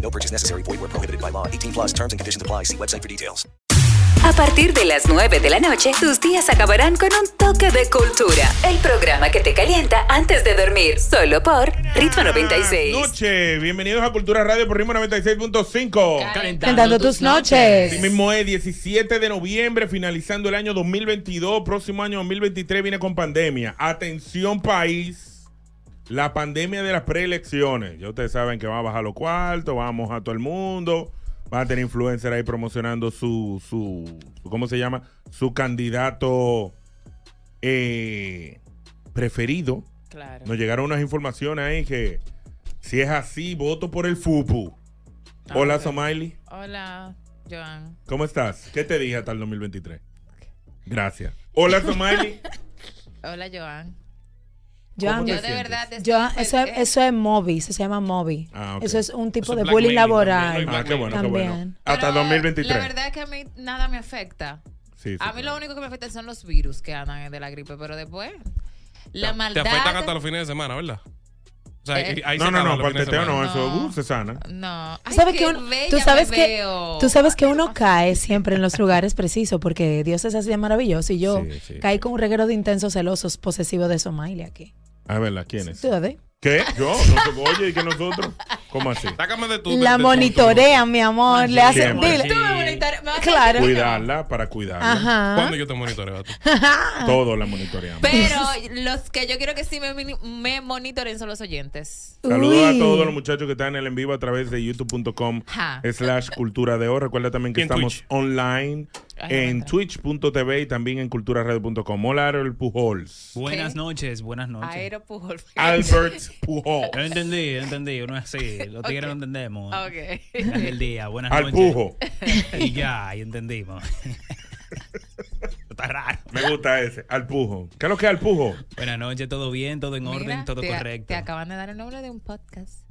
No purchase necessary. Void where prohibited by law. 18 plus terms and conditions apply. See website for details. A partir de las 9 de la noche, tus días acabarán con un toque de cultura. El programa que te calienta antes de dormir, solo por Ritmo 96. Noche, bienvenidos a Cultura Radio por Ritmo 96.5. Cantando tus noches. Así mismo es 17 de noviembre, finalizando el año 2022. Próximo año 2023 viene con pandemia. Atención, país. La pandemia de las preelecciones. Ya ustedes saben que va a bajar los cuartos, vamos a todo el mundo. Van a tener influencer ahí promocionando su, su, su- ¿cómo se llama? Su candidato eh, preferido. Claro. Nos llegaron unas informaciones ahí que si es así, voto por el FUPU. Hola, ok. Somaili. Hola, Joan. ¿Cómo estás? ¿Qué te dije hasta el 2023? Gracias. Hola, Somaili. Hola, Joan. Joan, te Yo de verdad Joan, eso, es, eso es Mobi, eso se llama Mobi. Ah, ok. Eso es un tipo Eso de bullying laboral. también, ¿no? Ah, qué bueno, qué bueno. También. Hasta Pero 2023. La verdad es que a mí nada me afecta. Sí, sí, A mí lo único que me afecta son los virus que andan de la gripe, pero después la Te maldad. afectan hasta los fines de semana, ¿verdad? O sea, Eh, ahí No, se no, no, de teteo no, eso uh, se sana. No. Ay, sabes qué que bella tú sabes que tú sabes que uno cae siempre en los lugares precisos porque Dios es así de maravilloso y yo Sí, sí, caí sí. con un reguero de intensos celosos posesivos de Somalia aquí. A ver, ¿quién es? ¿Qué? ¿Yo? ¿No se oye? ¿Y que nosotros? ¿Cómo así? Sácame de tu. La de monitorean, mi amor, le hacen dile. Tú me monitoreas- Claro. Cuidarla, para cuidarla. Ajá. ¿Cuándo yo te monitoreo a ti? Todo la monitoreamos. Pero los que yo quiero que sí me, me monitoren son los oyentes. Saludos a todos los muchachos que están en el en vivo a través de youtube.com slash cultura de O. Recuerda también que estamos Twitch. online en twitch.tv y también en culturaradio.com. Hola, el Pujols. Buenas ¿Qué? noches, buenas noches. Aero Pujol. Albert Pujols. Yo entendí, yo entendí, uno es así, los tigres no entendemos. Ok. Del día, buenas Al noches. Pujo. Y ya, y entendimos. Está raro. Me gusta ese. Al Pujo. ¿Qué es lo que es Al Pujo? Buenas noches, todo bien, todo en Mira, orden, todo te, correcto. Te acaban de dar el nombre de un podcast.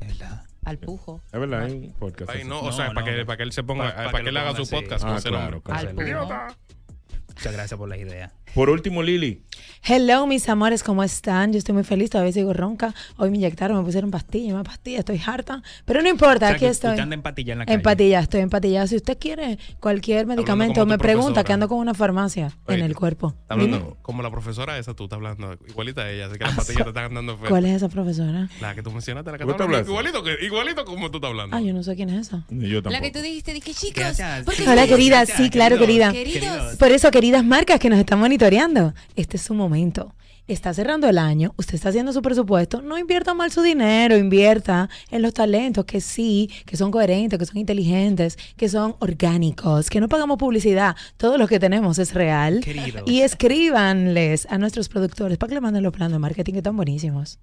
Es verdad. Al pujo. Es verdad, hay un podcast. Ay, no, o sea, no, para que, no. para que él se ponga, Pa- pa para, que que él lo haga pongan su así. podcast con Ah, ese claro, nombre. claro. Al pujo. Muchas gracias por la idea. Por último, Lili. Hello, mis amores, ¿cómo están? Yo estoy muy feliz, todavía sigo ronca. Hoy me inyectaron, me pusieron pastillas, más pastillas, estoy harta. Pero no importa, O sea, aquí que estoy. En patilla en la calle. En patilla, estoy en patilla. Si usted quiere cualquier medicamento, me pregunta que ando con una farmacia Oye, en el cuerpo. Está hablando como la profesora esa, tú estás hablando igualita a ella, así que las patillas te están dando fe. ¿Cuál es esa profesora? La que tú mencionaste, la que ¿Cómo está te hablando. Igualito, que, igualito como tú estás hablando. Ah, yo no sé quién es esa. Ni yo La tampoco. que tú dijiste, dije, chicos. Gracias. ¿por qué Sí. Hola, querida. Sí, claro, querida. Queridos. Por eso, queridas marcas que nos están monitoreando, este es su momento. Está cerrando el año, usted está haciendo su presupuesto, no invierta mal su dinero, invierta en los talentos que sí, que son coherentes, que son inteligentes, que son orgánicos, que no pagamos publicidad, todo lo que tenemos es real. Queridos. Y escríbanles a nuestros productores para que le manden los planes de marketing que están buenísimos.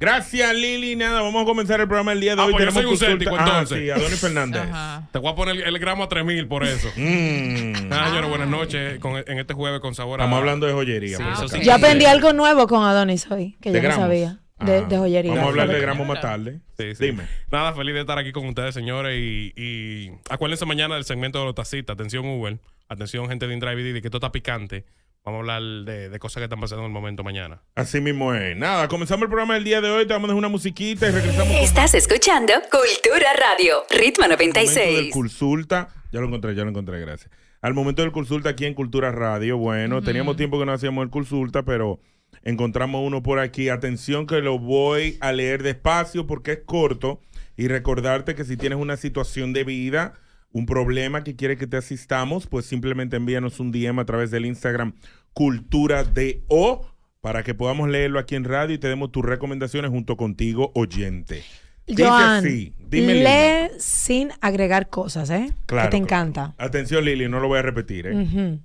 Gracias, Lili. Nada, vamos a comenzar el programa el día de Ah, hoy. pues yo soy un consulta- céntico, Ah, entonces. sí, Adonis Fernández. Ajá. Te voy a poner el, el gramo a 3000 por eso. Mm. Ah, señores, buenas noches con- en este jueves con sabor a. Estamos hablando de joyería. Sí, eso. Yo aprendí algo nuevo con Adonis hoy, que ¿De yo no sabía, de, Ah, de joyería. Vamos a hablar de gramos más tarde. Sí, sí. Dime. Nada, feliz de estar aquí con ustedes, señores. Y, y acuérdense mañana del segmento de los tacitas. Atención, Uber. Atención, gente de InDrive que esto está picante. Vamos a hablar de, de cosas que están pasando en el momento mañana. Así mismo es. Nada, comenzamos el programa del día de hoy. Te vamos a dejar una musiquita y regresamos con Estás escuchando Cultura Radio, Ritmo Al momento del 96. consulta. Ya lo encontré, ya lo encontré, gracias. Al momento del consulta aquí en Cultura Radio. Bueno, teníamos tiempo que no hacíamos el consulta, pero encontramos uno por aquí. Atención que lo voy a leer despacio porque es corto. Y recordarte que si tienes una situación de vida un problema que quiere que te asistamos, pues simplemente envíanos un DM a través del Instagram Cultura de O para que podamos leerlo aquí en radio y te demos tus recomendaciones junto contigo, oyente. Dice Joan, así, dime Lili. lee sin agregar cosas, ¿eh? Claro, que te encanta. Atención Lili, no lo voy a repetir. ¿eh?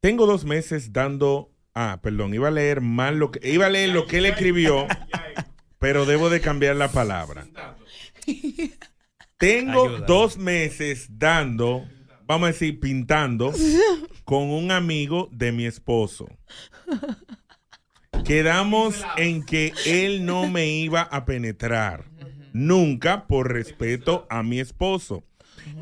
Tengo dos meses dando. Ah, perdón, iba a leer mal lo que. Iba a leer lo que él escribió, pero debo de cambiar la palabra. Tengo Ayúdame. dos meses dando, vamos a decir, pintando con un amigo de mi esposo. Quedamos en que él no me iba a penetrar. Nunca por respeto a mi esposo.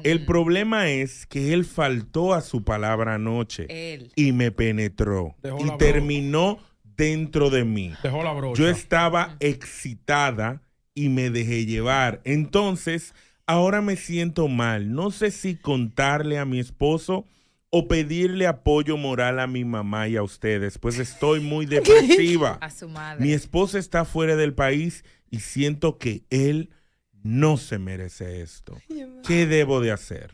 El problema es que él faltó a su palabra anoche Él. y me penetró Dejó y terminó dentro de mí. Dejó la brocha. Yo estaba excitada y me dejé llevar. Entonces, ahora me siento mal. No sé si contarle a mi esposo o pedirle apoyo moral a mi mamá y a ustedes, pues estoy muy depresiva. A su madre. Mi esposa está fuera del país y siento que él no se merece esto. ¿Qué debo de hacer?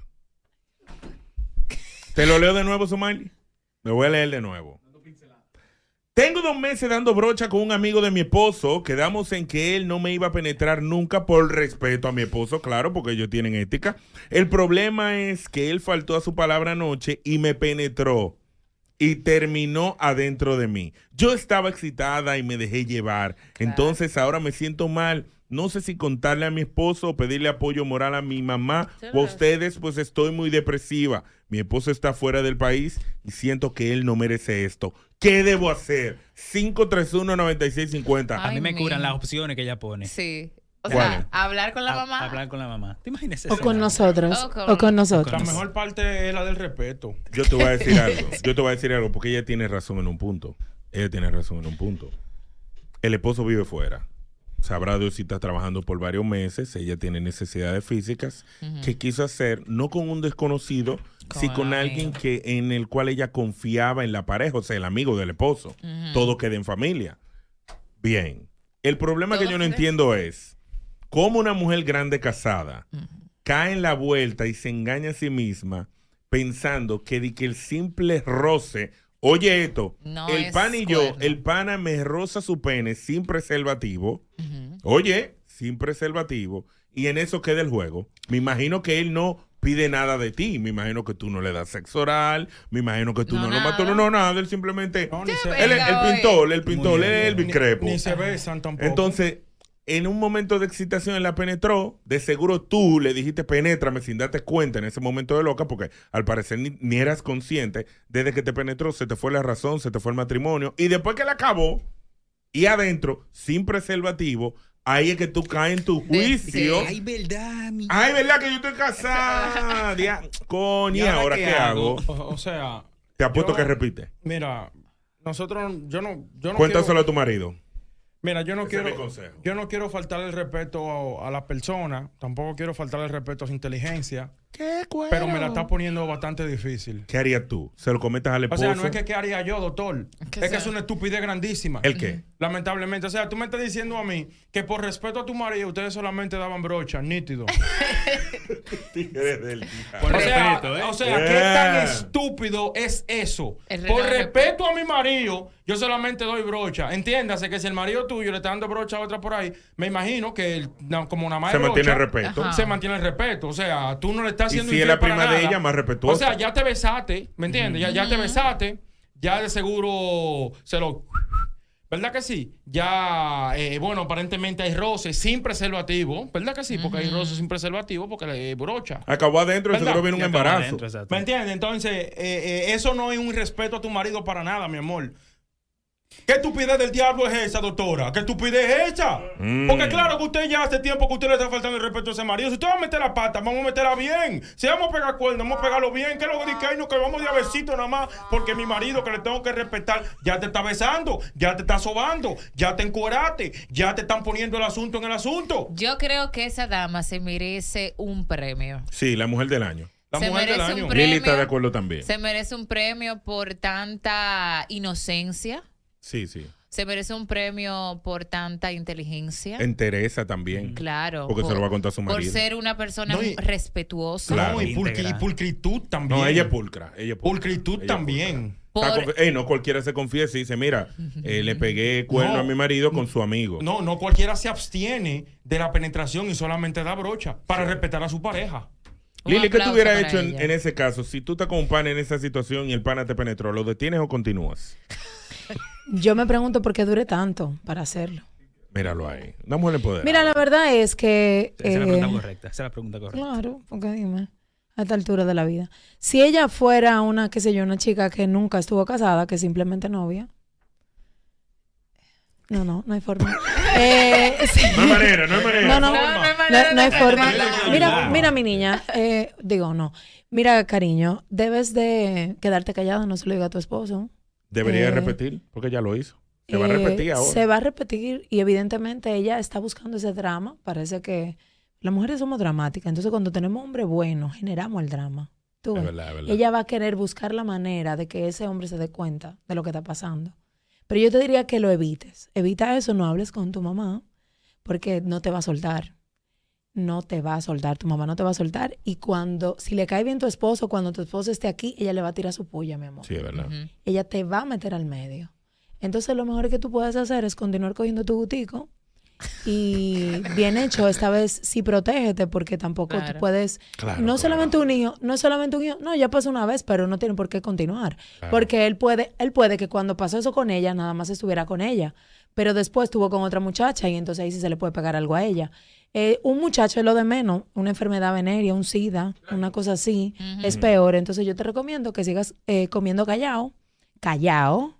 ¿Te lo leo de nuevo, Somali? Me voy a leer de nuevo. Tengo dos meses dando brocha con un amigo de mi esposo. Quedamos en que él no me iba a penetrar nunca por respeto a mi esposo, claro, porque ellos tienen ética. El problema es que él faltó a su palabra anoche y me penetró y terminó adentro de mí. Yo estaba excitada y me dejé llevar. Entonces ahora me siento mal. No sé si contarle a mi esposo o pedirle apoyo moral a mi mamá o a ustedes, pues estoy muy depresiva. Mi esposo está fuera del país y siento que él no merece esto. ¿Qué debo hacer? 531-9650. A mí me curan las opciones que ella pone. Sí. O ¿Cuál sea, hablar con la mamá. Hablar con la mamá. ¿Te imaginas O eso? con nosotros. O con- O con La nosotros. mejor parte es la del respeto. Yo te voy a decir algo. Yo te voy a decir algo porque ella tiene razón en un punto. Ella tiene razón en un punto. El esposo vive fuera. Sabrá Dios si está trabajando por varios meses. Ella tiene necesidades físicas que quiso hacer no con un desconocido, Sino con alguien amigo. que en el cual ella confiaba en la pareja, o sea, el amigo del esposo. Todo queda en familia. Bien. El problema que yo no entiendo es cómo una mujer grande casada cae en la vuelta y se engaña a sí misma pensando que, di que el simple roce, oye esto, No el es pan y yo, el pana me roza su pene sin preservativo, oye, sin preservativo, y en eso queda el juego. Me imagino que él no pide nada de ti, me imagino que tú no le das sexo oral, me imagino que tú no, No, lo matas, no, no, nada, él simplemente... No, ni. Él es Venga, el pintor, el pintor, él es el ni- discrepo. ni se besan tampoco. Entonces, en un momento de excitación él la penetró, de seguro tú le dijiste penétrame sin darte cuenta en ese momento de loca, porque al parecer ni, ni eras consciente, desde que te penetró se te fue la razón, se te fue el matrimonio, y después que la acabó, y adentro, sin preservativo, ahí es que tú caes en tu juicio. sí. Ay, verdad, mi. Ay, ¿verdad que yo estoy casada? Coño, ¿Y ¿y ahora ahora qué qué hago? o, o sea, Te apuesto Yo- que repite. mira, nosotros, yo no, yo no Cuéntaselo quiero, a tu marido. mira, yo no Ese es quiero, mi consejo. yo no quiero faltar el respeto a, a la persona, tampoco quiero faltar el respeto a su inteligencia, ¿Qué pero me la está poniendo bastante difícil. ¿Qué harías tú? ¿Se lo comentas al O esposo? sea, no es que qué haría yo, doctor, ¿Qué es que sea? es una estupidez grandísima. ¿El qué? Lamentablemente, o sea, tú me estás diciendo a mí que por respeto a tu marido ustedes solamente daban brocha, nítido. Del. Por O sea, respeto, ¿eh? o sea, ¿qué Yeah. tan estúpido es eso? Por respeto a mi marido, yo solamente doy brocha. Entiéndase que si el marido tuyo le está dando brocha a otra por ahí, me imagino que como una más Se mantiene el respeto. Ajá. Se mantiene el respeto. O sea, tú no le estás Y haciendo si es la para prima de ella, más respetuosa. O sea, ya te besaste, ¿me entiendes? Ya, ya te besaste, ya de seguro se lo... ¿Verdad que sí? Ya, eh, bueno, aparentemente hay roces sin preservativo. ¿Verdad que sí? Porque hay roces sin preservativo porque le brocha. Acabó adentro y seguro viene un embarazo. adentro. ¿Me entiendes? Entonces, eh, eh, eso no es un respeto a tu marido para nada, mi amor. ¿Qué estupidez del diablo es esa, doctora? ¿Qué estupidez es esa? Mm. Porque claro que usted ya hace tiempo que usted le está faltando el respeto a ese marido. Si usted va a meter la pata, vamos a meterla bien. Si vamos a pegar cuernos, vamos a pegarlo bien. ¿Qué es lo que que no, que vamos de a besito nada más? Porque mi marido que le tengo que respetar ya te está besando, ya te está sobando, ya te encueraste, ya te están poniendo el asunto en el asunto. Yo creo que esa dama se merece un premio. Sí, la mujer del año. La Se mujer del un año. premio. Lili está de acuerdo también. Se merece un premio por tanta inocencia. Sí, sí. Se merece un premio por tanta inteligencia. Entereza también. Claro. Porque se por- lo va a contar a su Por marido. ser una persona No, y- respetuosa. Claro. No, y, pulcri- y pulcritud también. No, ella es pulcra. Ella es pulcra. Pulcritud Ella también. Por- confi- Ey, no cualquiera se confiesa y dice, mira, eh, le pegué cuerno No. a mi marido con su amigo. No, no cualquiera se abstiene de la penetración y solamente da brocha para respetar a su pareja. Un Lili, ¿qué tú hubieras hecho en, en ese caso? Si tú estás con un pana en esa situación y el pana te penetró, ¿lo detienes o continúas? Yo me pregunto por qué dure tanto para hacerlo. Míralo ahí. Una mujer en poder. Mira, la verdad es que... Esa es la eh, pregunta correcta. Esa es la pregunta correcta. Claro, porque dime, a esta altura de la vida. Si ella fuera una, qué sé yo, una chica que nunca estuvo casada, que simplemente novia. No, no, no hay forma. Eh, sí. No hay manera, no hay manera. No, no, No, no hay manera no hay forma. Mira, mira, mi niña, eh, digo, no. Mira, cariño, debes de quedarte callada, no se lo diga a tu esposo. Debería Eh, repetir, porque ya lo hizo. Se va a Eh, repetir ahora. Se va a repetir y evidentemente ella está buscando ese drama. Parece que las mujeres somos dramáticas. Entonces cuando tenemos hombre bueno, generamos el drama. Tú Es verdad, es verdad. Ella va a querer buscar la manera de que ese hombre se dé cuenta de lo que está pasando. Pero yo te diría que lo evites. Evita eso, no hables con tu mamá porque no te va a soltar. No te va a soltar, tu mamá no te va a soltar. Y cuando, si le cae bien tu esposo, cuando tu esposo esté aquí, ella le va a tirar su puya, mi amor Sí, es verdad. Ella te va a meter al medio. Entonces lo mejor que tú puedes hacer es continuar cogiendo tu gutico y bien hecho, esta vez sí protégete porque tampoco Claro. tú puedes, Claro, no claro. solamente un hijo, no es solamente un hijo, no, ya pasó una vez, pero no tiene por qué continuar. Claro. Porque él puede, él puede que cuando pasó eso con ella, nada más estuviera con ella, pero después estuvo con otra muchacha y entonces ahí sí se le puede pegar algo a ella. Eh, un muchacho es lo de menos, una enfermedad venérea, un SIDA, una cosa así, es peor. Entonces yo te recomiendo que sigas eh, comiendo callao, callao,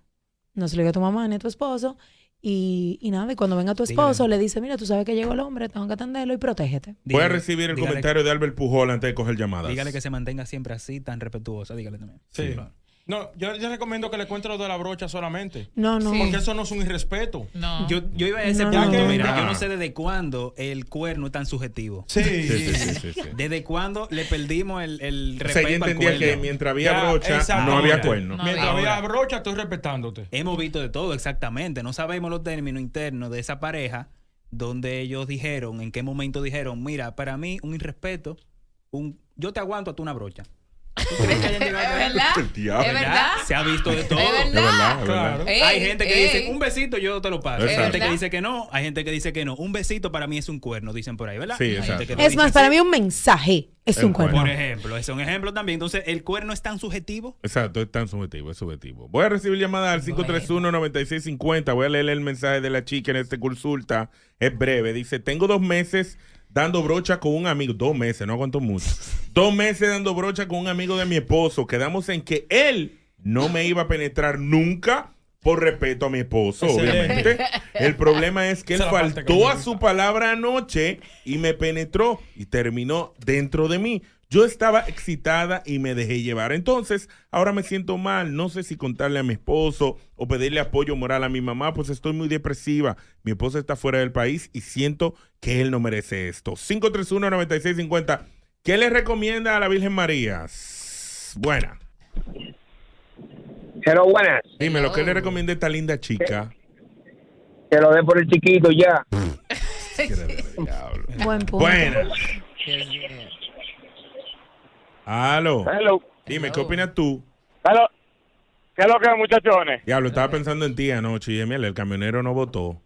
no se lo diga a tu mamá ni a tu esposo. Y, y nada, y cuando venga tu esposo, le dice, mira, tú sabes que llegó el hombre, tengo que atenderlo y protégete. Voy a recibir el dígale- comentario de Albert Pujol antes de coger llamadas. Dígale que se mantenga siempre así, tan respetuosa. Dígale también. Sí. claro. No, yo, yo recomiendo que le cuente lo de la brocha solamente. No, no. Porque eso no es un irrespeto. No. Yo, yo iba a ese No, punto, no, mira, no. yo no sé desde cuándo el cuerno es tan subjetivo. Sí, Sí, sí, sí, sí, sí. Desde cuándo le perdimos el, el O sea, respeto ella al entendía que cuerno. mientras había Ya, brocha, no había cuerno. No. Mientras Ahora. había brocha, estoy respetándote. Hemos visto de todo, exactamente. No sabemos los términos internos de esa pareja donde ellos dijeron, en qué momento dijeron, mira, para mí un irrespeto, un yo te aguanto a tú una brocha. ¿Tú crees que hayan llegado a ¿Es verdad? El diablo. ¿Es verdad? Se ha visto de todo. Es Es verdad, Claro. Ey, Hay gente que ey. dice, un besito yo te lo pago. Hay gente que dice que no, hay gente que dice que no. Un besito para mí es un cuerno, dicen por ahí, ¿verdad? Sí, exacto. que Es más, así. para mí un mensaje es un cuerno. Por ejemplo, es un ejemplo también. Entonces, ¿el cuerno es tan subjetivo? Exacto, es tan subjetivo, es subjetivo. Voy a recibir llamada al 531-9650. Voy a leer el mensaje de la chica en este consulta. Es breve. Dice, tengo dos meses dando brocha con un amigo. Dos meses, no aguanto mucho. dos meses dando brocha con un amigo de mi esposo. Quedamos en que él no me iba a penetrar nunca por respeto a mi esposo, obviamente. El problema es que él faltó a su palabra anoche y me penetró y terminó dentro de mí. Yo estaba excitada y me dejé llevar. Entonces, ahora me siento mal. No sé si contarle a mi esposo o pedirle apoyo moral a mi mamá, pues estoy muy depresiva. Mi esposo está fuera del país y siento que él no merece esto. 531-9650. ¿Qué le recomienda a la Virgen María? Buena. Pero buenas, Dime, lo que le recomienda a esta linda chica. que lo dé por el chiquito ya. Buen punto. Aló. Hello. Dime, ¿qué opinas tú? Hello. ¿Qué es lo que, muchachones? Diablo, estaba pensando en ti anoche y mira, el camionero no votó.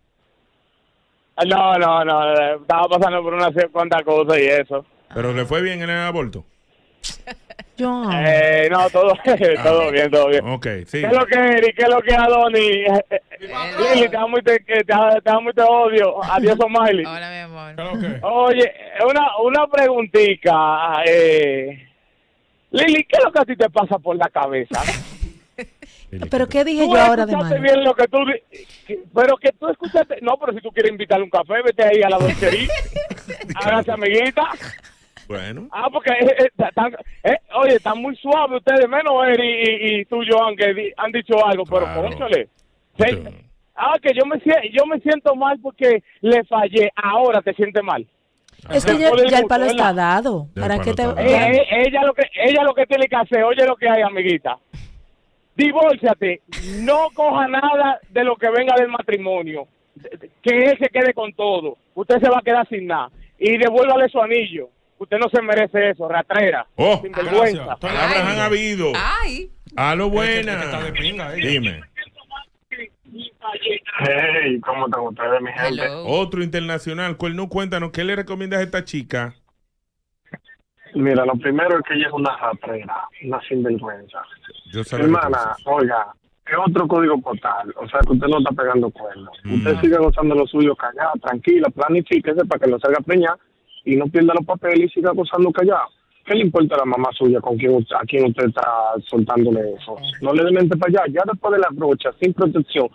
No, no, no, eh, estaba pasando por una cuantas cosas y eso. Pero le fue bien en el aborto. Yo, Eh, no, todo, todo bien, todo bien. Ok, sí. ¿Qué es lo que, Eri? ¿Qué es lo que, Adoni? Lili, te da muy te, que te, da- te da muy te odio. Adiós, O'Malley. Hola, mi amor. ¿Qué es que? Oye, una, una preguntita. Eh, Lili, ¿qué es lo que a ti te pasa por la cabeza? pero ¿qué dije yo ahora de escuchaste malo? bien lo que tú di- que- pero que tú escuchaste no pero si tú quieres invitarle un café vete ahí a la dulcería hágase amiguita Bueno. ah porque eh, eh, tan- eh, oye están muy suaves ustedes menos Eri y, y tú Joan que di- han dicho algo pero Claro. cónchale ah que yo me yo me siento mal porque le fallé ahora te sientes mal Es que ya, el palo está dado. ¿Para qué te.? Eh, eh, ella lo que ella lo que tiene que hacer oye lo que hay amiguita divórciate, no coja nada de lo que venga del matrimonio, que él se quede con todo, usted se va a quedar sin nada, y devuélvale su anillo, usted no se merece eso, ratrera, Oh, sin vergüenza. Palabras han habido. Ay. A lo Es que- buena. es que está de pinga ella. Dime. Hey, ¿cómo están ustedes, mi gente? Hello. Otro internacional. Cuerno, cuéntanos, ¿qué le recomiendas a esta chica? Mira, lo primero es que ella es una ratrera, una sinvergüenza. Yo sabía que Hermana, oiga, es otro código postal. O sea, que usted no está pegando cuernos. Mm. Usted sigue gozando lo suyo callado, tranquila, planifíquese para que no salga preñada y no pierda los papeles y siga gozando callado. ¿Qué le importa a la mamá suya con quien usted, a quien usted está soltándole eso? No le dé mente para allá. Ya después de la brocha, sin protección,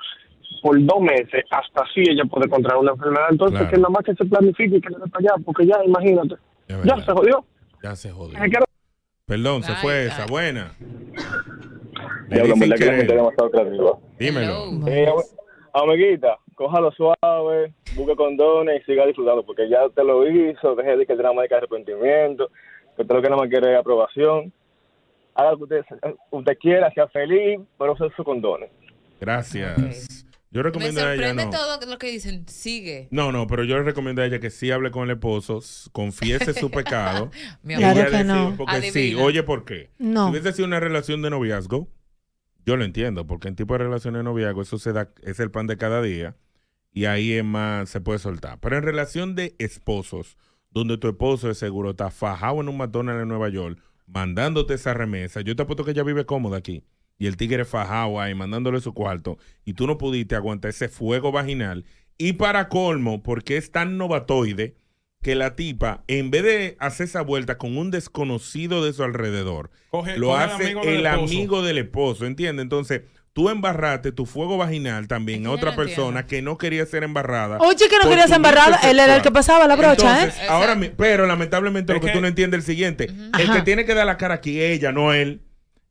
por dos meses, hasta así ella puede contraer una enfermedad. Entonces, Claro. que nada más que se planifique y que le dé para allá, porque ya, imagínate, ya se jodió. Ya se jodió. Perdón, se fue ay. esa. Buena. Le verdad que la gente demasiado creativa. Dímelo. Eh, amiguita, cójalo suave, busque condones y siga disfrutando, porque ya usted lo hizo, deje de que el drama de que arrepentimiento, usted lo que nada más quiere es aprobación. Haga lo que usted, usted quiera, sea feliz, pero use sus condones. Gracias. Yo Me recomiendo a ella no. todo lo que dicen. Sigue. No, no, pero yo le recomiendo a ella que sí hable con el esposo, confiese su pecado. Mi amor. Claro que no. Porque sí, Adivina. oye, ¿por qué? No. Si hubiese sido una relación de noviazgo, yo lo entiendo, porque en tipo de relaciones de noviazgo eso se da, es el pan de cada día y ahí es más, se puede soltar. Pero en relación de esposos, donde tu esposo de seguro está fajado en un McDonald's en Nueva York, mandándote esa remesa, yo te apuesto que ella vive cómoda aquí. Y el tigre fajado ahí, mandándole su cuarto, y tú no pudiste aguantar ese fuego vaginal. Y para colmo, porque es tan novatoide, que la tipa, en vez de hacer esa vuelta con un desconocido de su alrededor, Coge- lo coge el hace amigo del el amigo del esposo, ¿entiendes? Entonces, tú embarraste tu fuego vaginal también a otra persona que no quería ser embarrada. Oye, que no por querías tu embarrada, él era el que pasaba la brocha, Entonces, ¿eh? ahora, mi- pero lamentablemente lo que, tú no entiendes es el siguiente. El Ajá. que tiene que dar la cara aquí es ella, no él.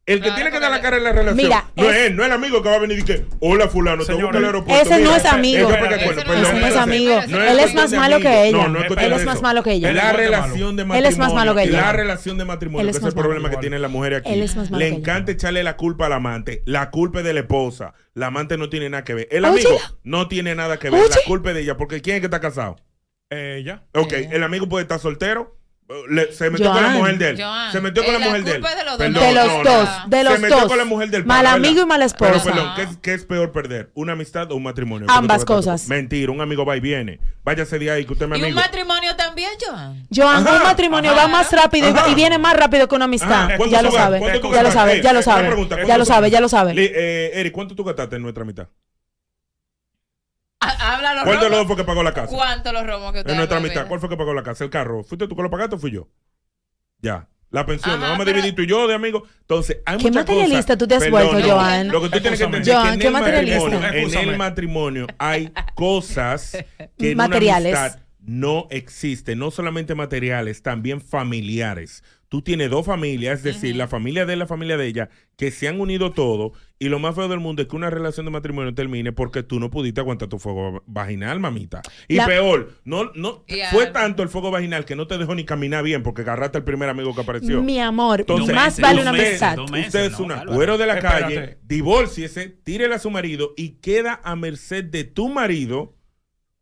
El que Claro, tiene que dar la cara en la relación Mira, no es, es- él, no es el amigo que va a venir y que, hola fulano, te busco al aeropuerto. Ese no es amigo. Ese acuerdo, no es perdón, Ese no es amigo. No es Él es más malo que ella. No, no es cuestión Él es más malo que ella. Él La de relación de Él matrimonio. es más malo que ella. La relación de matrimonio, Él que es ese el problema que tienen las mujeres aquí. Él es más malo Le que ella. encanta echarle la culpa al amante. La culpa es de la esposa. La amante no tiene nada que ver. El amigo no tiene nada que ver. La culpa es de ella. Porque ¿quién es que está casado? Ella. Ok, el amigo puede estar soltero. Le- se metió con la mujer de él. Joan, Se metió con eh, la la mujer de él. de los. Perdón, de los no, no. dos, de los se metió dos. con la mujer del Mal amigo ¿verdad? y mala Pero esposa. perdón, ¿qué, es- qué es peor perder? ¿Una amistad o un matrimonio? Ambas ¿Cómo te va a cosas. Mentira, un amigo va y viene. Váyase de ahí que usted me Y un amigo. matrimonio también, Joan. Joan, Ajá, un matrimonio ajá. va más rápido y- Ajá. y viene más rápido que una amistad. Ajá, ¿cuánto Ya lo sabe, ¿Cuánto tú ya lo sabe, Eh, ya lo sabe. Ya ¿cuánto lo sabe, ya lo sabe. Eh, Eric, ¿cuánto tú gastaste en nuestra mitad? Habla los ¿Cuál de los dos robos. fue que pagó la casa? ¿Cuánto los robos que En ustedes nuestra mitad. ¿Cuál fue que pagó la casa? ¿El carro? ¿Fuiste tú que lo pagaste o fui yo? Ya. La pensión, Ajá, vamos a pero- dividir tú y yo de amigos. Entonces, hay ¿Qué materialista cosas- tú te has Perdón, vuelto, no. Joan? Lo que tú tienes que entender Joan, es que ¿qué en el, materialista? matrimonio, en Escúchame. el matrimonio hay cosas que en Materiales. una amistad no existen. No solamente materiales, también familiares. Tú tienes dos familias, es decir, la familia de él, la familia de ella, que se han unido todo. Y lo más feo del mundo es que una relación de matrimonio termine porque tú no pudiste aguantar tu fuego vaginal, mamita. Y La- peor, no, no, fue tanto el fuego vaginal que no te dejó ni caminar bien porque agarraste al primer amigo que apareció. Mi amor, Entonces, más vale una amistad. Usted es no, un agüero de la Espérate. calle, divórciese, tírele a su marido y queda a merced de tu marido.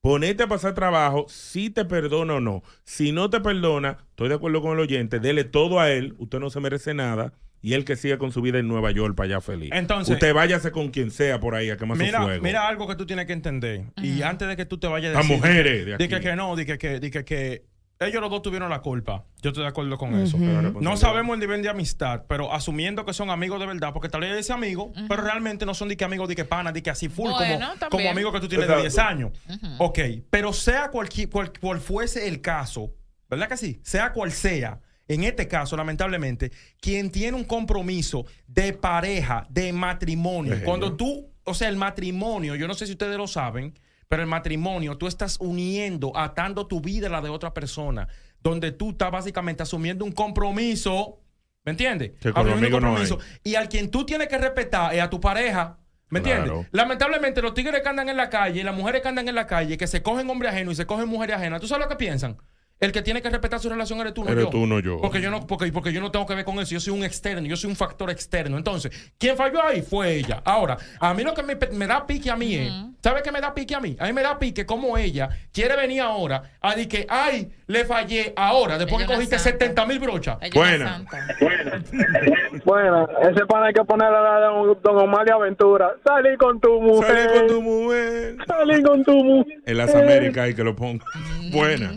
Ponete a pasar trabajo, si te perdona o no. Si no te perdona, estoy de acuerdo con el oyente, dele todo a él, usted no se merece nada. Y él que siga con su vida en Nueva York para allá feliz. Entonces- usted váyase con quien sea por ahí a quemar su Mira, fuego. mira algo que tú tienes que entender. Y antes de que tú te vayas a Las decir. mujeres de que, que no, di que, que, di que, que ellos los dos tuvieron la culpa. Yo estoy de acuerdo con eso. Pero No responsabilidad. sabemos el nivel de amistad, pero asumiendo que son amigos de verdad, porque tal vez ese amigo, pero realmente no son de que amigos de que pana, de que así full, Bueno, como, como amigos que tú tienes de Exacto. 10 años. Ok, pero sea cualquier, cual, cual fuese el caso, ¿verdad que sí? Sea cual sea. En este caso, lamentablemente, quien tiene un compromiso de pareja, de matrimonio, Ejé. cuando tú, o sea, el matrimonio, yo no sé si ustedes lo saben, pero el matrimonio, tú estás uniendo, atando tu vida a la de otra persona, donde tú estás básicamente asumiendo un compromiso, ¿me entiendes? Que con un amigos no compromiso. Y al quien tú tienes que respetar es a tu pareja. ¿Me entiendes? Claro. Lamentablemente, los tigres que andan en la calle, las mujeres que andan en la calle, que se cogen hombre ajeno y se cogen mujeres ajenas, ¿tú sabes lo que piensan? El que tiene que respetar su relación eres tú, no Eres yo. tú, no yo. Porque yo no, porque, porque yo no tengo que ver con eso. Yo soy un externo, yo soy un factor externo. Entonces, ¿quién falló ahí? Fue ella. Ahora, a mí lo que me, me da pique a mí es, ¿sabe qué me da pique a mí? A mí me da pique como ella quiere venir ahora a decir que, ay, le fallé ahora, después Ella que cogiste santa. 70 mil brochas. Ella Buena. santa. Bueno, ese pan hay que ponerle a la de don, don Omar de Aventura. Salí con tu mujer. Salí con tu mujer. Salí con tu mujer. En las Américas hay que lo ponga. Buena.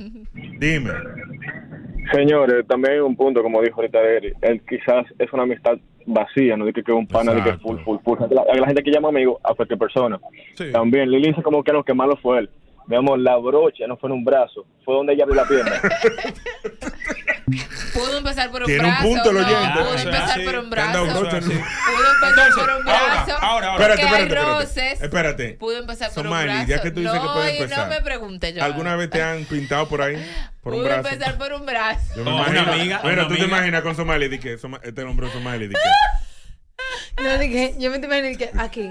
Dime. Señores, también hay un punto, como dijo ahorita Eri, él quizás es una amistad vacía, no de que es un pana, de que full, full, full. La, la gente que llama amigo a cualquier persona. Sí. También, Lili dice como que no, que malo fue él. Veamos, la brocha no fue en un brazo, fue donde ella abrió la pierna. Pudo empezar por un Tiene un brazo. punto el no, oyente. Pudo empezar por un Te brazo. un- Pudo empezar Entonces, por un ahora, brazo. ahora, ahora. Porque Espérate, hay espérate, espérate. roces. Espérate. Pudo empezar por un Somali, brazo. ya que tú dices que no, puede y empezar. No me pregunte yo. ¿Alguna vez te han pintado por ahí? Por un Pudo brazo. empezar por un brazo. Yo me Oh, imagino. una amiga, bueno, una tú te amiga. imaginas con Somali, di que este hombre es Somali, di que. No, de que yo me imagino que aquí.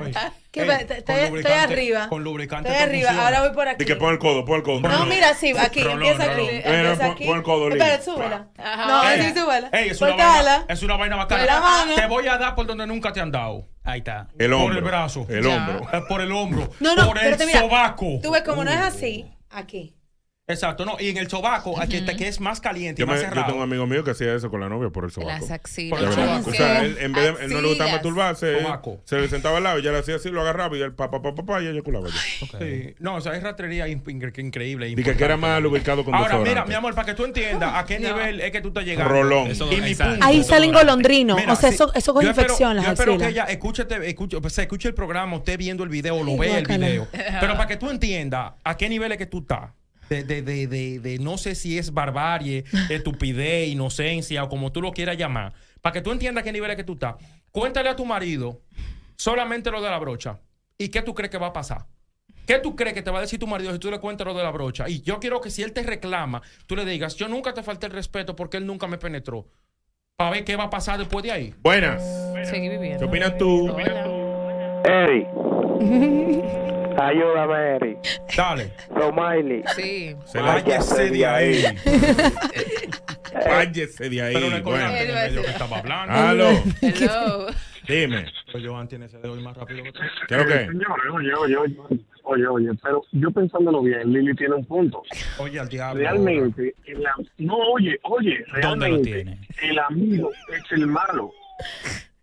¿Qué Ey, pa- estoy, estoy arriba. Con lubricante Estoy esto arriba, funciona. ahora voy por aquí. Di que pon el codo, pon el codo. No, mira, sí, aquí, Rolón, empieza aquí. Empieza Mira, pon- aquí. pon el codo, Lili. Espera, súbela. No, sí, súbela. ey, es, una vaina, es una vaina bacana. Con la mano. Te voy a dar por donde nunca te han dado. Ahí está. El hombro. Por el brazo. El Ya. hombro. Por el hombro. No, no, por el mira. sobaco. Tú ves como no es así, aquí. Exacto, no. Y en el sobaco, aquí está, que es más caliente y Yo, más me- yo cerrado. tengo un amigo mío que hacía eso con la novia por el sobaco. Las De axilas. verdad. O sea, él, en vez de él no le gustaba Axilas. masturbarse, Sobaco. se le sentaba al lado y ella le hacía así, lo agarraba y él pa, pa, pa, pa, pa, y ella culaba. ya. Sí. No, o sea, es rastrería in- incre- increíble. Y que, era más lubricado con Ahora, desodorante. mira, mi amor, para que tú entiendas a qué nivel es que tú estás llegando. Rolón. Eso- Y mi exacto. punto. Ahí salen golondrinos. Mira, o sea, sí, eso, eso coge yo espero- infección, las Yo espero que axilas. ella escúchate, escuche, o sea, escuche el programa, usted viendo el video, lo Ay, vea el guácala. video. Pero para que tú entiendas a qué nivel es que tú estás. De, de, de, de, de no sé si es barbarie, estupidez, inocencia o como tú lo quieras llamar. Para que tú entiendas a qué nivel es que tú estás. Cuéntale a tu marido solamente lo de la brocha. ¿Y qué tú crees que va a pasar? ¿Qué tú crees que te va a decir tu marido si tú le cuentas lo de la brocha? Y yo quiero que si él te reclama, tú le digas, yo nunca te falté el respeto porque él nunca me penetró. Para ver qué va a pasar después de ahí. Buenas. Seguí viviendo. ¿Qué opinas tú? Hola. Eri. Ayúdame, Eri. Dale. Romiley. Sí. Se Váyase de ahí. Váyese de ahí. Pero no Bueno. el medio que estaba hablando. Aló. Hello. Dime. Pues Joan tiene ese dedo más rápido que tú. ¿Qué que? Señores, oye, oye, oye, oye, oye, pero yo pensándolo bien, Lili tiene un punto. Oye, al diablo. Realmente, el no, oye, oye, ¿Dónde lo realmente, tiene? el amigo es el malo.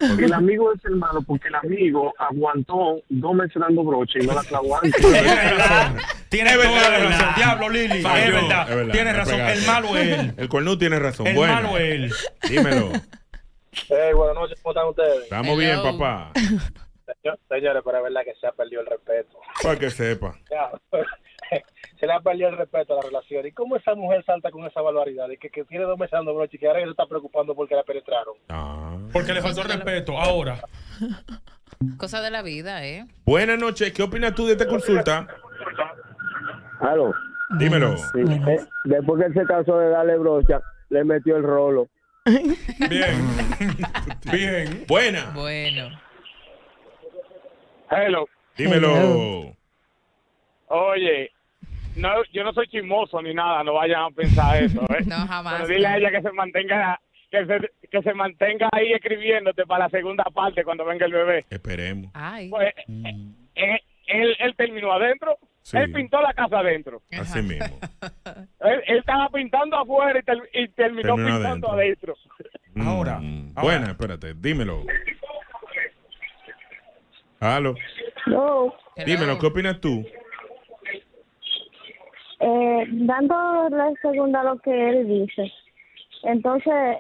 El amigo es el malo porque el amigo aguantó dos meses dando broche y no la clavó antes. Tiene razón. Tiene Es toda verdad, la es razón. verdad. Diablo, Lili. Falló. Es verdad. Es verdad, Tiene me razón. pegaste. El malo es él. El cornú tiene razón. El bueno. malo es él. Dímelo. Hey, buenas noches, ¿cómo están ustedes? Estamos bien, papá. Señor- Señores, pero es verdad que se ha perdido el respeto. Para que sepa. Ya, se le ha perdido el respeto a la relación. ¿Y cómo esa mujer salta con esa barbaridad? De que, que tiene dos meses dando broche y que ahora se está preocupando porque la penetraron. Ah. Porque le faltó el respeto. Ahora. Cosa de la vida, ¿eh? Buenas noches. ¿Qué opinas tú de esta consulta? Aló. Dímelo. Eh, después que él se cansó de darle brocha, le metió el rolo. Bien. Bien. Buena. Bueno. Hello. Dímelo. Oye, no, yo no soy chismoso ni nada, no vayan a pensar eso, ¿eh? No, jamás. Pero dile a ella que se mantenga que se, que se mantenga ahí escribiéndote para la segunda parte cuando venga el bebé. Esperemos. Ay. Pues eh, él, él terminó adentro, Sí. él pintó la casa adentro. Así mismo. Él, él estaba pintando afuera y, ter- y terminó Terminó pintando adentro. Ahora. Mm, Buena, espérate. Dímelo. Aló. No, Dímelo. ¿Qué opinas tú? Eh, dando la segunda a lo que él dice. Entonces,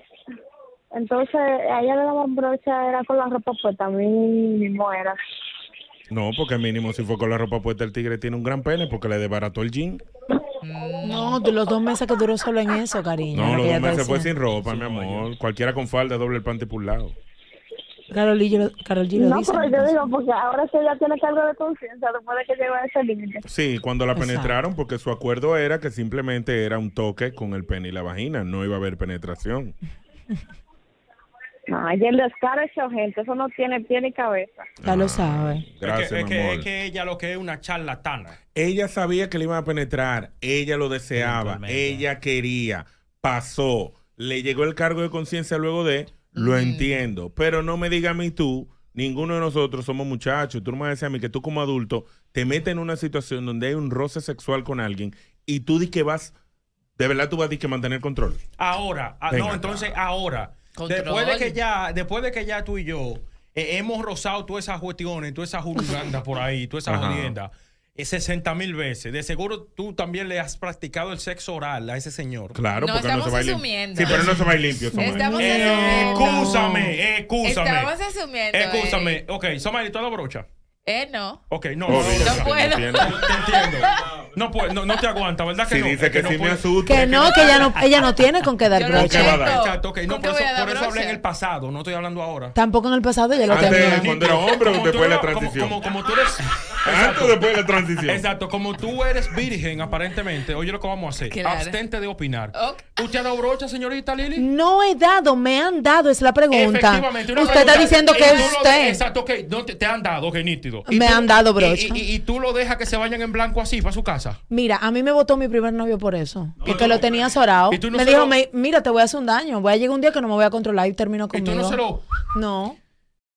entonces a ella le daban brocha, era con la ropa puesta, a mí mismo era. No, porque mínimo si fue con la ropa puesta el tigre tiene un gran pene porque le desbarató el jean. No, de los dos meses que duró solo en eso, cariño. No, lo los dos meses fue sin ropa, mi amor. Cualquiera con falda doble el panty por un lado. Carol G lo, Karol G lo No, dice. pero yo digo, porque ahora sí ella tiene cargo de conciencia después de que llegó a ese límite. Sí, cuando la Exacto. penetraron, porque su acuerdo era que simplemente era un toque con el pene y la vagina, no iba a haber penetración. Ah, Ay, el descaro hecho gente, eso no tiene pie ni cabeza. Ya lo sabe. Gracias, es, que, es mi que- amor. es que ella lo que es una charlatana. Ella sabía que le iban a penetrar, ella lo deseaba, ella quería, pasó, le llegó el cargo de conciencia luego de, lo entiendo, pero no me digas a mí tú, ninguno de nosotros somos muchachos, tú no me vas a decir a mí que tú como adulto te metes en una situación donde hay un roce sexual con alguien y tú di que vas, de verdad tú vas a que mantener control. Ahora, ah, Venga no, entonces ahora, Control. después de que ya, después de que ya tú y yo eh, hemos rozado todas esas cuestiones, todas esas jurugandas por ahí, todas esas jodiendas, 60 mil veces, de seguro tú también le has practicado el sexo oral a ese señor. Claro, No, porque no se estamos va a ir limpio. asumiendo. Sí, pero no se va a ir limpio. Somalia. Estamos Eh, asumiendo. Excúsame, excúsame. Estamos asumiendo. Excúsame. eh. Ok, Somali, ¿tú la brocha? Eh, no. Ok, no. Obvio, no, No puedo. entiendo. Te entiendo. No, puede, no, no te aguanta, ¿verdad que Si no? dice que no sí me asusta. Que no, que ella no, ella no tiene con qué dar Yo no brocha. ¿Qué va a dar? tengo. Exacto, ok. No, ¿Con por eso, por eso hablé en el pasado, no estoy hablando ahora. Tampoco en el pasado ella lo Antes, tenía. cuando era hombre o después la eres- como- transición. Como, como tú eres. Antes o después de la transición. Exacto, como tú eres virgen, aparentemente, oye lo que vamos a hacer. Claro. Abstente de opinar. ¿Usted ha dado brocha, señorita Lili? No he dado, me han dado, es la pregunta. Efectivamente, una Usted está diciendo Y que es lo- usted. Exacto, ok. No te, te han dado, nítido. Me han dado brocha. Y, y- y tú lo dejas que se vayan en blanco así para su casa. Mira, a mí me votó mi primer novio por eso. porque lo tenía azorado. ¿Y tú no me se dijo, lo- "Me- mira, te voy a hacer un daño. Voy a llegar un día que no me voy a controlar y termino Y conmigo. tú no se lo. No.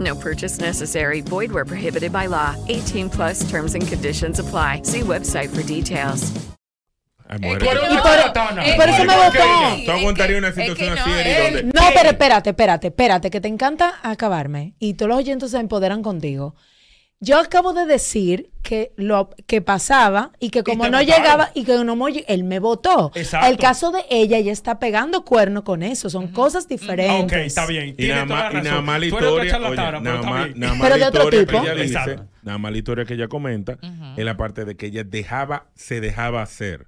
No purchase necessary. Void where prohibited by law. 18 plus terms and conditions apply. See website for details. Ay, Es muere. que yo Y no- por- charlatana. y por eso me votó. que- ¿Tú aguantarías una situación es que así, no, donde- No, pero espérate, espérate, espérate, que te encanta acabarme y todos los oyentes se empoderan contigo. Yo acabo de decir que lo que pasaba y que como no votaron. llegaba y que no él me votó. Exacto. El caso de ella, ella está pegando cuerno con eso, son cosas diferentes. ok, está bien. Y nada toda más, la historia, oye, nada más, bien. nada más Pero la de otro historia tipo. dice, nada más la historia que ella comenta, es la parte de que ella dejaba, se dejaba hacer.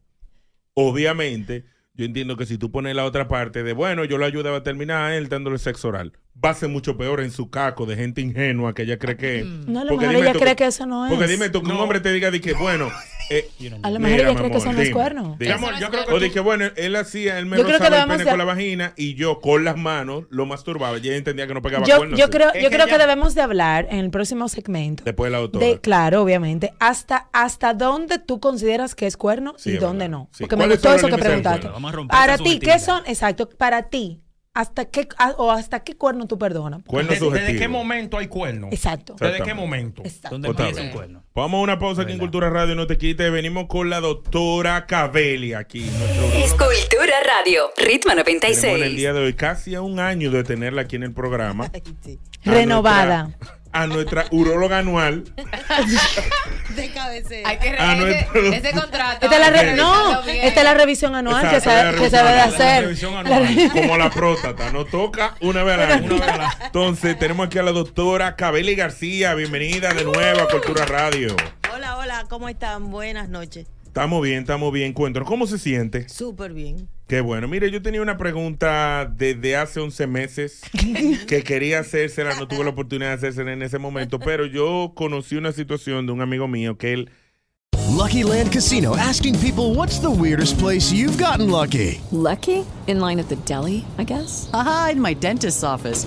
Obviamente, yo entiendo que si tú pones la otra parte de, bueno, yo lo ayudaba a terminar a él dándole sexo oral, va a ser mucho peor en su caco de gente ingenua que ella cree que es. No, a lo Porque mejor ella tú- cree que eso no es. Porque dime tú, que un hombre te diga de que, bueno, eh, A lo mejor mira, ella cree que eso no es dime, cuerno. dime. Mi amor, yo creo que O de que, bueno, él hacía, él me rozaba el pene de- con la vagina y yo con las manos lo masturbaba. Y ella entendía que no pegaba Yo, cuernos. yo creo, yo que creo que ella- debemos de hablar en el próximo segmento. Después de la doctora. De, claro, obviamente. Hasta, hasta dónde tú consideras que es cuerno Sí, y es dónde verdad. no. Sí. Porque me ¿Cuáles gustó eso que preguntaste. Para ti, ¿qué son? Exacto, para ti. ¿Hasta qué, a- o hasta qué cuerno tú perdonas? Cuerno ¿Desde, qué momento hay cuerno? Exacto. ¿Desde qué momento? Exacto. ¿Dónde Otra empieza un cuerno? Vamos a una pausa aquí en Cultura Radio, no te quites. Venimos con la doctora Cabelli aquí. Es Cultura Radio, Ritmo Tenemos en el 96. día de hoy casi a un año de tenerla aquí en el programa. Renovada. nuestra- a nuestra uróloga anual. De cabecera. Hay que no, ese, contrato. Esta es la, re- no, esta es la revisión anual que, Exacto, se, la que se debe hacer. La revisión anual. La- Como la próstata, no toca una vez al año. Entonces, tenemos aquí a la doctora Cabelli García. Bienvenida de nuevo a Cultura Radio. Hola, hola, ¿cómo están? Buenas noches. Estamos bien, estamos bien. Cuéntanos, ¿cómo se siente? Súper bien. Qué bueno. Mire, yo tenía una pregunta desde hace 11 meses que quería hacérsela, no tuve la oportunidad de hacérsela en ese momento, pero yo conocí una situación de un amigo mío que él Lucky Land Casino asking people what's the weirdest place you've gotten lucky? Lucky? In line at the deli, I guess? Aha, in my dentist's office.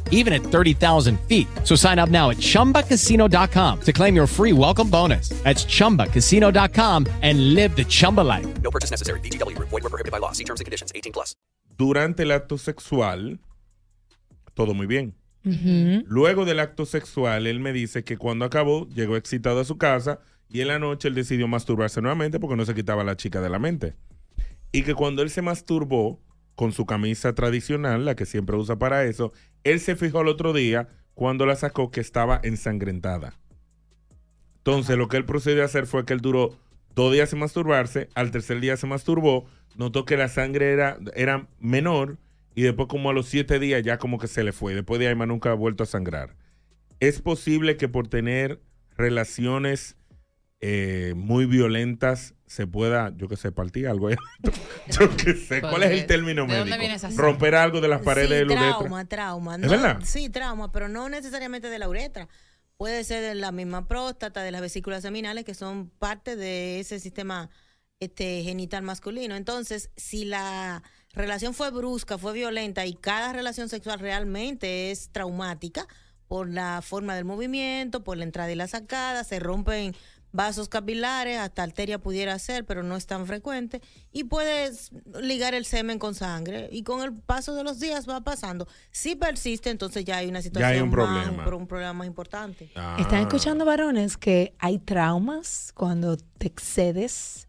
even at 30,000 feet. So sign up now at chumbacasino.com to claim your free welcome bonus. That's chumbacasino.com and live the Chumba life. No purchase necessary. VGW Group. Void were prohibited by law. See terms and conditions. 18 plus. Durante el acto sexual, todo muy bien. Luego del acto sexual, él me dice que cuando acabó, llegó excitado a su casa y en la noche él decidió masturbarse nuevamente porque no se quitaba la chica de la mente. Y que cuando él se masturbó con su camisa tradicional, la que siempre usa para eso, él se fijó el otro día cuando la sacó que estaba ensangrentada. Entonces, lo que él procedió a hacer fue que él duró dos días sin masturbarse, al tercer día se masturbó, notó que la sangre era, era menor y después como a los siete días ya como que se le fue. Después de ahí más nunca ha vuelto a sangrar. Es posible que por tener relaciones eh, muy violentas se pueda, yo que sé, partir algo. yo que sé, ¿cuál es el término ¿De dónde médico? viene esa Romper algo de las paredes Sí, de la uretra. trauma, trauma. ¿Es No, verdad? Sí, trauma, pero no necesariamente de la uretra. Puede ser de la misma próstata, de las vesículas seminales, que son parte de ese sistema este, genital masculino. Entonces, si la relación fue brusca, fue violenta y cada relación sexual realmente es traumática por la forma del movimiento, por la entrada y la sacada, se rompen vasos capilares, hasta arteria pudiera ser, pero no es tan frecuente, y puedes ligar el semen con sangre, y con el paso de los días va pasando. Si persiste, entonces ya hay una situación hay un más- problema. un problema más importante. Ah. Están escuchando varones que hay traumas cuando te excedes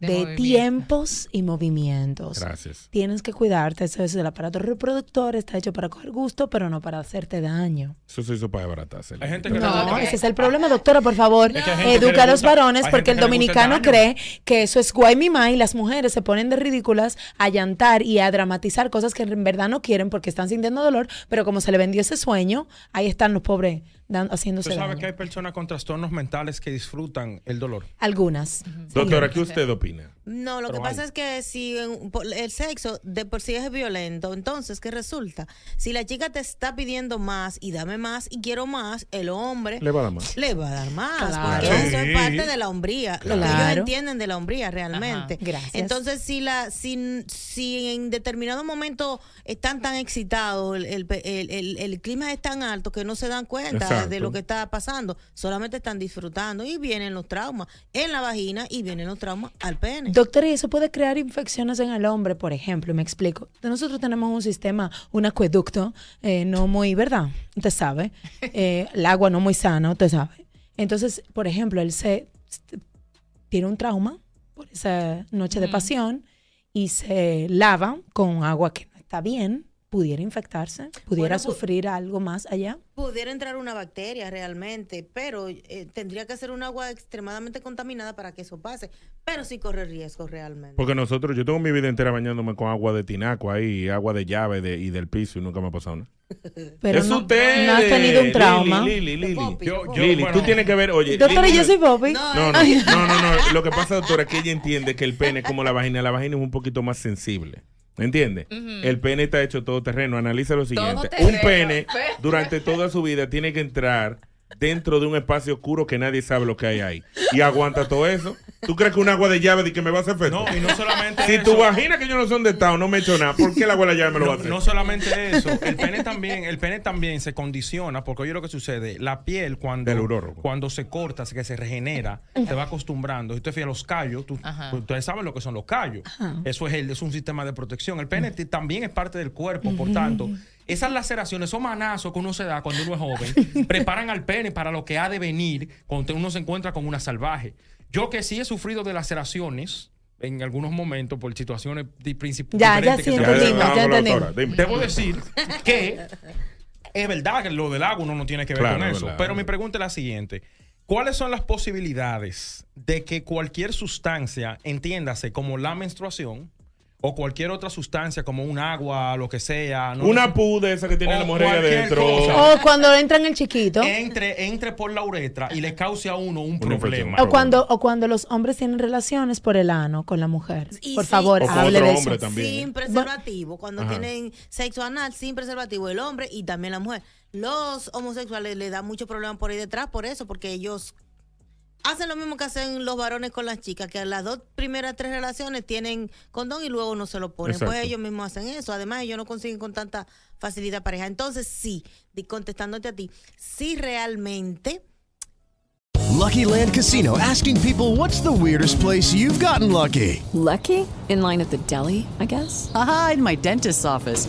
De de, movimiento. tiempos y movimientos. Gracias. Tienes que cuidarte. Eso es el aparato reproductor, está hecho para coger gusto, pero no para hacerte daño. Eso se hizo para desbaratarse. Hay gente que No, ese es el problema, doctora, por favor. Es que Educa a los gusta- varones porque el dominicano cree que eso es guaymimá y las mujeres se ponen de ridículas a llantar y a dramatizar cosas que en verdad no quieren porque están sintiendo dolor, pero como se le vendió ese sueño, ahí están los pobres dan- Tú haciéndose sabes daño. que hay personas con trastornos mentales que disfrutan el dolor. Algunas. Doctora, ¿qué usted opina? No, lo Pero que pasa hay. es que si el sexo de por sí es violento, entonces, ¿qué resulta? Si la chica te está pidiendo más y dame más y quiero más, el hombre Le va a dar más. le va a dar más, Claro. porque Sí. eso es parte de la hombría, lo que ellos Claro. entienden de la hombría realmente. Ajá. Gracias. Entonces, si la si, si en determinado momento están tan excitados, el, el- el- el- el clima es tan alto que no se dan cuenta Exacto. De lo que está pasando, solamente están disfrutando y vienen los traumas en la vagina y vienen los traumas al pene. Doctora, y eso puede crear infecciones en el hombre, por ejemplo, me explico. Nosotros tenemos un sistema, un acueducto, eh, no muy, ¿verdad? Usted sabe. Eh, el agua no muy sana, usted sabe. Entonces, por ejemplo, él se tiene un trauma por esa noche de pasión y se lava con agua que no está bien, pudiera infectarse, pudiera Bueno, pu- sufrir algo más allá. Pudiera entrar una bacteria realmente, pero eh, tendría que ser un agua extremadamente contaminada para que eso pase. Pero sí corre riesgo realmente. Porque nosotros, yo tengo mi vida entera bañándome con agua de tinaco ahí, agua de llave de- y del piso y nunca me ha pasado nada. Pero es no- usted. no has tenido un trauma. Lili, Lili, Lili. Yo- yo- Lili, bueno. tú tienes que ver, oye. Doctora, Lili- yo soy Bobby. No, no, no, no, no. Lo que pasa, doctora, es que ella entiende que el pene es como la vagina. La vagina es un poquito más sensible. ¿Entiende? Ujú. El pene está hecho todo terreno. Analiza lo siguiente. terreno. Un pene durante toda su vida tiene que entrar dentro de un espacio oscuro que nadie sabe lo que hay ahí. Y aguanta todo eso. ¿Tú crees que un agua de llave de que me va a hacer efecto? No, y no solamente Si eso. tu vagina que yo no son de estado no me he hecho nada, ¿por qué el agua de la llave me lo va a No, hacer? no solamente eso, el pene también, el pene también se condiciona, porque oye lo que sucede, la piel cuando, Del cuando se corta, que se regenera, se va acostumbrando. Si te fijas los callos, tú- Ajá. pues, ustedes saben lo que son los callos. Eso es, el, es un sistema de protección. El pene t- también es parte del cuerpo, por tanto, esas laceraciones, esos manazos que uno se da cuando uno es joven, preparan al pene para lo que ha de venir cuando uno se encuentra con una salvaje. Yo que sí he sufrido de laceraciones en algunos momentos por situaciones di- princip- Ya, ya diferentes sí que se entendimos, ya entendimos. Debo decir que es verdad que lo del agua uno no tiene que ver Claro, con es eso. verdad. Pero mi pregunta es la siguiente. ¿Cuáles son las posibilidades de que cualquier sustancia, entiéndase como la menstruación o cualquier otra sustancia como un agua, lo que sea, no Una pu de esa que tiene O la mujer ahí cualquier adentro. cosa. O cuando entra en el chiquito. entre, entre por la uretra y le cause a uno un problema? O cuando, o cuando los hombres tienen relaciones por el ano con la mujer. Y por sí, favor, O con hable otro de hombre eso. también. Sin preservativo, cuando Ajá. tienen sexo anal, sin preservativo, el hombre y también la mujer. Los homosexuales le da mucho problema por ahí detrás, por eso, porque ellos hacen lo mismo que hacen los varones con las chicas, que las dos primeras tres relaciones tienen condón y luego no se lo ponen. Pues ellos mismos hacen eso. Además, ellos no consiguen con tanta facilidad pareja. Entonces, sí, contestándote a ti, sí realmente Lucky Land Casino asking people what's the weirdest place you've gotten lucky? Lucky? In line at the deli, I guess? Aha, in my dentist's office.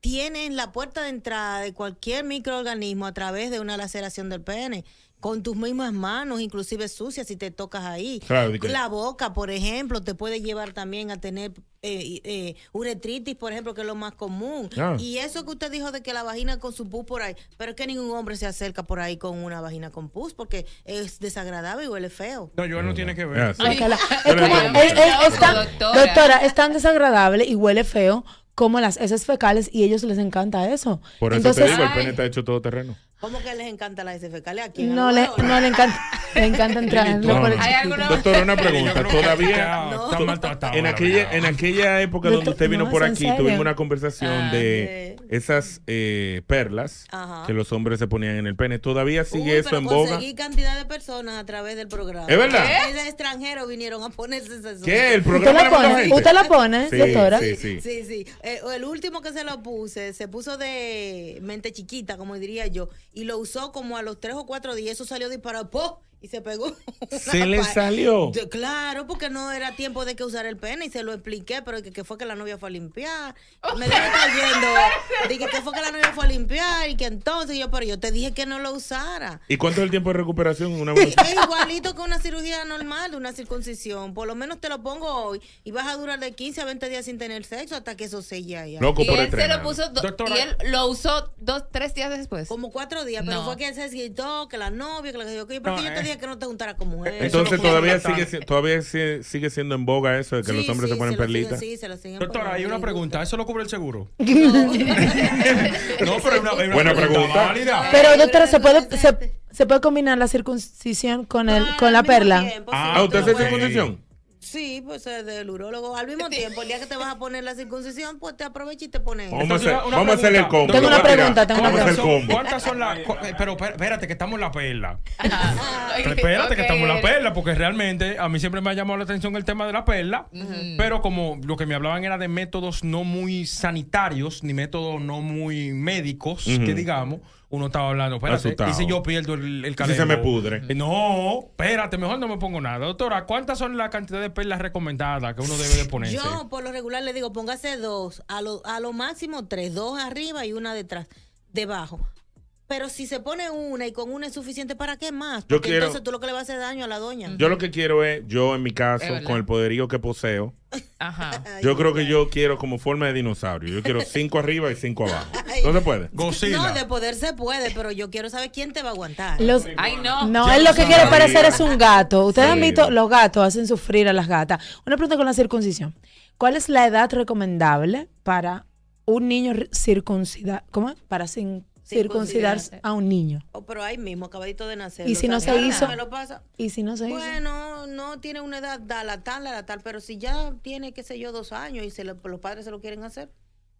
Tienes la puerta de entrada de cualquier microorganismo a través de una laceración del pene. Con tus mismas manos, inclusive sucias, si te tocas ahí. Claro, La boca, por ejemplo, te puede llevar también a tener eh, eh, uretritis, por ejemplo, que es lo más común. Ah. Y eso que usted dijo de que la vagina con su pus por ahí, pero es que ningún hombre se acerca por ahí con una vagina con pus porque es desagradable y huele feo. No, yo no tiene que ver. Es como- digo, es- es- es tan- Doctora. doctora, es tan desagradable y huele feo como las heces fecales y a ellos les encanta eso. Por eso Entonces, te digo, el pene está hecho todo terreno. ¿Cómo que les encanta la heces fecales aquí? no le, no le encanta, le encanta entrar No, no. Doctora, una pregunta. Todavía. está maltratado, en, la aquella, en aquella época Doctor, donde usted vino no, por aquí, tuvimos una conversación Ah, de esas eh, perlas Ajá. que los hombres se ponían en el pene. ¿Todavía sigue Uy, eso en boga? conseguí cantidad de personas a través del programa. ¿Es verdad? ¿Qué? De extranjeros vinieron a ponerse ese ¿Qué? ¿El ¿Usted programa la le manda pone? gente? ¿Usted la pone, Sí, doctora? sí, sí. Sí, sí. Eh, el último que se lo puse, se puso de mente chiquita, como diría yo, y lo usó como a los tres o cuatro días. Eso salió disparado, ¡po! Y se pegó. ¿Se le salió? Claro, porque no era tiempo de que usar el pene y se lo expliqué, pero que, que fue que la novia fue a limpiar. Me debe estar yendo. Dije que fue que la novia fue a limpiar y que entonces yo, pero yo te dije que no lo usara. ¿Y cuánto es el tiempo de recuperación? Una Es igualito que una cirugía normal, una circuncisión. Por lo menos te lo pongo hoy y vas a durar de 15 a 20 días sin tener sexo hasta que eso selle ya. Loco y por él se lo puso do- Doctora. y él lo usó dos, tres días después. Como cuatro días, pero No. fue que él se quitó, que la novia, que la que yo, que No, porque yo te eh. Que no te juntara como él. Entonces todavía sigue, si- todavía sigue, siendo en boga eso de que Sí, los hombres sí, se ponen siguen- perlitas. sí, se lo siguen Doctora, hay una pregunta. ¿Eso lo cubre el seguro? No, pero hay una, hay una Buena pregunta. válida. Pero doctora, ¿se puede, se, se puede combinar la circuncisión con, el, con la perla? tiempo, Ah, ¿usted hace circuncisión? Sí, pues es del urólogo. Al mismo tiempo, el día que te vas a poner la circuncisión, pues te aprovecha y te pones. Vamos a Entonces, hacer, una vamos a hacer el pregunta. combo. Tengo una pregunta, tengo una Vamos a hacer el ¿Cuántas son- combo. ¿Cuántas son las.? cu- eh, Pero per- espérate, que estamos en la perla. Espérate, que estamos en la perla, porque realmente a mí siempre me ha llamado la atención el tema de la perla. Pero como lo que me hablaban era de métodos no muy sanitarios, ni métodos no muy médicos, que digamos, uno estaba hablando, espérate, Asustado. y si yo pierdo el, el Si se me pudre. No, espérate, mejor no me pongo nada. Doctora, ¿cuántas son la cantidad de perlas recomendadas que uno debe de ponerse? Yo, por lo regular, le digo, póngase dos, a lo, a lo máximo tres, dos arriba y una detrás, debajo. Pero si se pone una y con una es suficiente, ¿para qué más? Yo Porque quiero- entonces tú lo que le vas a hacer daño a la doña. Yo lo que quiero es, yo en mi caso, con el poderío que poseo, Ajá. yo creo que yo quiero como forma de dinosaurio. Yo quiero cinco arriba y cinco abajo. ¿No se puede? No, de poder se puede, pero yo quiero saber quién te va a aguantar. Los- Ay, no. No, él lo que quiere parecer es un gato. Ustedes han Sí. visto, los gatos hacen sufrir a las gatas. Una pregunta con la circuncisión. ¿Cuál es la edad recomendable para un niño circuncidar? ¿Cómo? es? Para sin- circuncidarse Circuncidarse. a un niño. Oh, pero ahí mismo, acabadito de nacer. ¿Y si no se hizo? Me lo pasa. ¿Y si no se hizo? Bueno, no tiene una edad, da la tal, da la tal, pero si ya tiene, qué sé yo, dos años y se lo- los padres se lo quieren hacer,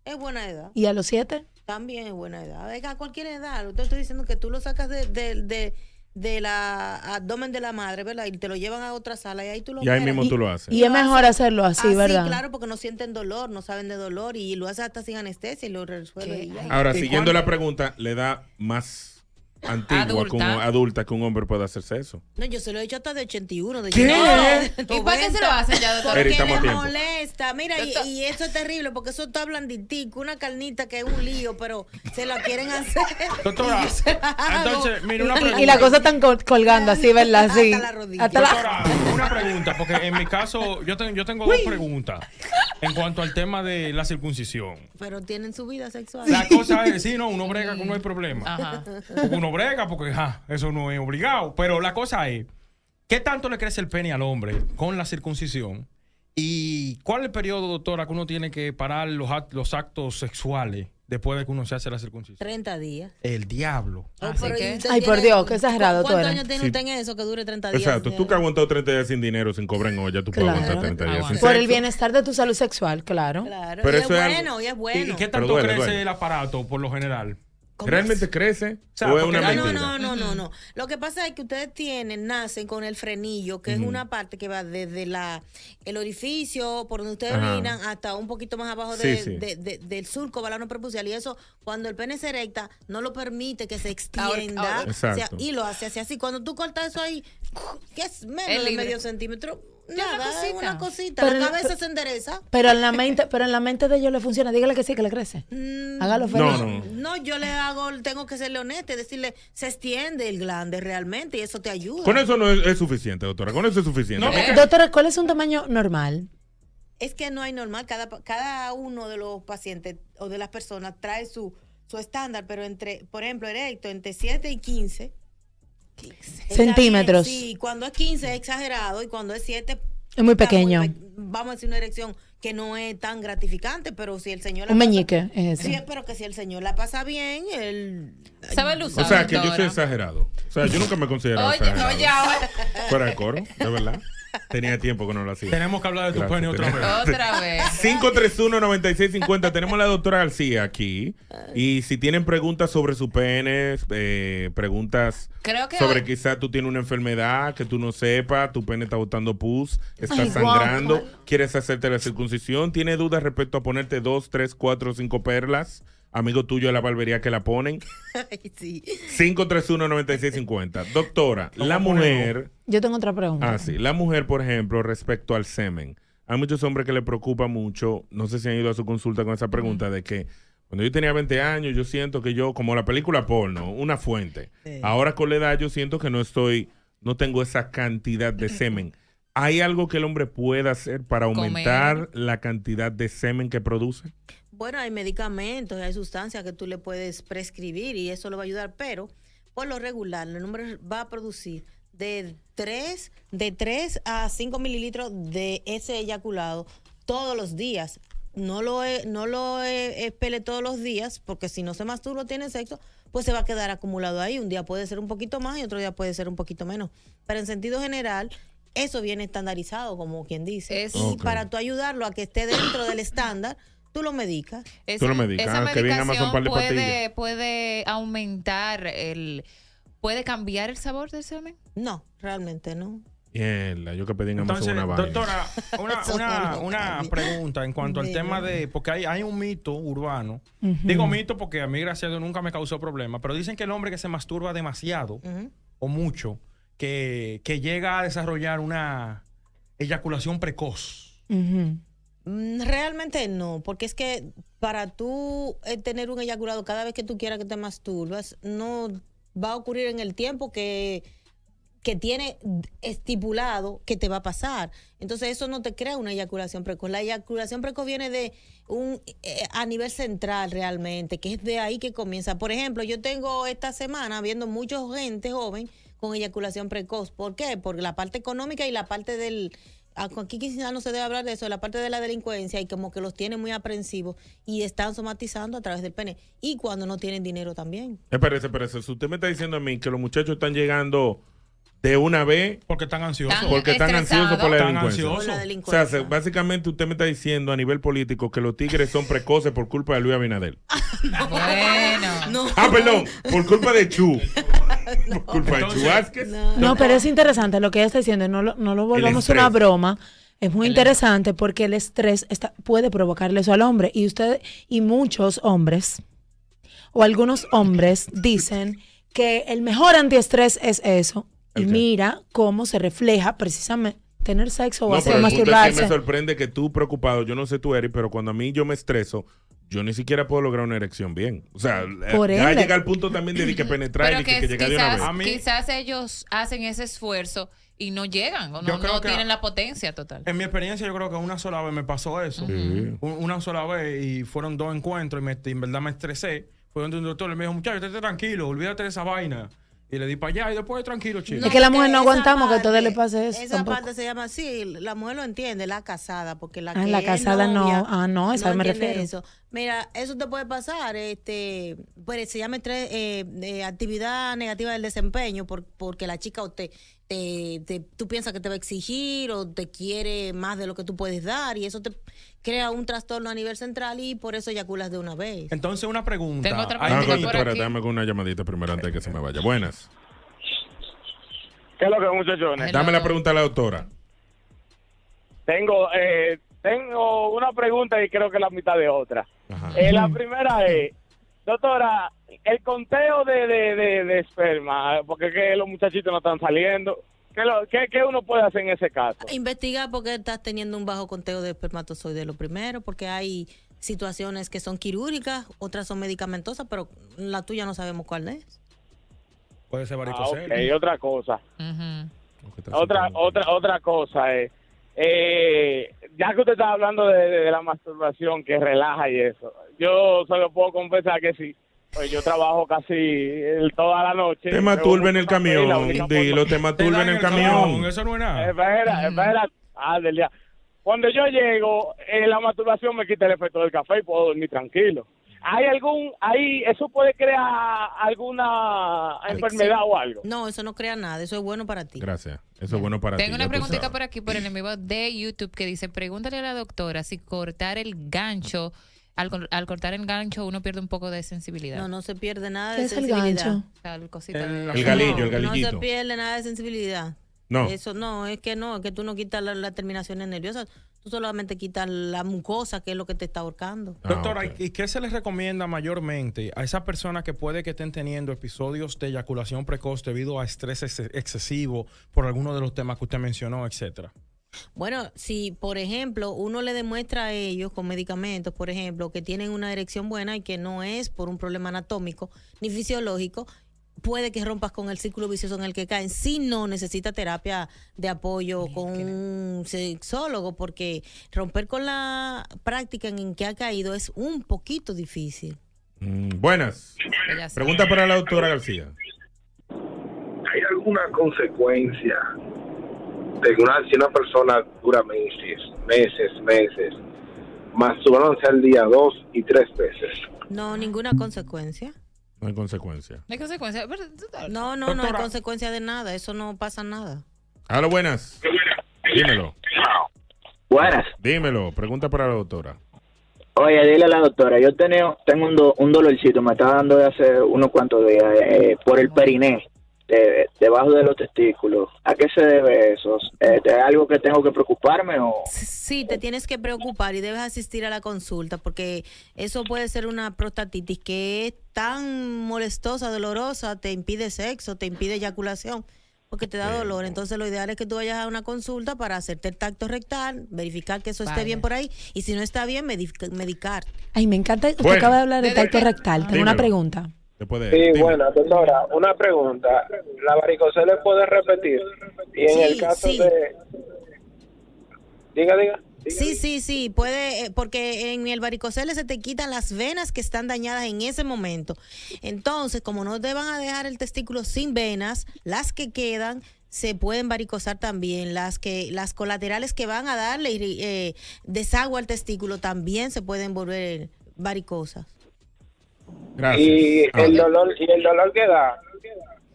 es buena edad. ¿Y a los siete? También es buena edad. Venga, a cualquier edad. Te estoy diciendo que tú lo sacas de, de, de, de la abdomen de la madre, ¿verdad? Y te lo llevan a otra sala y ahí tú lo Y ahí mismo tú lo haces. Y es mejor hacerlo así, ¿verdad? claro, porque no sienten dolor, no saben de dolor y lo haces hasta sin anestesia y lo resuelve y ya. Ahora, ¿Y siguiendo la pregunta, le da más antigua, que un- Adulta. adulta, que un hombre pueda hacerse eso. No, yo se lo he hecho hasta de 81, de ¿Qué? 80, ¿Y para qué se lo hacen ya, doctora? Eri, Porque tiempo. molesta. Mira, y, y eso es terrible porque eso está blanditico, una carnita que es un lío, pero se la quieren hacer. Doctora, entonces, mira, una pregunta. Y la cosa están col- colgando así, ¿verdad? Sí. Hasta la- Doctora, una pregunta, porque en mi caso yo, tengo yo tengo dos preguntas en cuanto al tema de la circuncisión. Pero tienen su vida sexual. La cosa es, sí, no, uno brega, no hay problema. Ajá. Porque brega, porque ja, eso no es obligado. Pero la cosa es, ¿qué tanto le crece el pene al hombre con la circuncisión? ¿Y cuál es el periodo, doctora, que uno tiene que parar los, act- los actos sexuales después de que uno se hace la circuncisión? 30 días. El diablo. Oh, pero ¿y usted Ay, por Dios, qué exagerado ¿Cuántos años tiene Sí. usted en eso que dure 30 días? Exacto, tú que has aguantado 30 días sin dinero, sin cobrar en olla, tú puedes aguantar 30 días sin Por el bienestar de tu salud sexual, claro. Claro, Pero y eso es es algo- bueno, y es ¿Y, bueno. y qué tanto duele, crece duele. el aparato por lo general? ¿Realmente crece? sea, ¿O es una No, No, no, no, no, no. Lo que pasa es que ustedes tienen, nacen con el frenillo, que es una parte que va desde la el orificio, por donde ustedes Ajá. orinan, hasta un poquito más abajo Sí, de- sí. de- de- del surco balano prepucial. Y eso, cuando el pene se erecta, no lo permite que se extienda. ahora- o sea, Exacto. y lo hace así. Cuando tú cortas eso ahí, que es menos de medio centímetro, nada, es cosita. una cosita. Pero la no- cabeza pero- se endereza. Pero en la mente, pero en la mente de ellos le funciona. Dígale que sí, que le crece. Mm, Hágalo feliz. No, no. No, yo le hago, tengo que serle honesta y decirle, se extiende el glande realmente y eso te ayuda. Con eso no es, es suficiente, doctora. Con eso es suficiente. Doctora, ¿cuál es un tamaño normal? Es que no hay normal, cada, pa- cada uno de los pacientes o de las personas trae su, su estándar, pero entre, por ejemplo, erecto, entre 7 y 15. Está Centímetros. bien, Sí, cuando es 15 es exagerado y cuando es 7 Es muy pequeño. vamos a decir una erección que no es tan gratificante, pero si el señor la Un pasa- meñique es Sí, pero que si el señor la pasa bien, él ¿Sabe O sea, que yo soy exagerado. O sea, yo nunca me considero Oye, exagerado. oye, ahora. Fuera de coro, de verdad. Tenía tiempo que no lo hacía. Tenemos que hablar de tu pene otra vez. Otra vez. 531-9650. Tenemos a la doctora García aquí. Y si tienen preguntas sobre su pene, eh, preguntas Creo que sobre hoy- quizás tú tienes una enfermedad que tú no sepas, tu pene está botando pus, está Ay, sangrando, quieres hacerte la circuncisión, tienes dudas respecto a ponerte dos, tres, cuatro, cinco perlas, amigo tuyo de la barbería que la ponen. Ay, sí. 531-9650. Doctora, la mujer... Yo tengo otra pregunta. Ah, sí. La mujer, por ejemplo, respecto al semen. Hay muchos hombres que le preocupa mucho, no sé si han ido a su consulta con esa pregunta, de que cuando yo tenía 20 años, yo siento que yo, como la película porno, una fuente. Ahora con la edad yo siento que no estoy, no tengo esa cantidad de semen. ¿Hay algo que el hombre pueda hacer para aumentar la cantidad de semen que produce? Bueno, hay medicamentos, hay sustancias que tú le puedes prescribir y eso le va a ayudar, pero por lo regular, el hombre va a producir de 3, de 3 a 5 mililitros de ese eyaculado todos los días. No lo, no lo espele todos los días, porque si no se masturba o tiene sexo, pues se va a quedar acumulado ahí. Un día puede ser un poquito más y otro día puede ser un poquito menos. Pero en sentido general, eso viene estandarizado, como quien dice. Es- y para tú ayudarlo a que esté dentro del estándar, tú lo medicas. Tú lo medicas. Esa Ah, que bien Amazon medicación par de puede, puede aumentar el... ¿Puede cambiar el sabor del semen? No, realmente no. Mierda, yo que pedí en Amazon Entonces, una vaina. doctora, una, una, una pregunta en cuanto al tema de, porque hay, hay un mito urbano, digo mito porque a mí gracias a Dios nunca me causó problema, pero dicen que el hombre que se masturba demasiado o mucho, que, que llega a desarrollar una eyaculación precoz. Mm, Realmente no, porque es que para tú eh, tener un eyaculado cada vez que tú quieras que te masturbas, no va a ocurrir en el tiempo que, que tiene estipulado que te va a pasar. Entonces eso no te crea una eyaculación precoz. La eyaculación precoz viene de un eh, a nivel central realmente, que es de ahí que comienza. Por ejemplo, yo tengo esta semana viendo mucha gente joven con eyaculación precoz. ¿Por qué? Por la parte económica y la parte del aquí quizás no se debe hablar de eso, la parte de la delincuencia y como que los tiene muy aprensivos y están somatizando a través del pene. Y cuando no tienen dinero también. Espérese, espérese. Si usted me está diciendo a mí que los muchachos están llegando de una vez. Porque están ansiosos. Porque están ansiosos por la delincuencia. la O sea, delincuencia. se- básicamente usted me está diciendo a nivel político que los tigres son precoces por culpa de Luis Abinader. Bueno. Ah, perdón, por culpa de Chu. Por culpa de. No, pero es interesante lo que ella está diciendo. No lo, no lo volvamos una broma. Es muy interesante porque el estrés está, puede provocarle eso al hombre. Y usted y muchos hombres o algunos hombres dicen que el mejor antiestrés es eso. Y mira cómo se refleja precisamente tener sexo o No, hacer pero el punto es que me masturbarse. sorprende que tú preocupado, yo no sé tú, Eric, pero cuando a mí yo me estreso, yo ni siquiera puedo lograr una erección bien. O sea, eh, Por ya llega al punto también de que penetrar Pero y que, que que llegar de una quizás, vez. quizás ellos hacen ese esfuerzo y no llegan o Yo no, no tienen la potencia total. En mi experiencia, yo creo que una sola vez me pasó eso. Sí. Una sola vez y fueron dos encuentros y me- en verdad me estresé. Fue donde un doctor y me dijo, muchacho, estate tranquilo, olvídate de esa vaina. Y le di para allá y después tranquilo, chico. es que la mujer no aguantamos que a todo parte- le pase eso. Esa tampoco. parte se llama así, la mujer lo entiende, la casada, porque la Ah, que la es casada no. Ah, no, esa me entiende refiero. Eso. Mira, eso te puede pasar, este, pues se llama estrés, eh, eh, actividad negativa del desempeño, por- porque la chica o te, te, tú piensas que te va a exigir o te quiere más de lo que tú puedes dar y eso te crea un trastorno a nivel central y por eso eyaculas de una vez. Entonces, una pregunta. Tengo otra Ah, pregunta con una llamadita primero antes de que se me vaya. Buenas. ¿Qué es lo que, muchachones? Dame la pregunta a la doctora. Tengo, eh, tengo una pregunta y creo que la mitad de otra. Eh, la primera es, doctora, el conteo de, de, de, de esperma, porque que los muchachitos no están saliendo. ¿Qué, lo- qué, qué uno puede hacer en ese caso? Investigar por qué estás teniendo un bajo conteo de espermatozoides, lo primero, porque hay situaciones que son quirúrgicas, otras son medicamentosas, pero la tuya no sabemos cuál es. Puede ser Ah, varicocele. ok, y otra cosa. Otra, otra, otra cosa es, eh, ya que usted está hablando de, de- de la masturbación que relaja y eso, yo solo puedo confesar que sí. Pues yo trabajo casi el- toda la noche. Te masturba en el camión. Dilo, te masturba en el camión. Eso no es nada. Espera, espera. Ah, del día. Cuando yo llego, eh, la masturbación me quita el efecto del café y puedo dormir tranquilo. ¿Hay algún, ahí, eso puede crear alguna enfermedad o algo? No, eso no crea nada, eso es bueno para ti. Gracias. Eso es bueno para ti. Tengo una preguntita por aquí, por el enemigo de YouTube, que dice, pregúntale a la doctora si cortar el gancho, al, al cortar el gancho uno pierde un poco de sensibilidad. No, no se pierde nada ¿Qué de es el sensibilidad. gancho? O sea, el cosita El- El galillo, el No se galillito. pierde nada de sensibilidad. No. Eso no, es que no, es que tú no quitas la- las terminaciones nerviosas, tú solamente quitas la mucosa, que es lo que te está ahorcando. Ah, Doctora, ¿y qué se les recomienda mayormente a esas personas que puede que estén teniendo episodios de eyaculación precoz debido a estrés ex- excesivo por alguno de los temas que usted mencionó, etcétera? Bueno, si por ejemplo uno le demuestra a ellos con medicamentos, por ejemplo, que tienen una erección buena y que no es por un problema anatómico ni fisiológico, puede que rompas con el círculo vicioso en el que caen. Si no, necesita terapia de apoyo con un sexólogo, porque romper con la práctica en que ha caído es un poquito difícil. Mm, buenas. Pregunta para la doctora García. ¿Hay alguna consecuencia de una, si una persona dura meses, meses, meses, masturbándose al día dos y tres veces? No, ninguna consecuencia. No hay consecuencia. No hay consecuencia. No, no, no hay consecuencia de nada, eso no pasa nada. Hola, buenas. Dímelo. Buenas. Dímelo. Pregunta para la doctora. Oye, dile a la doctora, yo tenía, tengo un, do- un dolorcito, me está dando de hace unos cuantos días eh, por el periné, de- debajo de los testículos. ¿A qué se debe eso? ¿Es algo que tengo que preocuparme o...? Sí, te tienes que preocupar y debes asistir a la consulta porque eso puede ser una prostatitis que es tan molestosa, dolorosa, te impide sexo, te impide eyaculación, porque te da dolor. Entonces lo ideal es que tú vayas a una consulta para hacerte el tacto rectal, verificar que eso esté bien por ahí y si no está bien, medic- medicar. Ay, me encanta. Usted Bueno. acaba de hablar de Desde tacto rectal. Tengo Dímelo. una pregunta. Después de Sí, dime. bueno, doctora, una pregunta. ¿La varicocele puede repetir? Y en Sí, el caso sí. de... Diga, diga. Sí, sí, sí, puede, eh, porque en el varicocele se te quitan las venas que están dañadas en ese momento. Entonces, como no te van a dejar el testículo sin venas, las que quedan se pueden varicosar también. Las que, las colaterales que van a darle eh, desagua al testículo también se pueden volver varicosas. Gracias. Y Ah. el dolor y el dolor que da,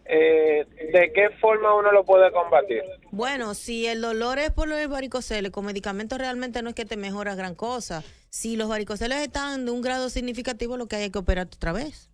eh, ¿de qué forma uno lo puede combatir? Bueno, si el dolor es por los varicoceles, con medicamentos realmente no es que te mejora gran cosa. Si los varicoceles están de un grado significativo, lo que hay es que operar otra vez.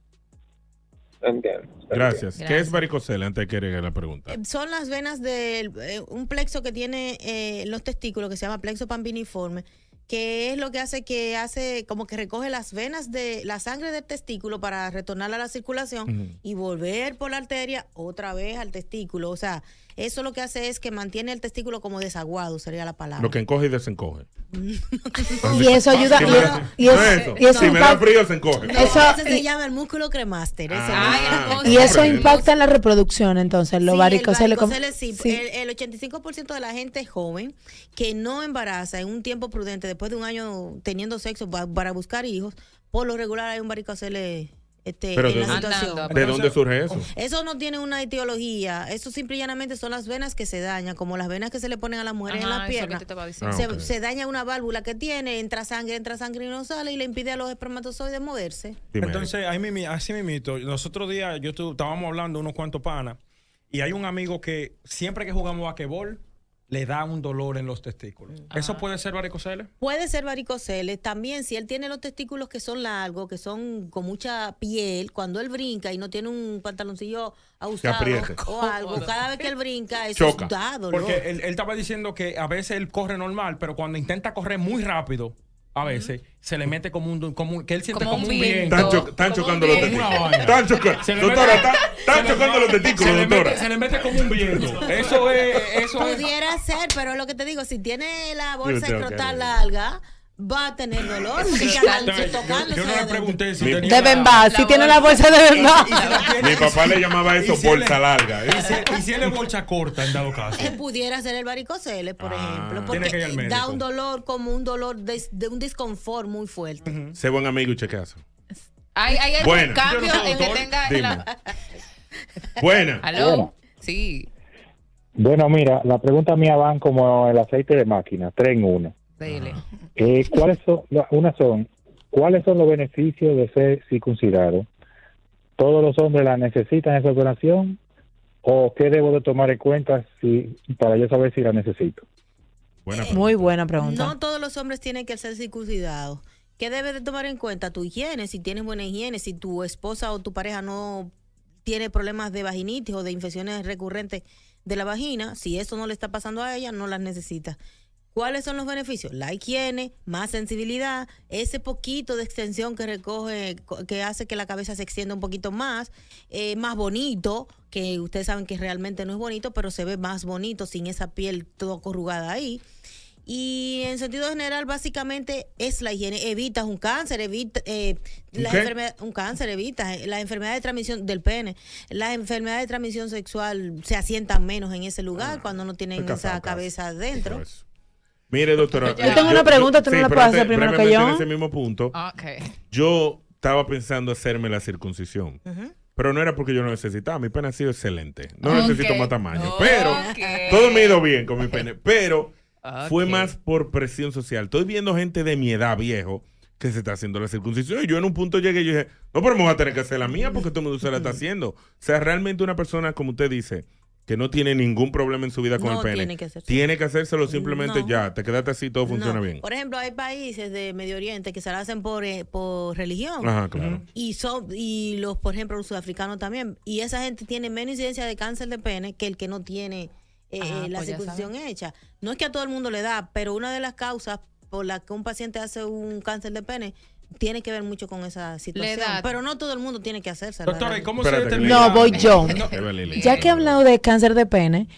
Entiendo. Gracias. ¿Qué es varicocele? Antes de que llegue la pregunta. Eh, Son las venas de un plexo que tiene eh, los testículos, que se llama plexo pambiniforme, que es lo que hace que hace como que recoge las venas de la sangre del testículo para retornarla a la circulación y volver por la arteria otra vez al testículo. O sea, eso lo que hace es que mantiene el testículo como desaguado, sería la palabra. Lo que encoge y desencoge. Y eso ayuda. Si y me eso- da- y eso- no es eso. y eso Si me da frío, se encoge. No, Eso- se y- llama el músculo cremaster. ese Ah, es. Y eso impacta en la reproducción, entonces, los Sí, varicoceles. el varicocele sí. sí. El, el 85% de la gente joven que no embaraza en un tiempo prudente, después de un año teniendo sexo pa- para buscar hijos, por lo regular hay un varicocele este, Pero en de, la situación. ¿de dónde surge eso? Eso no tiene una etiología, eso simple y llanamente son las venas que se dañan, como las venas que se le ponen a las mujeres Ajá, en la eso es lo pierna. que te estaba diciendo. se, Ah, se daña una válvula que tiene, entra sangre, entra sangre y no sale y le impide a los espermatozoides moverse. Entonces, ahí mimi- así mismito, los otros días yo estu- estábamos hablando unos cuantos panas y hay un amigo que siempre que jugamos basquetbol le da un dolor en los testículos. ¿Eso puede ser varicocele? Puede ser varicoceles. También, si él tiene los testículos que son largos, que son con mucha piel, cuando él brinca y no tiene un pantaloncillo ajustado apriete. o algo, cada vez que él brinca, eso Choca. da dolor. Porque él, él estaba diciendo que a veces él corre normal, pero cuando intenta correr muy rápido, a veces se le mete como un, como que él siente Como como, un viento. Están cho- están chocando los testículos. Están choca- Se le doctora, están- chocando los testículos, se le mete- doctora. Se le mete como un viento. Eso es, eso es. Pudiera ser, pero lo que te digo, si tiene la bolsa escrotal larga, va a tener dolor. Yo no le pregunté si tenía De Bemba, si tiene la bolsa de Bemba. Mi papá le llamaba eso bolsa larga. Y si, él es bolsa corta, en dado caso. Pudiera ser el varicocele, por ejemplo, Ah. Tiene que ir al porque da un dolor como un dolor de, un disconfort muy fuerte. Sé buen amigo y chequea eso. ¿Hay, hay algún Buena. cambio no en que tenga la... Buena. Sí, Bueno, mira, la pregunta mía van como el aceite de máquina, tres en uno. dele. Eh, ¿Cuáles son, una son, cuáles son los beneficios de ser circuncidado? ¿Todos los hombres la necesitan esa operación? ¿O qué debo de tomar en cuenta si, para yo saber si la necesito? Muy buena pregunta. No todos los hombres tienen que ser circuncidados. ¿Qué debes de tomar en cuenta? Tu higiene, si tienes buena higiene, si tu esposa o tu pareja no tiene problemas de vaginitis o de infecciones recurrentes de la vagina, si eso no le está pasando a ella, no las necesita. ¿Cuáles son los beneficios? La higiene, más sensibilidad, ese poquito de extensión que recoge, co- que hace que la cabeza se extienda un poquito más, eh, más bonito, que ustedes saben que realmente no es bonito, pero se ve más bonito sin esa piel todo corrugada ahí. Y en sentido general, básicamente es la higiene. Evitas un cáncer, evita eh, ¿Un las enfermedades- un cáncer, evitas eh, las enfermedades de transmisión del pene. Las enfermedades de transmisión sexual se asientan menos en ese lugar cuando no tienen esa cabeza adentro. Mire, doctora. Yo tengo una pregunta, tú no la puedes antes, hacer primero que yo. En ese mismo punto, Ok. yo estaba pensando hacerme la circuncisión. Pero no era porque yo no necesitaba. Mi pene ha sido excelente. No necesito más tamaño. Pero todo me ha ido bien con mi pene. Pero fue más por presión social. Estoy viendo gente de mi edad, viejo, que se está haciendo la circuncisión. Y yo en un punto llegué y yo dije, no, pero me voy a tener que hacer la mía porque todo el mundo se la está haciendo. O sea, realmente una persona, como usted dice, que no tiene ningún problema en su vida con No el pene. tiene que hacerse. Tiene que hacérselo simplemente No. ya. Te quedaste así, todo funciona No. bien. Por ejemplo, hay países de Medio Oriente que se la hacen por, eh, por religión. Ajá, claro. Y son, y los, por ejemplo, los sudafricanos también. Y esa gente tiene menos incidencia de cáncer de pene que el que no tiene eh, Ah, la pues circuncisión hecha. No es que a todo el mundo le da, pero una de las causas por la que un paciente hace un cáncer de pene tiene que ver mucho con esa situación. Pero no todo el mundo tiene que hacerse. Doctora, ¿y cómo Espérate, se? No, voy yo. Ya que he hablado de cáncer de pene,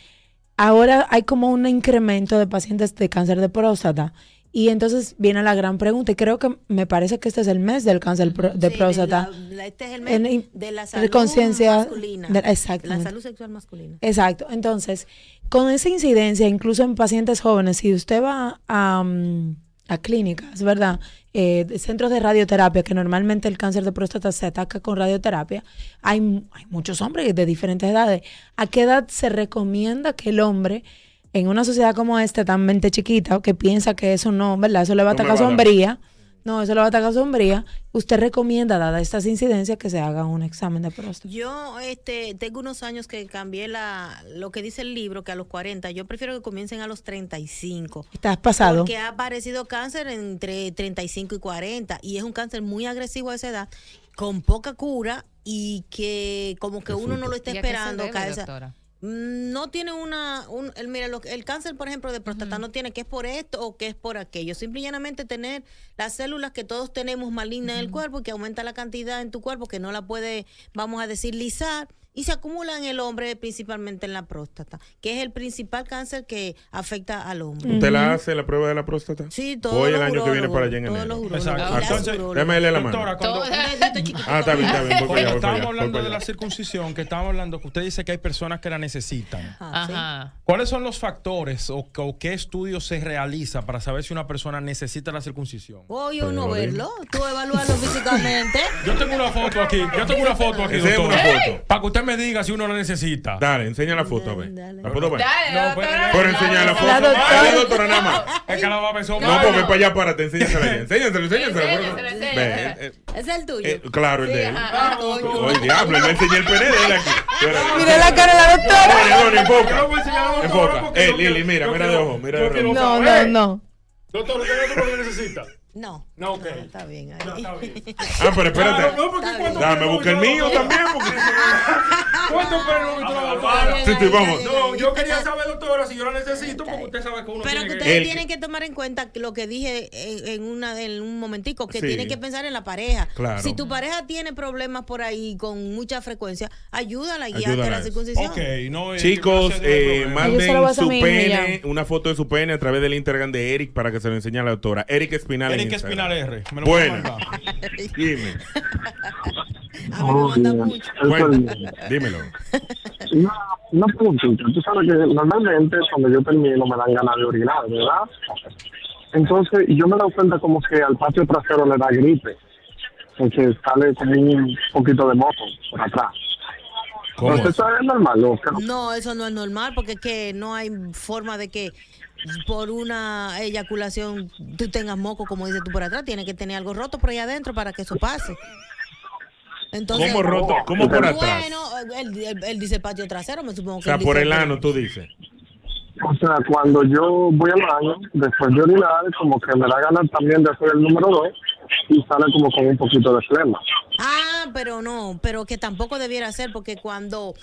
ahora hay como un incremento de pacientes de cáncer de próstata. Y entonces viene la gran pregunta, y creo que me parece que este es el mes del cáncer de Sí, próstata. la- la- este es el En- mes de la salud conciencia masculina. de- la exactamente. salud sexual masculina. Exacto. Entonces, con esa incidencia, incluso en pacientes jóvenes, si usted va a, mm, a clínicas, ¿verdad? Eh, centros de radioterapia, que normalmente el cáncer de próstata se ataca con radioterapia, hay, hay muchos hombres de diferentes edades. ¿A qué edad se recomienda que el hombre, en una sociedad como esta, tan mente chiquita, que piensa que eso no, ¿verdad? Eso le va a No atacar va a sombría. No, eso le va a atacar sombría. Usted recomienda, dadas estas incidencias, que se haga un examen de próstata. Yo este, tengo unos años que cambié la, lo que dice el libro, que a los 40, yo prefiero que comiencen a los 35. ¿Estás pasado? Porque ha aparecido cáncer entre 35 y 40 y es un cáncer muy agresivo a esa edad, con poca cura y que como que uno no lo está ¿Y a qué se esperando. debe, cae no tiene una, un, el, mira, lo- el cáncer, por ejemplo, de próstata no tiene que es por esto o que es por aquello. Simple y llanamente tener las células que todos tenemos malignas en el cuerpo que aumenta la cantidad en tu cuerpo que no la puede, vamos a decir, lisar. Y se acumula en el hombre, principalmente en la próstata, que es el principal cáncer que afecta al hombre. ¿Usted la hace la prueba de la próstata? Sí, todos Voy el año que viene para allá en enero. Exacto. Entonces. Déjame la mano. Doctora, cuando, Ah, está bien, está bien. Allá, estábamos hablando de la circuncisión, que estábamos hablando, que usted dice que hay personas que la necesitan. Ajá. ¿Cuáles son los factores o, o qué estudios se realiza para saber si una persona necesita la circuncisión? Oye, uno verlo, tú evaluarlo físicamente. Yo tengo una foto aquí, yo tengo una foto aquí, Enséñame doctora. una foto. Para que usted me diga si uno la necesita. Dale, enseña la foto, a ver. ¿La puedo ver? No, pues, Pero enseña la foto. La doctora. Ay, la doctora nada más. Es que la va a ver No, pues ven para allá, párate, enséñasela eh, eh, Es el tuyo. eh, claro, el de él. Ah. Oh, diablo, él me enseñó el pene de él aquí. Mira la cara de la doctora. Bueno, bueno, enfoca. La doctora Enfoca. porque Eh, Lili, mira, mira de ojo, mira de ojo. No, no, no. Doctor, ¿usted no lo necesita? No. No, ok. Está bien. ahí. Ah, pero espérate. Claro, no, porque cuando- Dame, busca el mío también. Porque... ¿Cuántos pelos me trajo, doctora? Sí, sí, vamos. No, yo quería saber, doctora, si yo la necesito, porque usted sabe que uno Pero que tiene ustedes tienen que tomar en cuenta lo que dije en, una, en un momentico, que Sí. tienen que pensar en la pareja. Claro. Si tu pareja tiene problemas por ahí con mucha frecuencia, ayúdala a la a eso. circuncisión. Ok, no, Chicos, no eh, lo manden su pene, una foto de su pene a través del Instagram de Eric para que se lo enseñe a la doctora. Eric Espinal. En Eric Instagram. Espinal R. Me lo a Bueno, dime. Bueno, dímelo. Una, una preguntita. Tú sabes que normalmente cuando yo termino me dan ganas de orinar, ¿verdad? Entonces, yo me he dado cuenta como que al patio trasero le da gripe. Porque sale como un poquito de moco por atrás. ¿Cómo Entonces, eso es normal. ¿o qué? No, eso no es normal porque es que no hay forma de que por una eyaculación tú tengas moco, como dices tú por atrás. Tienes que tener algo roto por ahí adentro para que eso pase. Entonces, ¿Cómo roto? ¿Cómo por atrás? Bueno, él, él- él dice patio trasero, me supongo O que sea, él por dice el que- ano, tú dices. O sea, cuando yo voy al baño, después de orinar, como que me da ganas también de hacer el número dos y sale como con un poquito de flema. Ah, pero no, pero que tampoco debiera ser, porque cuando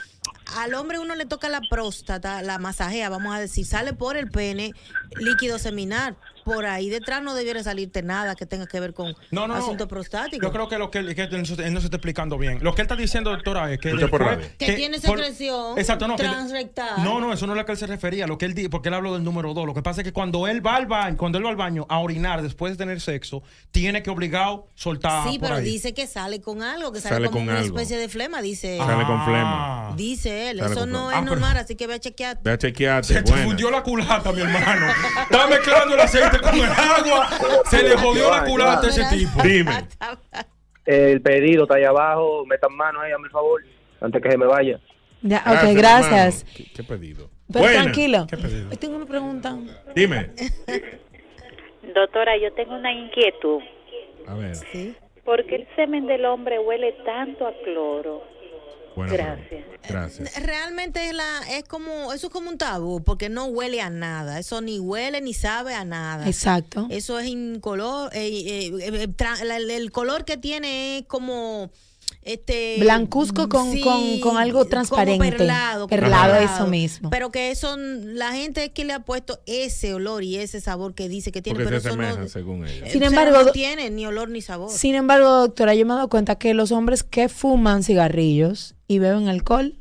al hombre uno le toca la próstata, la masajea, vamos a decir, sale por el pene líquido seminal. Por ahí detrás no debiera salirte nada que tenga que ver con No, no, no. asunto prostático. Yo creo que lo que él, que él no se él no se está explicando bien. Lo que él está diciendo, doctora, es que. Después- tiene por- secreción Exacto, no. que- transrectal. no, no, eso no es lo que él se refería. Lo que él di- porque él habló del número dos. Lo que pasa es que cuando él va al baño, cuando él va al baño a orinar después de tener sexo, tiene que obligado soltar. Sí, por pero ahí. dice que sale con algo, que sale, Sale como con una algo. especie de flema, dice. Sale con Ah. flema. Dice él, Sale eso no flema. es Ah, normal, así que ve a chequear. Ve a chequearte. Se te fundió la culata, mi hermano. Está mezclando el aceite con el agua. Se le jodió la culata a ese tipo. Dime. El pedido está ahí abajo. Metan mano ahí, a mi favor, antes que se me vaya. Ya, ok, gracias. ¿Qué, qué pedido? Pero Buena. tranquilo. ¿Qué pedido? Tengo una pregunta. Dime. Doctora, yo tengo una inquietud. A ver. ¿Por qué el semen del hombre huele tanto a cloro? Buena Gracias. Gracias. Realmente es la es como eso es como un tabú porque no huele a nada, eso ni huele ni sabe a nada. Exacto. Eso es incolor, eh, eh, eh, el color que tiene es como este Blancuzco con, sí, con, con algo transparente. perlado, como Perlado, perlado. eso mismo. Pero que eso la gente es que le ha puesto ese olor y ese sabor que dice que tiene, Porque pero se eso no, asemejan según ella. eh, Sin o sea, embargo, no tiene ni olor ni sabor. Sin embargo, doctora, yo me he dado cuenta que los hombres que fuman cigarrillos y beben alcohol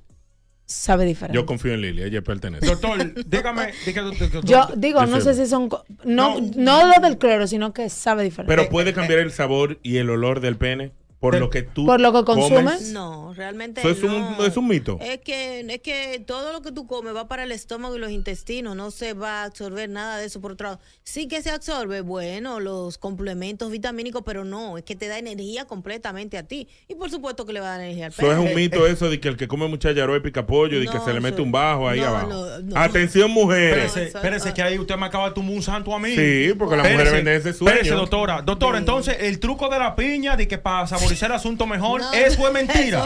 sabe diferente. Yo confío en Lili, ella pertenece. Doctor, dígame. doctor, Yo digo, no sé si son... co- No, no, lo del cloro, sino que sabe diferente. Pero puede cambiar el sabor y el olor del pene por lo que tú Por lo que consumes. comes? No, realmente Eso es, no. un, es un mito. Es que, es que todo lo que tú comes va para el estómago y los intestinos, no se va a absorber nada de eso por otro lado. Sí que se absorbe, bueno, los complementos vitamínicos, pero no, es que te da energía completamente a ti. Y por supuesto que le va a dar energía al Eso es un mito eso de que el que come mucha yaroa y pica pollo y que No, se le mete un bajo ahí no, abajo. no, no. Atención mujeres. Espérese, espérese, que ahí usted me acaba de tumbar un santo a mí. Sí, porque las mujeres venden ese sueño. Espérese, doctora. Doctora, entonces el truco de la piña de que para el asunto mejor, eso es mentira.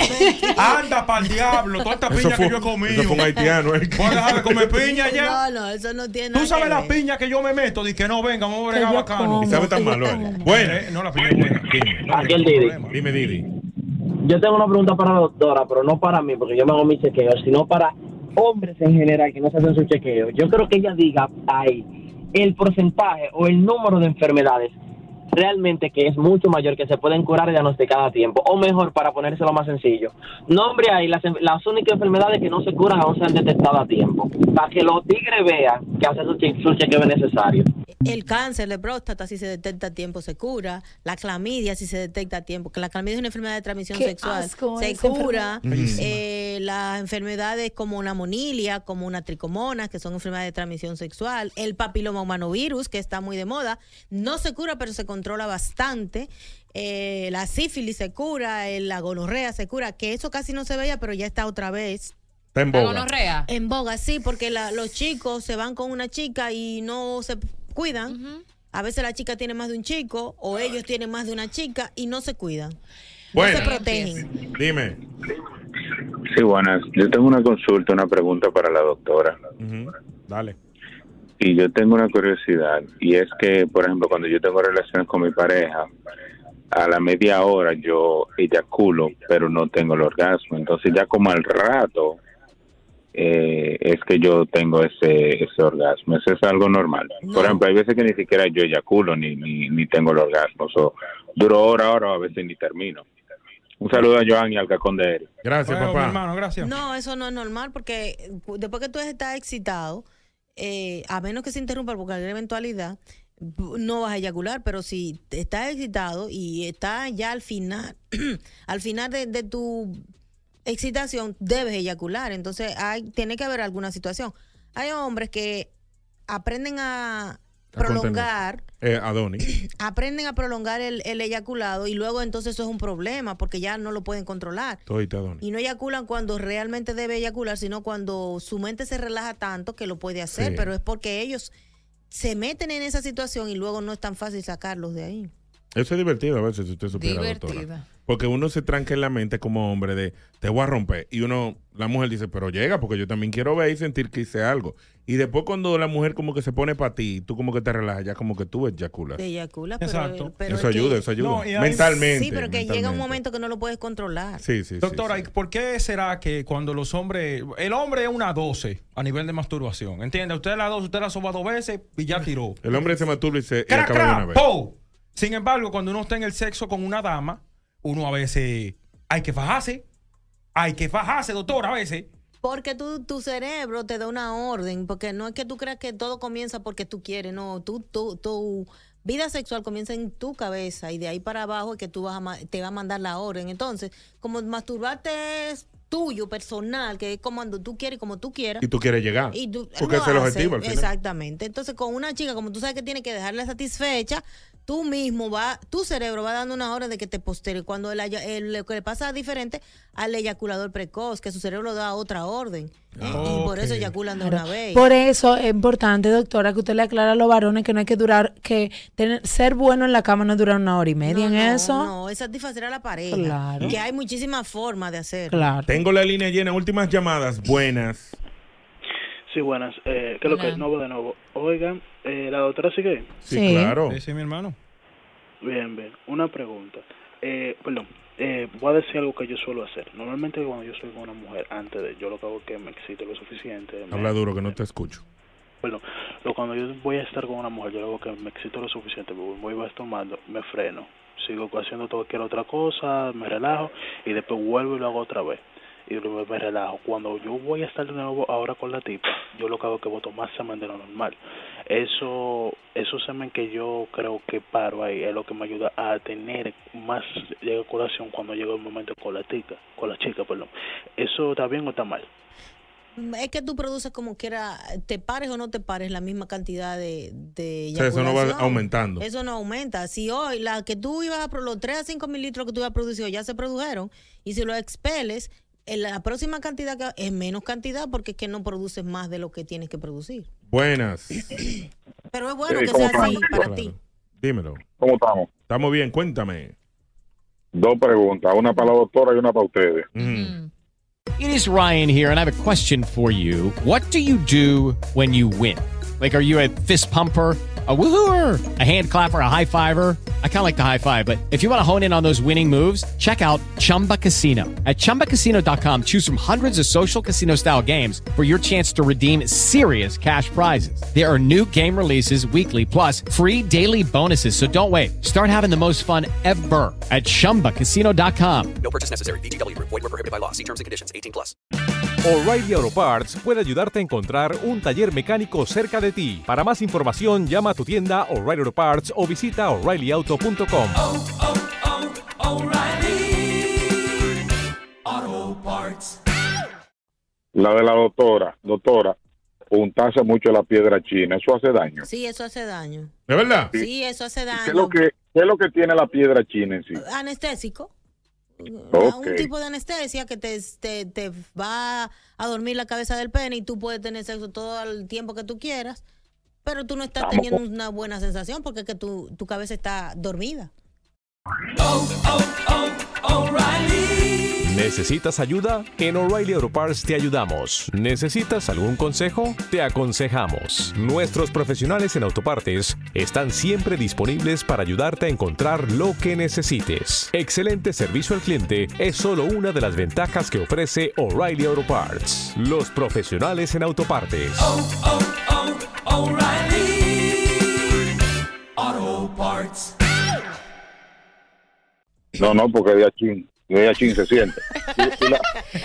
Anda para el diablo, toda esta Eso piña fue- que yo he comido. eso fue un haitiano, ¿eh? ¿Voy a dejar de comer piña ya? No, no, eso no tiene Tú nada sabes la piña que yo me meto, di que no, venga, vamos a bregar bacano. Y sabe tan malo, ¿eh? Bueno. no, la piña es buena. Dime. Aquí el Didi. Dime, Didi. Yo tengo una pregunta para la doctora, pero no para mí, porque yo me hago mi chequeo, sino para hombres en general que no se hacen su chequeo, yo creo que ella diga ahí el porcentaje o el número de enfermedades realmente que es mucho mayor que se pueden curar y diagnosticar a tiempo. O mejor, para ponérselo más sencillo, nombre ahí las, las únicas enfermedades que no se curan aún se han detectado a tiempo. Para que los tigres vean que hace su, che- su chequeo es necesario. El cáncer de próstata, si se detecta a tiempo, se cura. La clamidia, si se detecta a tiempo, que la clamidia es una enfermedad de transmisión Qué sexual, asco se cura. Eh, las enfermedades como una monilia, como una tricomona, que son enfermedades de transmisión sexual. El papiloma humanovirus, que está muy de moda, no se cura, pero se controla bastante. Eh, la sífilis se cura, eh, la gonorrea se cura, que eso casi no se veía, pero ya está otra vez. Está en boga. En boga, sí, porque la- los chicos se van con una chica y no se cuidan. A veces la chica tiene más de un chico o ellos tienen más de una chica y no se cuidan. Bueno. No se protegen. Dime. Sí, buenas. Yo tengo una consulta, una pregunta para la doctora. Dale. Y yo tengo una curiosidad, y es que, por ejemplo, cuando yo tengo relaciones con mi pareja, a la media hora yo eyaculo, pero no tengo el orgasmo. Entonces ya como al rato eh, es que yo tengo ese, ese orgasmo. Eso es algo normal. Por ejemplo, hay veces que ni siquiera yo eyaculo ni, ni, ni tengo el orgasmo. So, duro hora, hora, a veces ni termino. Un saludo a Joan y al Cacón de Eric. Gracias, Bueno, mi papá. hermano, gracias. No, eso no es normal porque después que tú estás excitado, eh, a menos que se interrumpa por cualquier eventualidad, no vas a eyacular, pero si estás excitado y estás ya al final, al final de, de tu excitación, debes eyacular. Entonces, hay, tiene que haber alguna situación. Hay hombres que aprenden a. prolongar Eh, Adonis. aprenden a prolongar el, el eyaculado y luego entonces eso es un problema porque ya no lo pueden controlar. Todita Adonis. Y no eyaculan cuando realmente debe eyacular, sino cuando su mente se relaja tanto que lo puede hacer, Sí. pero es porque ellos se meten en esa situación y luego no es tan fácil sacarlos de ahí. Eso es divertido a veces, si usted supiera, Divertido. doctora. Porque uno se tranca en la mente como hombre de, te voy a romper. Y uno, la mujer dice, pero llega, porque yo también quiero ver y sentir que hice algo. Y después cuando la mujer como que se pone para ti, tú como que te relajas, ya como que tú eyaculas. Te eyaculas, pero, Exacto. pero Eso es que- ayuda, eso ayuda. No, mentalmente. Sí, pero que llega un momento que no lo puedes controlar. Sí, sí, sí, Doctora, ¿y por qué será que cuando los hombres. El hombre es una 12 a nivel de masturbación? ¿Entiende? Usted la 12, usted la soba dos veces y ya tiró. El hombre se masturba y se y ¡Crac, acaba de una vez. ¡Po! Sin embargo, cuando uno está en el sexo con una dama, uno a veces hay que fajarse. Hay que fajarse, doctora, a veces. Porque tu, tu cerebro te da una orden, porque no es que tú creas que todo comienza porque tú quieres, no, tú, tú, tu vida sexual comienza en tu cabeza y de ahí para abajo es que tú vas a, te va a mandar la orden. Entonces, como masturbarte es tuyo, personal, que es como cuando tú quieres y como tú quieras. Y tú quieres llegar. Y tú porque es el objetivo al final. Exactamente. Entonces, con una chica, como tú sabes que tiene que dejarla satisfecha, tú mismo va, tu cerebro va dando una hora de que te postere. Cuando el, el- lo que le pasa diferente al eyaculador precoz, que su cerebro da otra orden. ¿eh? Y por eso eyaculan de una vez. Por eso es importante, doctora, que usted le aclara a los varones que no hay que durar, que tener, ser bueno en la cama no es durar una hora y media en eso. No, es satisfacer a la pareja. Claro. Que hay muchísimas formas de hacerlo. Claro. Tengo la línea llena. Últimas llamadas. Buenas. Sí, buenas. Eh, ¿Qué es lo que Hola. nuevo de nuevo? Oigan, eh, ¿la doctora sigue? Sí, Sí. claro. Sí, sí, mi hermano. Bien, bien. Una pregunta. Eh, perdón, eh, voy a decir algo que yo suelo hacer. Normalmente cuando yo soy con una mujer, antes de, yo lo que hago es que me excito lo suficiente. me- Habla duro que no te escucho. Perdón, lo, cuando yo voy a estar con una mujer, yo lo hago que me excito lo suficiente, me voy vas tomando, me freno, sigo haciendo cualquier otra cosa, me relajo y después vuelvo y lo hago otra vez. Y luego me relajo. Cuando yo voy a estar de nuevo ahora con la tipa, yo lo que hago es que boto más semen de lo normal. Eso, eso semen que yo creo que paro ahí es lo que me ayuda a tener más eyaculación cuando llega el momento con la chica, con la chica, perdón. ¿Eso está bien o está mal? Es que tú produces como quiera, te pares o no te pares, la misma cantidad de, de O sea, eso no va aumentando. Eso no aumenta. Si hoy la que tú ibas a los 3 a 5 mil litros que tú ibas a producir ya se produjeron, y si lo expeles, la próxima cantidad que, es menos cantidad porque es que no produces más de lo que tienes que producir. Buenas. Pero es bueno Sí, que ¿cómo sea así estamos? para Claro. ti. Dímelo. ¿Cómo estamos? Estamos bien, cuéntame. Dos preguntas, una para la doctora y una para ustedes. It is Ryan here, and I have a question for you. What do you do when you win? Like, are you a fist pumper? A woohooer, a hand clapper, a high fiver. I kind of like the high five, but if you want to hone in on those winning moves, check out Chumba Casino. At chumbacasino.com, choose from hundreds of social casino style games for your chance to redeem serious cash prizes. There are new game releases weekly, plus free daily bonuses. So don't wait. Start having the most fun ever at chumbacasino.com. No purchase necessary. VGW Group. Void were prohibited by law. See terms and conditions. 18 plus. O'Reilly Auto Parts puede ayudarte a encontrar un taller mecánico cerca de ti. Para más información, llama a tu tienda O'Reilly Auto Parts o visita oreillyauto.com. Auto Parts. La de la doctora, doctora, untarse mucho la piedra china, eso hace daño. Sí, eso hace daño. ¿De verdad? Sí, eso hace ¿Qué es daño. lo que, qué es lo que tiene la piedra china en sí? Anestésico. Ok. Un tipo de anestesia que te, te, te va a dormir la cabeza del pene y tú puedes tener sexo todo el tiempo que tú quieras, pero tú no estás Vamos teniendo con- una buena sensación porque es que tu, tu cabeza está dormida. ¿Necesitas ayuda? En O'Reilly Auto Parts te ayudamos. ¿Necesitas algún consejo? Te aconsejamos. Nuestros profesionales en autopartes están siempre disponibles para ayudarte a encontrar lo que necesites. Excelente servicio al cliente es solo una de las ventajas que ofrece O'Reilly Auto Parts. Los profesionales en autopartes. Auto Parts. No, no, porque de achín, de achín se siente. Y, y la,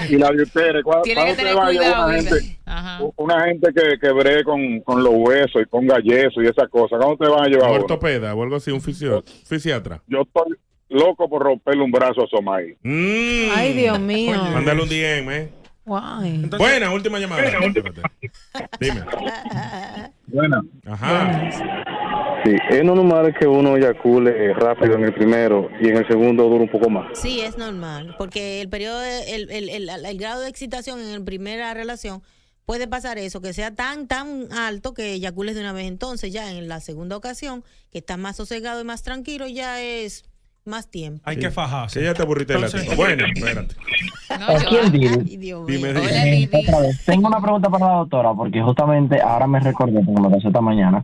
y la de ustedes, ¿cuál- Tiene que cuándo tener cuidado, una gente, Ajá. una gente que, que bree con, con los huesos y ponga yeso y esas cosas? ¿Cuándo te van a llevar Un ortopeda o algo así, un fisio- fisiatra. Yo estoy loco por romperle un brazo a Somay. Mm. Ay, Dios mío. Mándale un DM, ¿eh? Guay. Buena, última llamada. Espérate. Dime. Buena. Ajá. Sí, es normal que uno eyacule rápido en el primero y en el segundo dura un poco más. Sí, es normal, porque el periodo, de- el, el, el, el grado de excitación en la primera relación puede pasar eso, que sea tan, tan alto que eyacules de una vez. Entonces, ya en la segunda ocasión, que estás más sosegado y más tranquilo, ya es más tiempo. Hay que fajarse. Sí, ya te aburriste de la. Bueno, espérate. Aquí el deal. Dime, Eh, otra vez, Tengo una pregunta para la doctora, porque justamente ahora me recordé, porque me pasó esta mañana.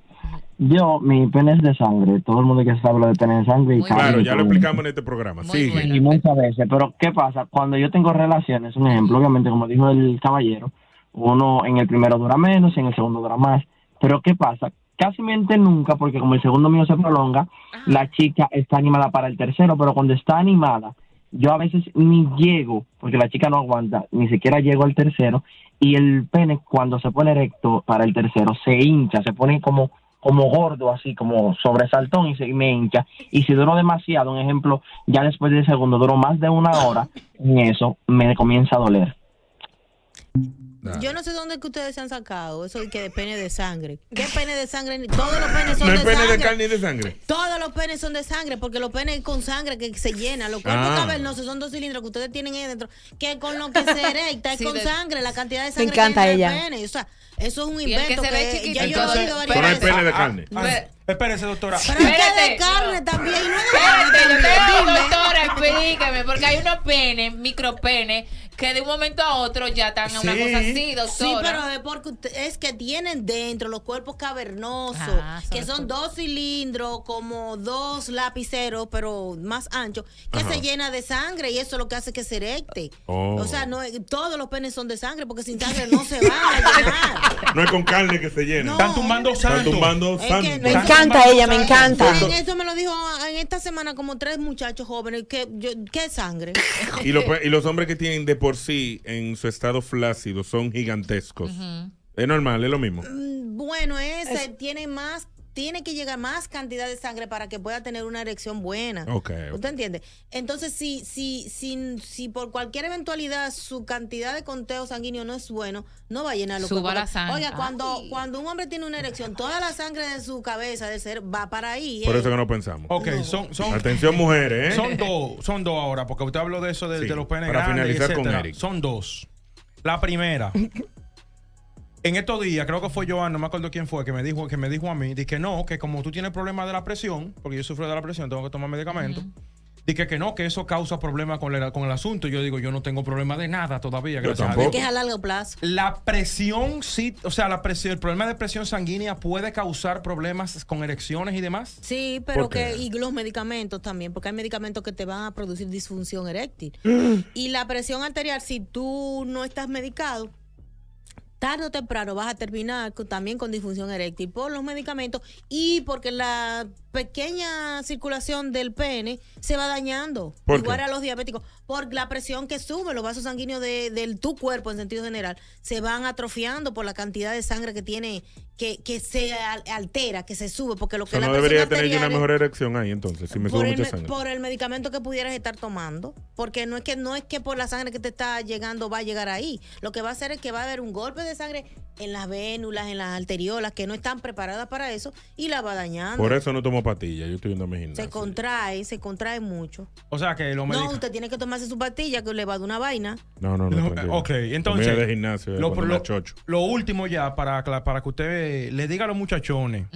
Yo, mi pene es de sangre. Todo el mundo que sabe lo de pene de sangre. y Claro, ya lo explicamos en este programa. Sigue. Y muchas veces. Pero, ¿qué pasa? Cuando yo tengo relaciones, un ejemplo, obviamente, como dijo el caballero, uno en el primero dura menos y en el segundo dura más. Pero, ¿qué pasa? Casi nunca, porque como el segundo mío se prolonga, la chica está animada para el tercero, pero cuando está animada, yo a veces ni llego, porque la chica no aguanta, ni siquiera llego al tercero, y el pene cuando se pone erecto para el tercero se hincha, se pone como como gordo, así como sobresaltón y se y me hincha. Y si duro demasiado, un ejemplo, ya después del segundo, duro más de una hora en eso, me comienza a doler. Yo no sé dónde es que ustedes se han sacado eso de que de pene de sangre. ¿Qué pene de sangre? Todos los penes son No hay de pene sangre. de carne ni de sangre. Todos los penes son de sangre, porque los penes con sangre que se llenan, los cuerpos Ah. cavernosos son dos cilindros que ustedes tienen ahí dentro, que con lo que se erecta es Sí, con de- sangre, la cantidad de Me sangre encanta que hay en el ella. pene. O sea, eso es un Y que invento que, ya yo lo he oído varias Pero hay veces. pene de carne. Ah, Espérese, doctora. Pero es que de carne también, y no de Espérate, yo tengo, doctora, explíqueme, porque hay unos penes, micropenes, que de un momento a otro ya están a una cosa así, doctora. Sí, pero es porque usted- es que tienen dentro los cuerpos cavernosos, Ah, que son dos cilindros, como dos lapiceros, pero más anchos, que Ajá. se llena de sangre y eso es lo que hace que se erecte. Oh. O sea, no, es- todos los penes son de sangre porque sin sangre no se van a llenar. No es con carne que se llena. Están tumbando Están santo. tumbando Es santo. que Me encanta ella, me encanta. Miren, Eso me lo dijo en esta semana como tres muchachos jóvenes. que yo, ¿Qué sangre? Y, los pe- y los hombres que tienen de por sí en su estado flácido son gigantescos. Es normal, es lo mismo. Mm, Bueno, ese tiene más, tiene que llegar más cantidad de sangre para que pueda tener una erección buena. Ok, ok. ¿Usted entiende? Entonces, si, si, si, si por cualquier eventualidad su cantidad de conteo sanguíneo no es bueno, no va a llenar los Suba la sangre. Oiga, cuando, cuando un hombre tiene una erección, toda la sangre de su cabeza, del ser, va para ahí. Por ¿eh? eso que no pensamos. Ok, son, son, Atención, mujeres, ¿eh? son dos, son dos ahora, porque usted habló de eso de, Sí, de los penes para grandes, finalizar con. Eric. Son dos. La primera. En estos días, creo que fue Joan, no me acuerdo quién fue, que me dijo, que me dijo a mí, dije que no, que como tú tienes problemas de la presión, porque yo sufro de la presión, tengo que tomar medicamentos, Dije que no, que eso causa problemas con el, con el asunto. Yo digo, yo no tengo problema de nada todavía, Yo gracias a tampoco. Dios. Es que es a largo plazo. La presión, sí, o sea, la presión, el problema de presión sanguínea puede causar problemas con erecciones y demás. Sí, pero que y los medicamentos también, porque hay medicamentos que te van a producir disfunción eréctil. y la presión arterial, si tú no estás medicado, tarde o temprano vas a terminar con- también con disfunción eréctil por los medicamentos y porque la pequeña circulación del pene se va dañando. ¿Por Igual a los diabéticos, por la presión que sube, los vasos sanguíneos de, del tu cuerpo en sentido general se van atrofiando por la cantidad de sangre que tiene, que, que se al- altera, que se sube, porque lo O que sea, la no debería tener yo una mejor erección ahí entonces, si me por sube el, mucha me- sangre. por el medicamento que pudieras estar tomando, porque no es que no es que por la sangre que te está llegando va a llegar ahí. Lo que va a hacer es que va a haber un golpe de sangre en las vénulas, en las arteriolas que no están preparadas para eso y la va dañando. Por eso no tomo pastillas, yo estoy yendo a mi se contrae, se contrae mucho. O sea, que los No, usted tiene que tomarse su pastilla que le va dar una vaina. No, no, no. Ok, entonces. De gimnasio, de lo, último ya, para, para que usted le diga a los muchachones.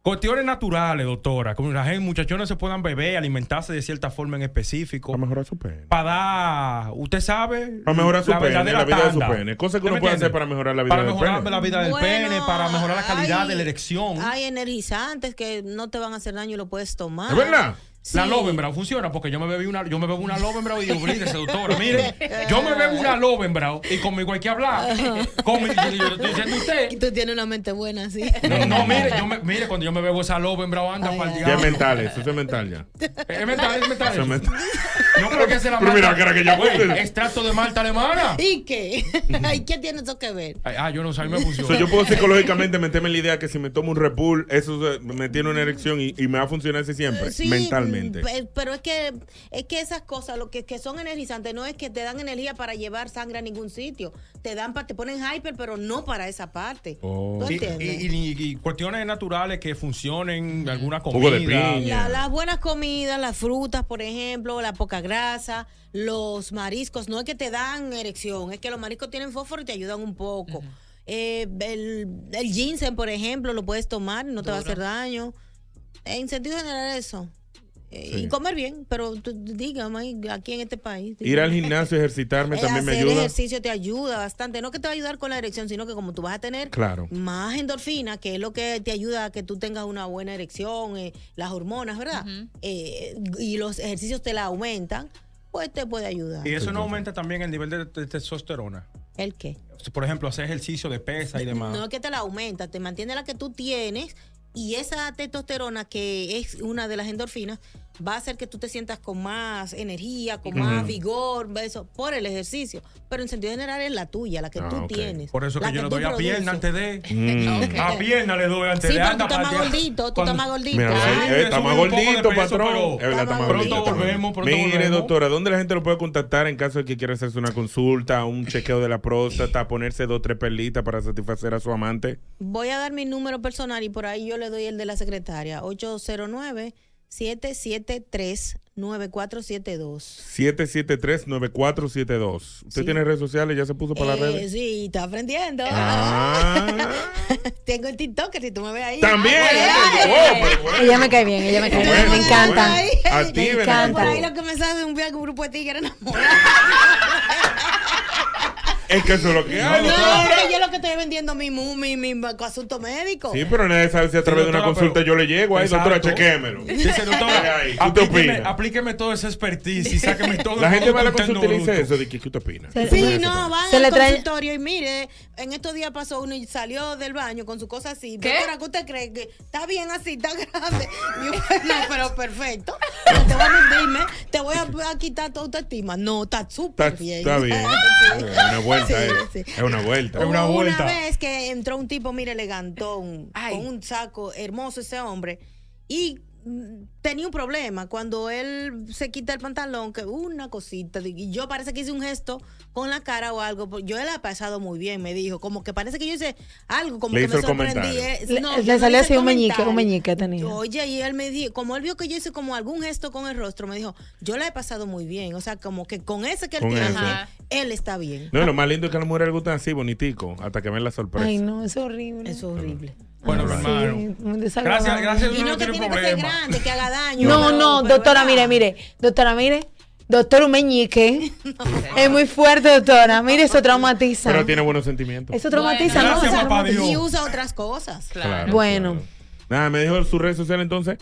Cuestiones naturales, doctora. Como la gente, muchachones se puedan beber, alimentarse de cierta forma en específico. Para mejorar su pene. Para dar, usted sabe. Para mejorar su la pene, la vida de su pene. Cosas que ¿Usted uno puede hacer para mejorar la vida Para del mejorar pene. la vida del Bueno, pene, para mejorar la calidad hay- de la erección. Hay energizantes que no te van a hacer daño y lo puedes tomar. ¿Es verdad? La Sí. Lovenbrau funciona porque yo me bebí una, yo me bebo una Lovenbrau y digo, olvídese, doctora, mire, yo me bebo una Lovenbrau y conmigo hay que hablar. Conmigo, yo, yo le estoy diciendo usted. Y tú tienes una mente buena, sí. No, no, mire, yo me, mire, cuando yo me bebo esa Lovenbrau anda para el Ya es diablo. mental, eso es mental ya. Es mental, es mental. Eso es mental. No creo que sea la Pero mira, malta- que era que ya fue. Extracto de malta alemana. ¿Y qué? ¿Y qué tiene eso que ver? Ay, Ah, yo no sé, a mí me O funciona. sea, yo puedo psicológicamente meterme en la idea que si me tomo un Repul, eso me tiene una erección y, y me va a funcionar así siempre, Sí, mentalmente. Pe- Pero es que es que esas cosas, lo que, que son energizantes, no es que te dan energía para llevar sangre a ningún sitio. Te dan te ponen hyper, pero no para esa parte. ¿Tú Y, entiendes? y- y- y cuestiones naturales que funcionen, alguna comida. de piña. La- las buenas comidas, las frutas, por ejemplo, la poca grasa, los mariscos, no es que te dan erección, es que los mariscos tienen fósforo y te ayudan un poco. Eh, el, el ginseng, por ejemplo, lo puedes tomar, no te va a hacer daño. En sentido general, eso. Sí. Y comer bien, pero tú, dígame, aquí en este país. Ir al gimnasio, ejercitarme Eh, también me hacer ayuda. ejercicio te ayuda bastante. No que te va a ayudar con la erección, sino que como tú vas a tener Claro. más endorfina, que es lo que te ayuda a que tú tengas una buena erección, eh, las hormonas, ¿verdad? Eh, y los ejercicios te la aumentan, pues te puede ayudar. Y eso no aumenta también el nivel de, de testosterona. ¿El qué? Por ejemplo, hacer ejercicio de pesa y demás. No es que te la aumenta, te mantiene la que tú tienes y esa testosterona, que es una de las endorfinas, va a hacer que tú te sientas con más energía, con más vigor, eso, por el ejercicio. Pero en sentido general es la tuya, la que Ah, tú tienes. Por eso la que yo le doy a pierna antes de. Mm. A pierna le doy antes Sí, de. pero tú estás más gordito, tú Cuando- estás más gordito. Mira, Ay, eh, me está más gordito, patrón. Es verdad, está más Pronto volvemos, pronto Mire, volvemos. doctora, ¿dónde la gente lo puede contactar en caso de que quiera hacerse una consulta, un chequeo de la próstata, ponerse dos tres perlitas para satisfacer a su amante? Voy a dar mi número personal y por ahí yo le doy el de la secretaria, 809-773-9472. 773-9472. ¿Usted Sí. tiene redes sociales? ¿Ya se puso para las Eh, redes? sí, está aprendiendo. Ah. Tengo el TikTok, si tú me ves ahí. También. Ay, Oh, bueno. Ella me cae bien, ella me cae bien. Bueno, me encanta. bueno. A ti, me encanta. Por ahí lo que me sabe un viaje un grupo de tigres enamorados. Es que eso es lo que hay. No, que yo lo que estoy vendiendo mi, mu- mi, mi, asunto médico. Sí, pero nadie sabe si a través de una consulta pero- yo le llego ahí, Exacto. doctora, chequémelo. Dice, doctora, Ay, ¿qué usted aplíqueme, aplíqueme todo ese expertise y sáqueme todo La gente va a la consulta y dice eso. ¿De qué, usted opina? Sí, no, van Se al le trae- consultorio y mire, en estos días pasó uno y salió del baño con su cosa así. ¿Qué? Doctora, ¿qué usted cree? que ¿Está bien así? ¿Está grande? No, pero perfecto. No te voy a dime, te voy a, quitar tu autoestima. No, está súper Está, bien. Sí. Es una vuelta. Eh. Es una vuelta. Una vez que entró un tipo, mire, elegantón, con un saco hermoso ese hombre, y mm, tenía un problema cuando él se quita el pantalón, que una cosita, y yo parece que hice un gesto con la cara o algo, pues, yo le he pasado muy bien, me dijo, como que parece que yo hice algo, como Le que hizo me sorprendí. eh, Le- no, le salió así un meñique, un meñique tenía. Oye, y él me dijo, como él vio que yo hice como algún gesto con el rostro, me dijo, yo la he pasado muy bien, o sea, como que con ese que él Con tiene, él está bien. No, lo más lindo es que a las mujeres les gustan así, bonitico, hasta que ven la sorpresa. Ay, no, es horrible. Es horrible. Bueno, hermano. Sí. Gracias, gracias. Y no que tiene tiene que ser problema. grande, que haga daño. No, no, doctora, mire, mire. Doctora, mire. Doctor un meñique. Es muy fuerte, doctora. Mire, eso traumatiza. Pero tiene buenos sentimientos. Eso traumatiza, Bueno, ¿no? gracias, Eso papá traumatiza. Dios. Y usa otras cosas. Claro, Bueno. claro. Nada, me dijo su red social entonces.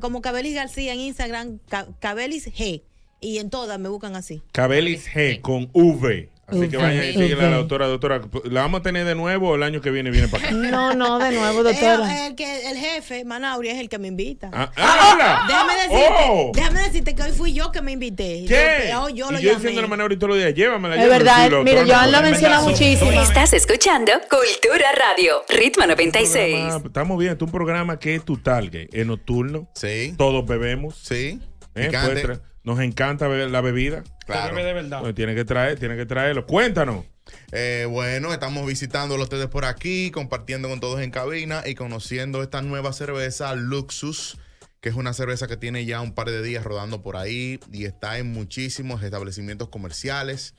Como Cabelis García en Instagram, Ca- Cabelis G. Y en todas me buscan así. Cabelis G con V. Así que V. vayan y síguela a la doctora. Doctora, ¿la vamos a tener de nuevo o el año que viene viene para acá? No, no, de nuevo, doctora. Eh, el, que, el jefe, Manauria, es el que me invita. Ah, ah, habla. Déjame decirte, Oh. déjame decirte que hoy fui yo que me invité. ¿Qué? Yo, yo lo y yo llamé. la manera todos los días, llévamela. Es verdad, la doctora Joan no lo puede. menciona muchísimo. Estás escuchando Cultura Radio, Ritmo 96. Ah, Estamos bien, este es un programa que es tu target, es nocturno. Sí. Todos bebemos. Sí. Eh, nos encanta beber la bebida. Claro. de verdad. Pues tiene que traer, tiene que traerlo. Cuéntanos. Eh, bueno, estamos visitándolo ustedes por aquí, compartiendo con todos en cabina y conociendo esta nueva cerveza Luxus, que es una cerveza que tiene ya un par de días rodando por ahí y está en muchísimos establecimientos comerciales,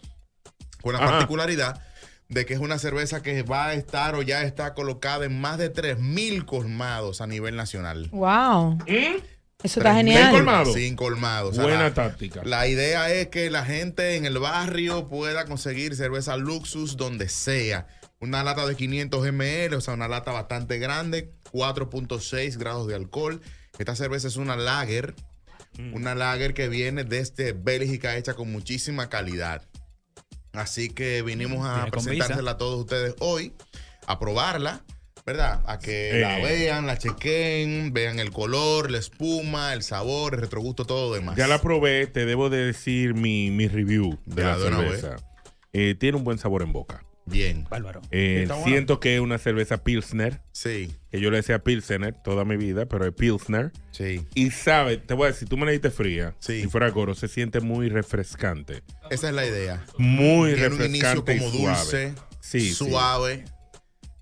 con la Ajá. particularidad de que es una cerveza que va a estar o ya está colocada en más de 3.000 colmados a nivel nacional. Wow. Eso está 3.000 genial. Sin colmados. O sea, Buena la- táctica. la idea es que la gente en el barrio pueda conseguir cerveza Luxus donde sea. Una lata de 500 ml, o sea, una lata bastante grande, 4.6 grados de alcohol. Esta cerveza es una lager, una lager que viene desde Bélgica hecha con muchísima calidad. Así que vinimos a presentársela a todos ustedes hoy, a probarla, ¿verdad? A que Eh. la vean, la chequen, vean el color, la espuma, el sabor, el retrogusto, todo lo demás. Ya la probé, te debo de decir mi, mi review de Ya, la cerveza. Eh, tiene un buen sabor en boca. Bien. Bárbaro. Eh, siento que es una cerveza Pilsner, Sí, que yo le decía Pilsner toda mi vida, pero es Pilsner. sí. Y sabe, te voy a decir, tú me la diste fría, Sí. si fuera coro, se siente muy refrescante. Esa es la idea. Muy Tiene un inicio refrescante y como suave. dulce, Sí, sí.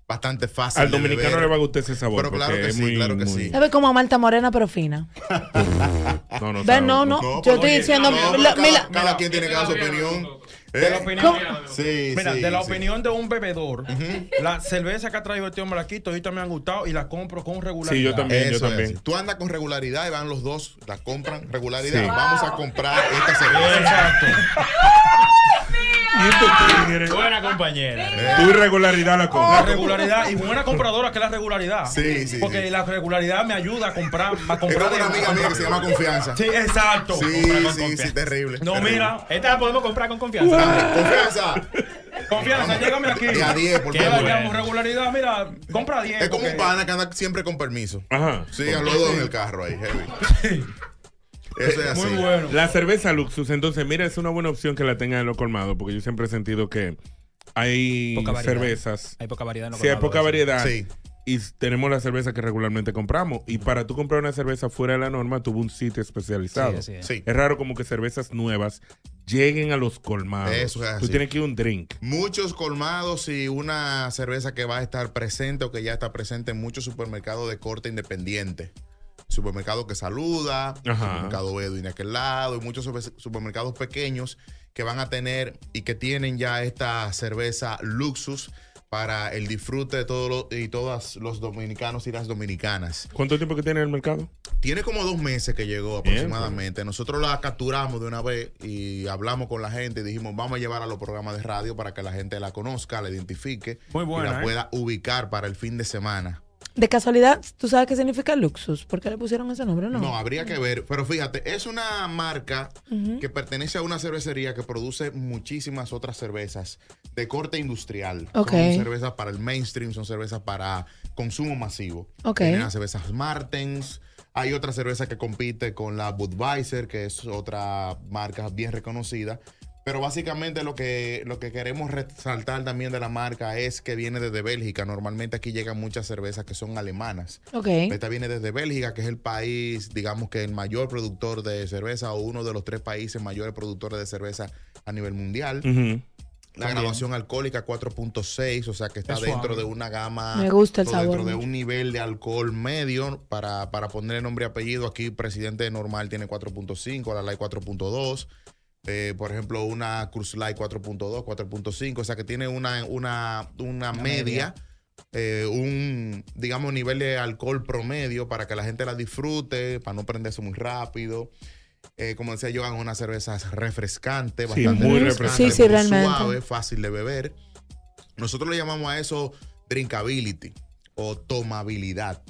Bastante fácil. Al dominicano beber. le va a gustar ese sabor. Pero claro que es sí, muy- claro que muy- sí. ¿Sabe como a Malta Morena, pero fina? No, no, no, no. No, Yo estoy oye, diciendo. no, la- cada, quien tiene que dar su opinión. De la opinión, Sí, Mira, sí, de la sí. opinión de un bebedor, la cerveza que ha traído este hombre aquí, todavía me han gustado y la compro con regularidad. Sí, yo también, yo Eso es. también. Tú andas con regularidad y van los dos, la compran regularidad. Sí. Vamos a comprar esta cerveza. Exacto. Y este tigre, Buena compañera. tu irregularidad la La compra. regularidad y buena compradora que es la regularidad. Sí, sí, Porque sí. la regularidad me ayuda a comprar. A Es comprar una amiga mía que se llama Confianza. Sí, exacto. Sí, con sí, confianza. sí, terrible. No, terrible. mira, Esta la podemos comprar con confianza. Confianza. confianza, llégame aquí. De a 10, por favor. regularidad, mira, compra 10. Es como porque- un pana que anda siempre con permiso. Ajá. Sí, a los dos en el carro ahí, heavy. Eso es así. Muy bueno. La cerveza Luxus, entonces, mira, es una buena opción que la tengan en los colmados, porque yo siempre he sentido que hay Poca cervezas. Hay poca variedad en los Sí, hay poca variedad. Sí. Y tenemos la cerveza que regularmente compramos. Y para tú comprar una cerveza fuera de la norma, tuvo un sitio especializado. Sí, así es. Sí. Es raro como que cervezas nuevas lleguen a los colmados. Eso es Tú así. tienes que ir a un drink. Muchos colmados y una cerveza que va a estar presente o que ya está presente en muchos supermercados de corte independiente. Supermercado que saluda, Ajá. supermercado Edwin de aquel lado, y muchos super- supermercados pequeños que van a tener y que tienen ya esta cerveza Luxus para el disfrute de todos los, y todas los dominicanos y las dominicanas. ¿Cuánto tiempo que tiene en el mercado? Tiene como dos meses que llegó aproximadamente. Nosotros la capturamos de una vez y hablamos con la gente y dijimos, vamos a llevar a los programas de radio para que la gente la conozca, la identifique Muy buena, y la ¿eh? pueda ubicar para el fin de semana. De casualidad, ¿tú sabes qué significa Luxus? ¿Por qué le pusieron ese nombre? No. No, habría que ver. Pero fíjate, es una marca que pertenece a una cervecería que produce muchísimas otras cervezas de corte industrial. Ok. Son cervezas para el mainstream, son cervezas para consumo masivo. Ok. Tienen las cervezas Martens. Hay otra cerveza que compite con la Budweiser, que es otra marca bien reconocida. Pero básicamente lo que, lo que queremos resaltar también de la marca es que viene desde Bélgica. Normalmente aquí llegan muchas cervezas que son alemanas. Ok. Esta viene desde Bélgica, que es el país, digamos que el mayor productor de cerveza o uno de los tres países mayores productores de cerveza a nivel mundial. La graduación alcohólica 4.6, o sea que está Es dentro suave. de una gama. Me gusta el sabor Dentro de un nivel de alcohol medio. Para, para ponerle nombre y apellido, aquí presidente normal tiene 4.5, la Light 4.2. Eh, por ejemplo, una Cruz Light 4.2, 4.5. O sea que tiene una, una, una media, media. eh, un, digamos, nivel de alcohol promedio para que la gente la disfrute, para no prenderse muy rápido. Eh, como decía yo, hagan unas cervezas refrescantes, Sí, bastante muy refrescantes, Sí, sí, muy realmente. suave, fácil de beber. Nosotros le llamamos a eso drinkability o tomabilidad,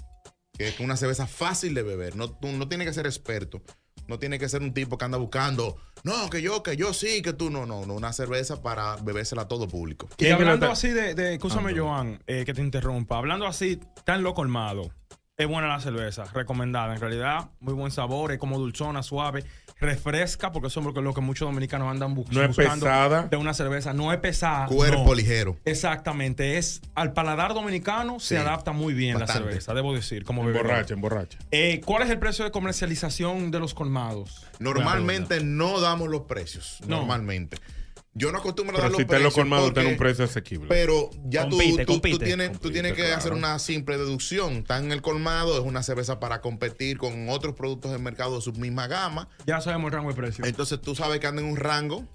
que es una cerveza fácil de beber. No, tú no tiene que ser experto, no tiene que ser un tipo que anda buscando, no, que yo, que yo sí, que tú no, no, no, una cerveza para bebérsela a todo público. Y hablando así de, de escúchame, Joan, eh, que te interrumpa. Hablando así, tan lo colmado. Es buena la cerveza, recomendada. En realidad, muy buen sabor, es como dulzona, suave, refresca, porque eso es lo que, muchos dominicanos andan bu- No es buscando pesada. de una cerveza. No es pesada. Cuerpo no. ligero. Exactamente. Es al paladar dominicano se adapta muy bien bastante. la cerveza, debo decir, como. Emborracha, emborracha. Eh, ¿Cuál es el precio de comercialización de los colmados? Normalmente no damos los precios, No. normalmente. Yo no acostumbro a Pero dar los si te lo precios colmado, porque- ten un precio asequible. Pero ya tú- Compite, tú, tú compite. tienes, tú tienes que claro. hacer una simple deducción. Está en el colmado, es una cerveza para competir con otros productos del mercado de su misma gama. Ya sabemos el rango de precio. Entonces tú sabes que anda en un rango.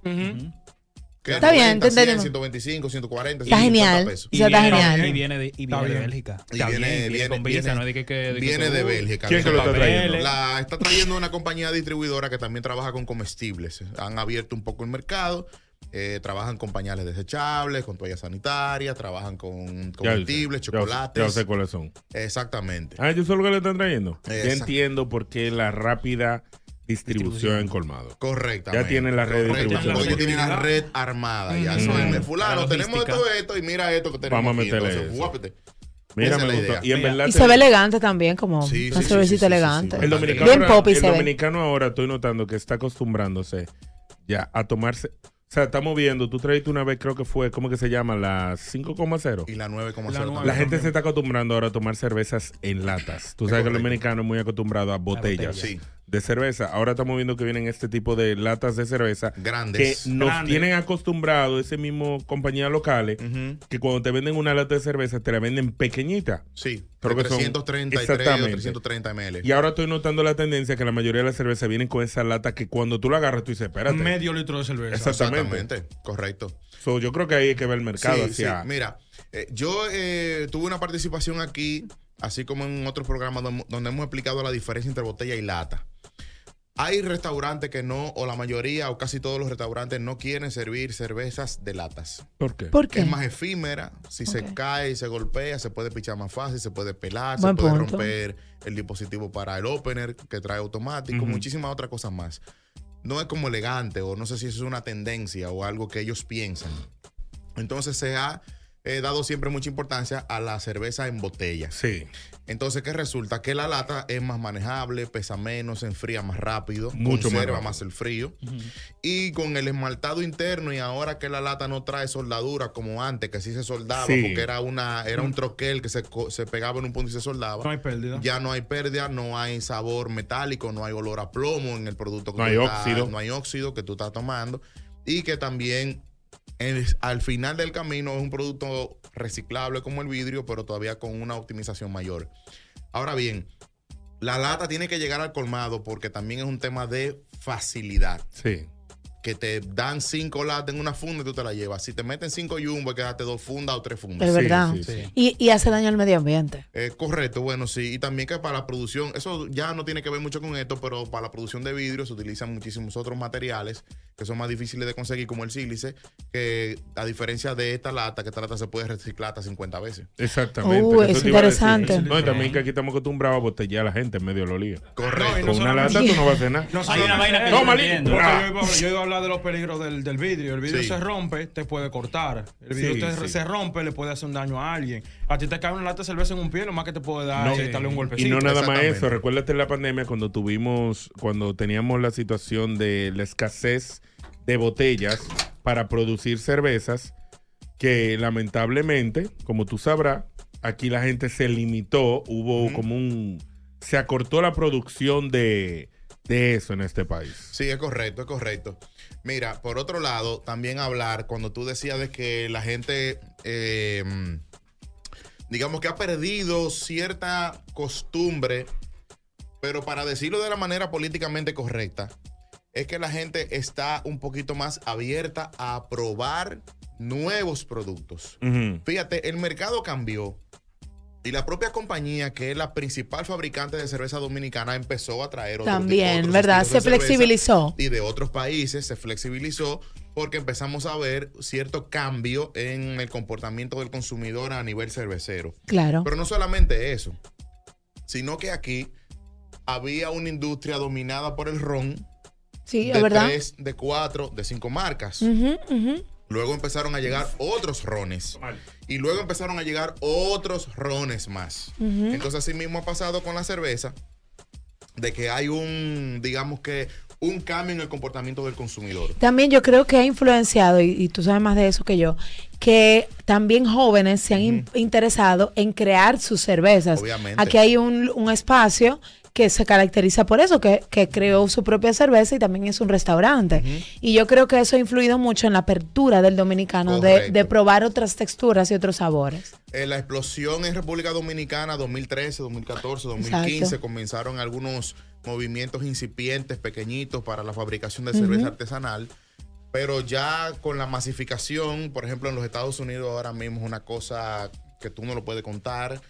que Está bien, te 100, entendimos. 125, 140, Está 150 genial. pesos. O sea, está genial. Y viene de, y viene de. Bélgica. Y Está viene, bien, viene, viene con viene- visa, no es de que, que- viene Bélgica. ¿Quién que lo está trayendo? La está trayendo una compañía distribuidora que también trabaja con comestibles. Han abierto un poco el mercado. Eh, trabajan con pañales desechables, con toallas sanitarias, trabajan con Ya comestibles, sé, ya sé, chocolates. Ya sé cuáles son. Exactamente. Ah, yo solo que le están trayendo. Ya Exacto. entiendo por qué la rápida distribución en colmado. Correctamente. Ya tienen la red de distribución. Ellos tienen la red armada. Ya Ujú. saben, La fulano, tenemos todo esto y mira esto que tenemos Vamos a aquí. meterle Entonces, eso. guápete. Mira, es me gustó. Y en verdad Y te- se ve elegante también, como Sí, una sí, cervecita sí, sí, sí, elegante. sí. El dominicano, Bien ahora, el dominicano ahora estoy notando que está acostumbrándose ya a tomarse. O sea, estamos viendo, tú traíste una vez, creo que fue, ¿cómo que se llama? La 5,0 Y la 9,0 La. La gente se está acostumbrando ahora a tomar cervezas en latas. Tú sabes que el dominicano es muy acostumbrado a botellas botella. Sí. De cerveza. Ahora estamos viendo que vienen este tipo de latas de cerveza Grandes. que nos Grandes. tienen acostumbrados, ese mismo compañías locales, que cuando te venden una lata de cerveza te la venden pequeñita. Sí, Creo que son- 333 o Exactamente. 330 ml. Y ahora estoy notando la tendencia que la mayoría de las cervezas vienen con esa lata que cuando tú la agarras tú dices, espérate. Medio litro de cerveza. Exactamente. Exactamente, correcto. So, yo creo que ahí hay que ver el mercado Sí, hacia... sí. Mira, eh, yo eh, tuve una participación aquí, así como en otros programas donde hemos explicado la diferencia entre botella y lata. Hay restaurantes que no, o la mayoría, o casi todos los restaurantes no quieren servir cervezas de latas. ¿Por qué? ¿Por qué? Es más efímera. Si se cae y se golpea, se puede pichar más fácil, se puede pelar, Buen se puede punto. romper el dispositivo para el opener que trae automático, muchísimas otras cosas más. No es como elegante, o no sé si eso es una tendencia o algo que ellos piensan. Entonces se ha eh, dado siempre mucha importancia a la cerveza en botella. Sí. Entonces, ¿qué resulta? Que la lata es más manejable, pesa menos, se enfría más rápido, Mucho más conserva rápido. más el frío. Y con el esmaltado interno y ahora que la lata no trae soldadura como antes, que sí se soldaba, Sí. porque era una era un troquel que se, se pegaba en un punto y se soldaba. No hay pérdida. Ya no hay pérdida, no hay sabor metálico, no hay olor a plomo en el producto. que No tú hay estás- óxido. No hay óxido que tú estás tomando. Y que también al final del camino es un producto reciclable como el vidrio, pero todavía con una optimización mayor. Ahora bien, la lata tiene que llegar al colmado porque también es un tema de facilidad. Sí. Que te dan cinco latas en una funda y tú te la llevas. Si te meten cinco jumbo, quédate dos fundas o tres fundas. Es verdad. Y, y hace daño al medio ambiente. Eh, correcto, bueno, sí. Y también que para la producción, eso ya no tiene que ver mucho con esto, pero para la producción de vidrio se utilizan muchísimos otros materiales que son más difíciles de conseguir, como el sílice, que a diferencia de esta lata, que esta lata se puede reciclar hasta 50 veces. Exactamente. Uh, Eso es interesante. No, y también que aquí estamos acostumbrados a botellar a la gente en medio de los líos. Correcto. Con una lata tú no vas a hacer nada. No Hay una vaina que yo Ah. yo, iba, yo a hablar de los peligros del, del vidrio. El vidrio Sí. se rompe, te puede cortar. El vidrio Sí, te- sí. se rompe, le puede hacer un daño a alguien. A ti te cae una lata de cerveza en un pie, lo más que te puede dar No, es darle un y golpecito. no nada más eso. Recuérdate en la pandemia cuando tuvimos, cuando teníamos la situación de la escasez de botellas para producir cervezas, que lamentablemente, como tú sabrás, aquí la gente se limitó, hubo como un, se acortó la producción de, de eso en este país. Sí, es correcto, es correcto. Mira, por otro lado, también hablar, cuando tú decías de que la gente, eh, digamos que ha perdido cierta costumbre, pero para decirlo de la manera políticamente correcta, es que la gente está un poquito más abierta a probar nuevos productos. Fíjate, el mercado cambió y la propia compañía, que es la principal fabricante de cerveza dominicana, empezó a traer otro También, otros ¿verdad? Se flexibilizó. Y de otros países se flexibilizó porque empezamos a ver cierto cambio en el comportamiento del consumidor a nivel cervecero. Claro. Pero no solamente eso, sino que aquí había una industria dominada por el ron. Sí, de es verdad. tres, de cuatro, de cinco marcas. Luego empezaron a llegar otros rones. Y luego empezaron a llegar otros rones más. Entonces, así mismo ha pasado con la cerveza, de que hay un, digamos que, un cambio en el comportamiento del consumidor. También yo creo que ha influenciado, y, y tú sabes más de eso que yo, que también jóvenes se han in- interesado en crear sus cervezas. Obviamente. Aquí hay un, un espacio que se caracteriza por eso, que, que creó su propia cerveza y también es un restaurante. Y yo creo que eso ha influido mucho en la apertura del dominicano de, de probar otras texturas y otros sabores. Eh, la explosión en República Dominicana 2013, 2014, 2015 Exacto. comenzaron algunos movimientos incipientes, pequeñitos para la fabricación de cerveza artesanal. Pero ya con la masificación, por ejemplo, en los Estados Unidos ahora mismo es una cosa que tú no lo puedes contar.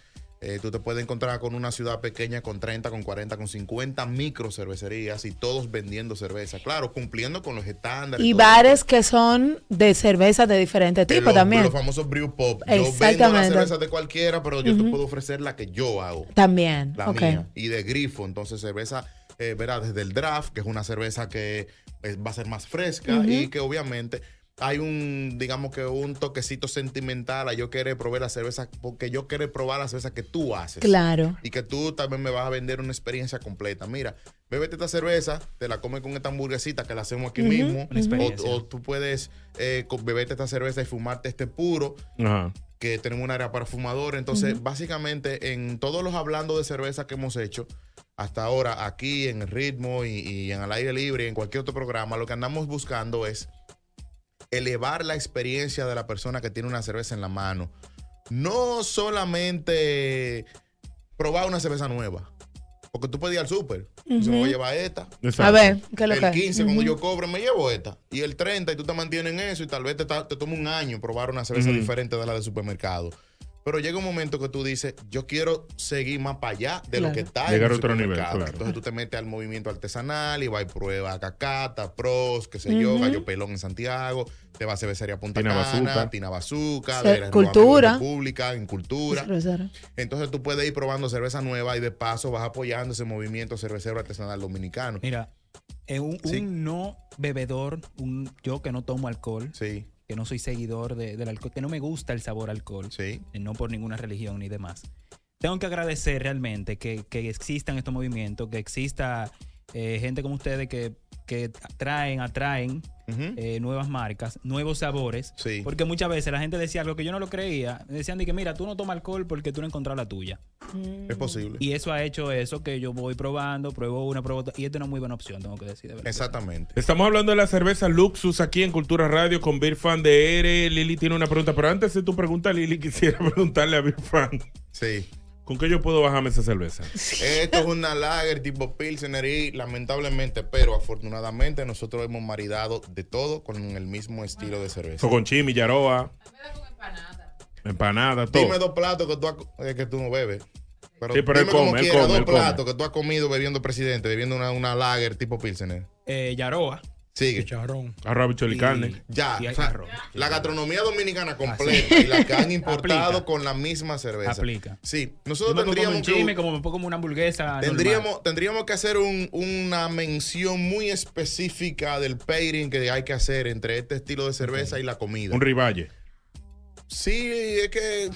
Eh, tú te puedes encontrar con una ciudad pequeña con 30, con 40, con 50 micro cervecerías y todos vendiendo cerveza. Claro, cumpliendo con los estándares. Y bares que son de cervezas de diferente Eh, tipo los, también. Los famosos brew pop. Yo vendo la Exactamente. cerveza de cualquiera, pero yo te puedo ofrecer la que yo hago. También, La mía. Y de grifo. Entonces, cerveza, eh, verá, desde el draft, que es una cerveza que eh, va a ser más fresca y que obviamente hay un, digamos que un toquecito sentimental a yo querer probar la cerveza, porque yo quiero probar la cerveza que tú haces. Claro. Y que tú también me vas a vender una experiencia completa. Mira, bébete esta cerveza, te la comes con esta hamburguesita que la hacemos aquí mismo. Una experiencia. O, o tú puedes eh, beberte esta cerveza y fumarte este puro Ajá. que tenemos un área para fumadores. Entonces, básicamente, en todos los hablando de cerveza que hemos hecho hasta ahora, aquí en el ritmo y, y en el aire libre y en cualquier otro programa, lo que andamos buscando es elevar la experiencia de la persona que tiene una cerveza en la mano. No solamente probar una cerveza nueva. Porque tú puedes ir al súper. y se me voy a llevar esta. Exacto. A ver, ¿qué es lo el que? 15, cuando yo cobre, me llevo esta. Y el 30, y tú te mantienes en eso, y tal vez te, te toma un año probar una cerveza diferente de la de supermercado. Pero llega un momento que tú dices, yo quiero seguir más para allá de lo que está Llegar en a el otro nivel, claro. Entonces tú te metes al movimiento artesanal y vas y pruebas cacata, pros, qué sé yo, Ujú. gallo pelón en Santiago, te vas a cervecería Punta Tina Cana, Bazooka. Tina Bazooka, Sí, de la cultura. República, en cultura. Entonces tú puedes ir probando cerveza nueva y de paso vas apoyando ese movimiento cervecero artesanal dominicano. Mira, un, Sí. un no bebedor, un yo que no tomo alcohol, Sí. Que no soy seguidor de- del alcohol, que no me gusta el sabor alcohol, eh, no por ninguna religión ni demás. Tengo que agradecer realmente que, que existan estos movimientos, que exista eh, gente como ustedes que, que traen, atraen eh, nuevas marcas, nuevos sabores. Porque muchas veces la gente decía algo que yo no lo creía. Decían de que, mira, tú no tomas alcohol porque tú no encontrado la tuya. Es posible. Y eso ha hecho eso que yo voy probando, pruebo una, pruebo otra. Y esta es una muy buena opción, tengo que decir. de verdad. Exactamente. Estamos hablando de la cerveza Luxus aquí en Cultura Radio con Beer Fan de R. Lili tiene una pregunta, pero antes de tu pregunta, Lili, quisiera preguntarle a Beer Fan. Sí. ¿Con qué yo puedo bajarme esa cerveza? Esto es una lager tipo Pilsener y lamentablemente, pero afortunadamente nosotros hemos maridado de todo con el mismo estilo de cerveza. O con chimi, yaroa. Empanada, todo. Dime dos platos que tú, has- eh, que tú no bebes. Pero, Sí, pero él dime como come, él quiera, come, dos él come. platos que tú has comido bebiendo presidente, bebiendo una, una lager tipo Pilsener. Eh, Yaroa. Sigue. Chicharrón. Arroz, y carne. Ya, o sea, arroz. la gastronomía dominicana completa y la que han importado Aplica. con la misma cerveza. Aplica. Sí, Yo nosotros me pongo tendríamos un que chisme, como me pongo como una hamburguesa. normal. Tendríamos, tendríamos que hacer un- una mención muy específica del pairing que hay que hacer entre este estilo de cerveza y la comida. Un riballe. Sí, es que,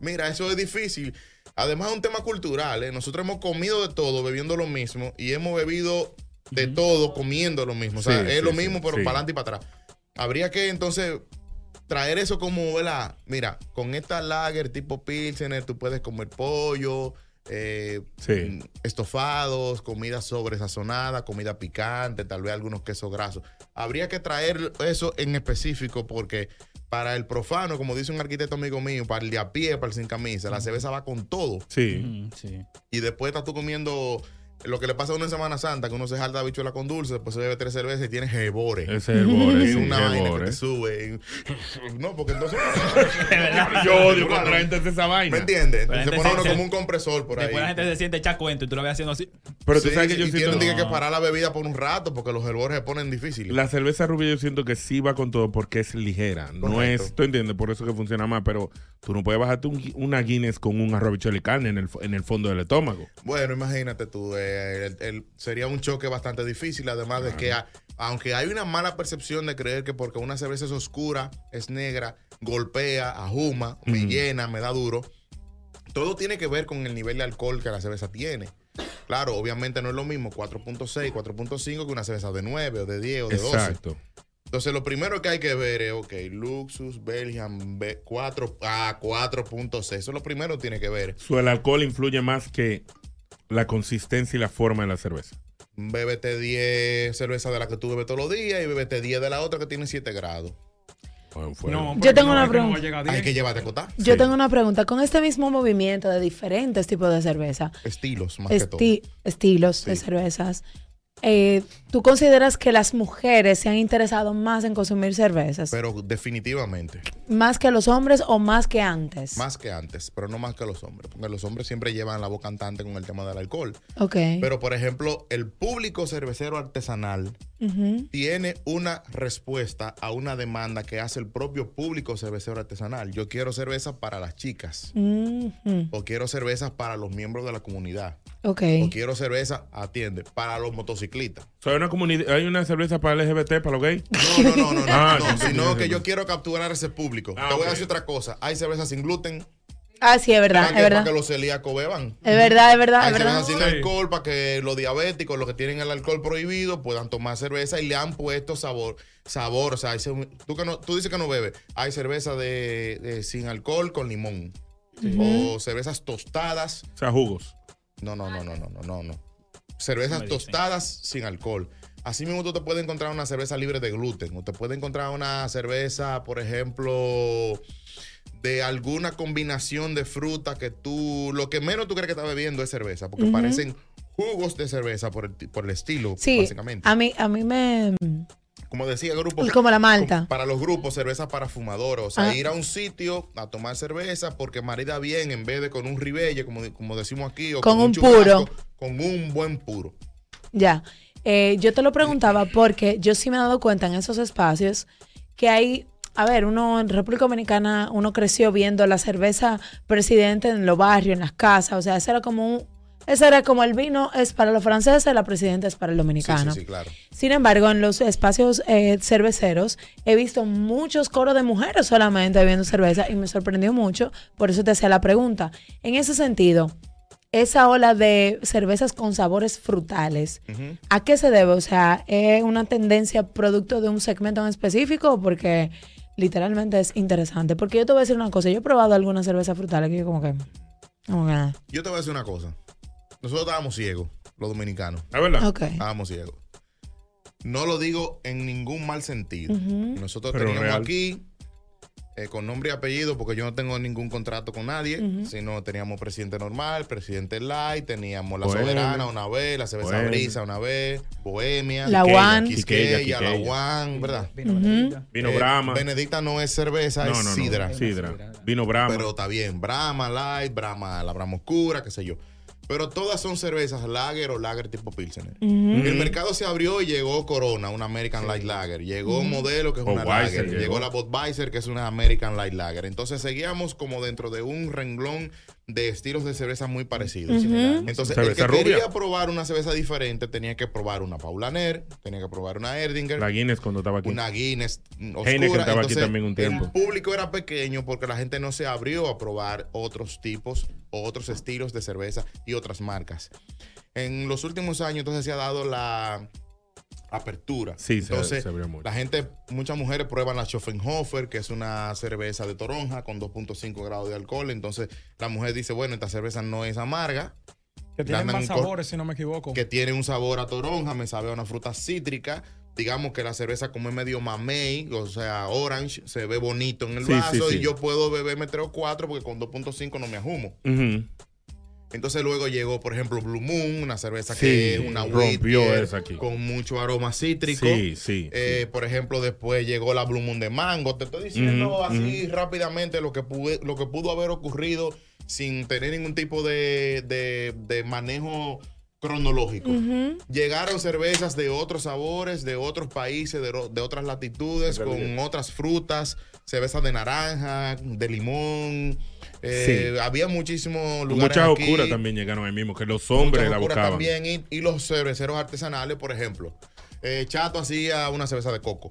mira, eso es difícil. Además es un tema cultural. ¿eh? Nosotros hemos comido de todo, bebiendo lo mismo, y hemos bebido de todo, comiendo lo mismo. O sea, Sí, es sí, lo sí, mismo, pero sí. para adelante y para atrás. Habría que entonces traer eso como, ¿verdad? Mira, con esta lager tipo Pilsener, tú puedes comer pollo, eh, estofados, comida sobresazonada, comida picante, tal vez algunos quesos grasos. Habría que traer eso en específico porque para el profano, como dice un arquitecto amigo mío, para el de a pie, para el sin camisa, la cerveza va con todo. Sí. sí. Y después estás tú comiendo Lo que le pasa a uno en Semana Santa, que uno se jalta bichuela con dulce, después se bebe tres cervezas y tiene jebores. Ese jebore, Es sí, una vaina que jebore. te sube. y- No, porque entonces... Yo odio cuando la gente hace esa vaina. ¿Me entiendes? Se pone uno se- como un compresor por ahí. Después la gente se siente echa cuento y tú lo ves haciendo así. Pero tú sabes que sí, yo y siento... tienen que parar la bebida por un rato porque los herbores se ponen difíciles. La cerveza rubia yo siento que sí va con todo porque es ligera. No es, tú entiendes, por eso que funciona más, pero tú no puedes bajarte un- una Guinness con un arroz y carne en el, en el fondo del estómago. Bueno, imagínate tú, eh, el- el- sería un choque bastante difícil, además de que a- aunque hay una mala percepción de creer que porque una cerveza es oscura, es negra, golpea, ajuma, me llena, me da duro, todo tiene que ver con el nivel de alcohol que la cerveza tiene. Claro, obviamente no es lo mismo 4.6, 4.5 que una cerveza de 9 o de 10 o de 12. Exacto. Entonces, lo primero que hay que ver es, ok, Luxus, Belgium, B- 4, ah, 4.6. Eso es lo primero que tiene que ver. So, el alcohol influye más que la consistencia y la forma de la cerveza. Bébete 10 cervezas de la que tú bebes todos los días y bébete 10 de la otra que tiene 7 grados. No, Yo tengo una pregunta. Hay que llevarte a acotar. Yo tengo una pregunta. Con este mismo movimiento de diferentes tipos de cerveza, Estilos, más que todo. esti- estilos de cervezas, eh, ¿tú consideras que las mujeres se han interesado más en consumir cervezas? Pero definitivamente. ¿Más que los hombres o más que antes? Más que antes, pero no más que los hombres. Porque los hombres siempre llevan la boca cantante con el tema del alcohol. Ok. Pero, por ejemplo, el público cervecero artesanal tiene una respuesta a una demanda que hace el propio público cervecero artesanal. Yo quiero cerveza para las chicas. O quiero cerveza para los miembros de la comunidad. Ok. O quiero cerveza, atiende, para los motociclistas. So, hay, una comunidad, hay una cerveza para LGBT, para los gays. No, no, no, no, no, Ah, no, sino que yo quiero capturar ese público. Ah, Te voy a decir otra cosa. Hay cerveza sin gluten. Ah, sí, es verdad, para es que, verdad. para que los celíacos beban. Es verdad, es verdad, Hay es verdad. cerveza sin alcohol para que los diabéticos, los que tienen el alcohol prohibido, puedan tomar cerveza y le han puesto sabor. Sabor, o sea, hay tú, que no, tú dices que no bebes. Hay cerveza de, de sin alcohol con limón. O cervezas tostadas. O sea, jugos. No, no, no, no, no, no, no, no. Cervezas tostadas sin alcohol. Así mismo tú te puedes encontrar una cerveza libre de gluten. O te puedes encontrar una cerveza, por ejemplo, de alguna combinación de fruta que tú. Lo que menos tú crees que estás bebiendo es cerveza. Porque parecen jugos de cerveza por el, por el estilo, Sí, básicamente. a mí, a mí me... Como decía, grupo. Como la malta. Para los grupos, cerveza para fumadores. O sea, Ah. ir a un sitio a tomar cerveza porque marida bien en vez de con un ribelle, como, como decimos aquí, o Con un churrasco, puro. Con un buen puro. Ya. Eh, yo te lo preguntaba porque yo sí me he dado cuenta en esos espacios que hay, a ver, uno en República Dominicana, uno creció viendo la cerveza presidente en los barrios, en las casas, o sea, ese era como un, ese era como el vino es para los franceses, la presidenta es para el dominicano. Sí, sí, sí, claro. Sin embargo, en los espacios eh, cerveceros he visto muchos coros de mujeres solamente bebiendo cerveza y me sorprendió mucho, por eso te hacía la pregunta. En ese sentido, esa ola de cervezas con sabores frutales, ¿a qué se debe? O sea, ¿es una tendencia producto de un segmento en específico? Porque literalmente es interesante. Porque yo te voy a decir una cosa, yo he probado algunas cervezas frutales que yo como que... Como que nada. Yo te voy a decir una cosa. Nosotros estábamos ciegos, los dominicanos. ¿Es verdad? Ok. Estábamos ciegos. No lo digo en ningún mal sentido. Nosotros Pero teníamos real. aquí, eh, con nombre y apellido, porque yo no tengo ningún contrato con nadie, Ujú. sino teníamos presidente normal, presidente light, teníamos la Bohemia. soberana una vez, la cerveza Bohemia. brisa una vez, bohemia, La One. Quisqueya, Quisqueya, la. One, ¿verdad? Vino Eh, Brahma. Benedicta no es cerveza, No, es no, no. sidra. Sidra. Vino Brahma. Pero está bien, Brahma Light, Brahma, la Brahma Oscura, qué sé yo. Pero todas son cervezas lager o lager tipo Pilsener. El mercado se abrió y llegó Corona, una American Light Lager. Llegó modelo que es una Budweiser lager. llegó. Llegó la Budweiser que es una American Light Lager. Entonces seguíamos como dentro de un renglón de estilos de cerveza muy parecidos. Entonces el Cerveza que rubia. quería probar una cerveza diferente tenía que probar una Paulaner, tenía que probar una Erdinger. La Guinness cuando estaba aquí. Una Guinness oscura. Heineken estaba aquí también un tiempo. El público era pequeño porque la gente no se abrió a probar otros tipos o otros estilos de cerveza y otras marcas. En los últimos años entonces se ha dado la apertura. Sí, se- entonces, se abrió mucho. la gente, muchas mujeres prueban la Schoffenhofer, que es una cerveza de toronja con 2.5 grados de alcohol. Entonces, la mujer dice, bueno, esta cerveza no es amarga. Que Ganan más sabores, si no me equivoco. que tiene un sabor a toronja, me sabe a una fruta cítrica. Digamos que la cerveza como es medio mamey, o sea, orange, se ve bonito en el Sí, vaso sí, sí. y yo puedo beberme tres o cuatro porque con 2.5 no me ajumo. Entonces luego llegó, por ejemplo, Blue Moon, una cerveza Sí, que es una rompió esa aquí. con mucho aroma cítrico. Sí, sí, Eh, Por ejemplo, después llegó la Blue Moon de mango. Te estoy diciendo así rápidamente lo que, pude- lo que pudo haber ocurrido sin tener ningún tipo de, de- de manejo cronológico. Llegaron cervezas de otros sabores, de otros países, de, de otras latitudes, con otras frutas, cervezas de naranja, de limón. Eh, Había muchísimos lugares. Muchas aquí. oscuras también llegaron ahí mismo, que los hombres Muchas la buscaban. también y, y los cerveceros artesanales, por ejemplo. Eh, Chato hacía una cerveza de coco.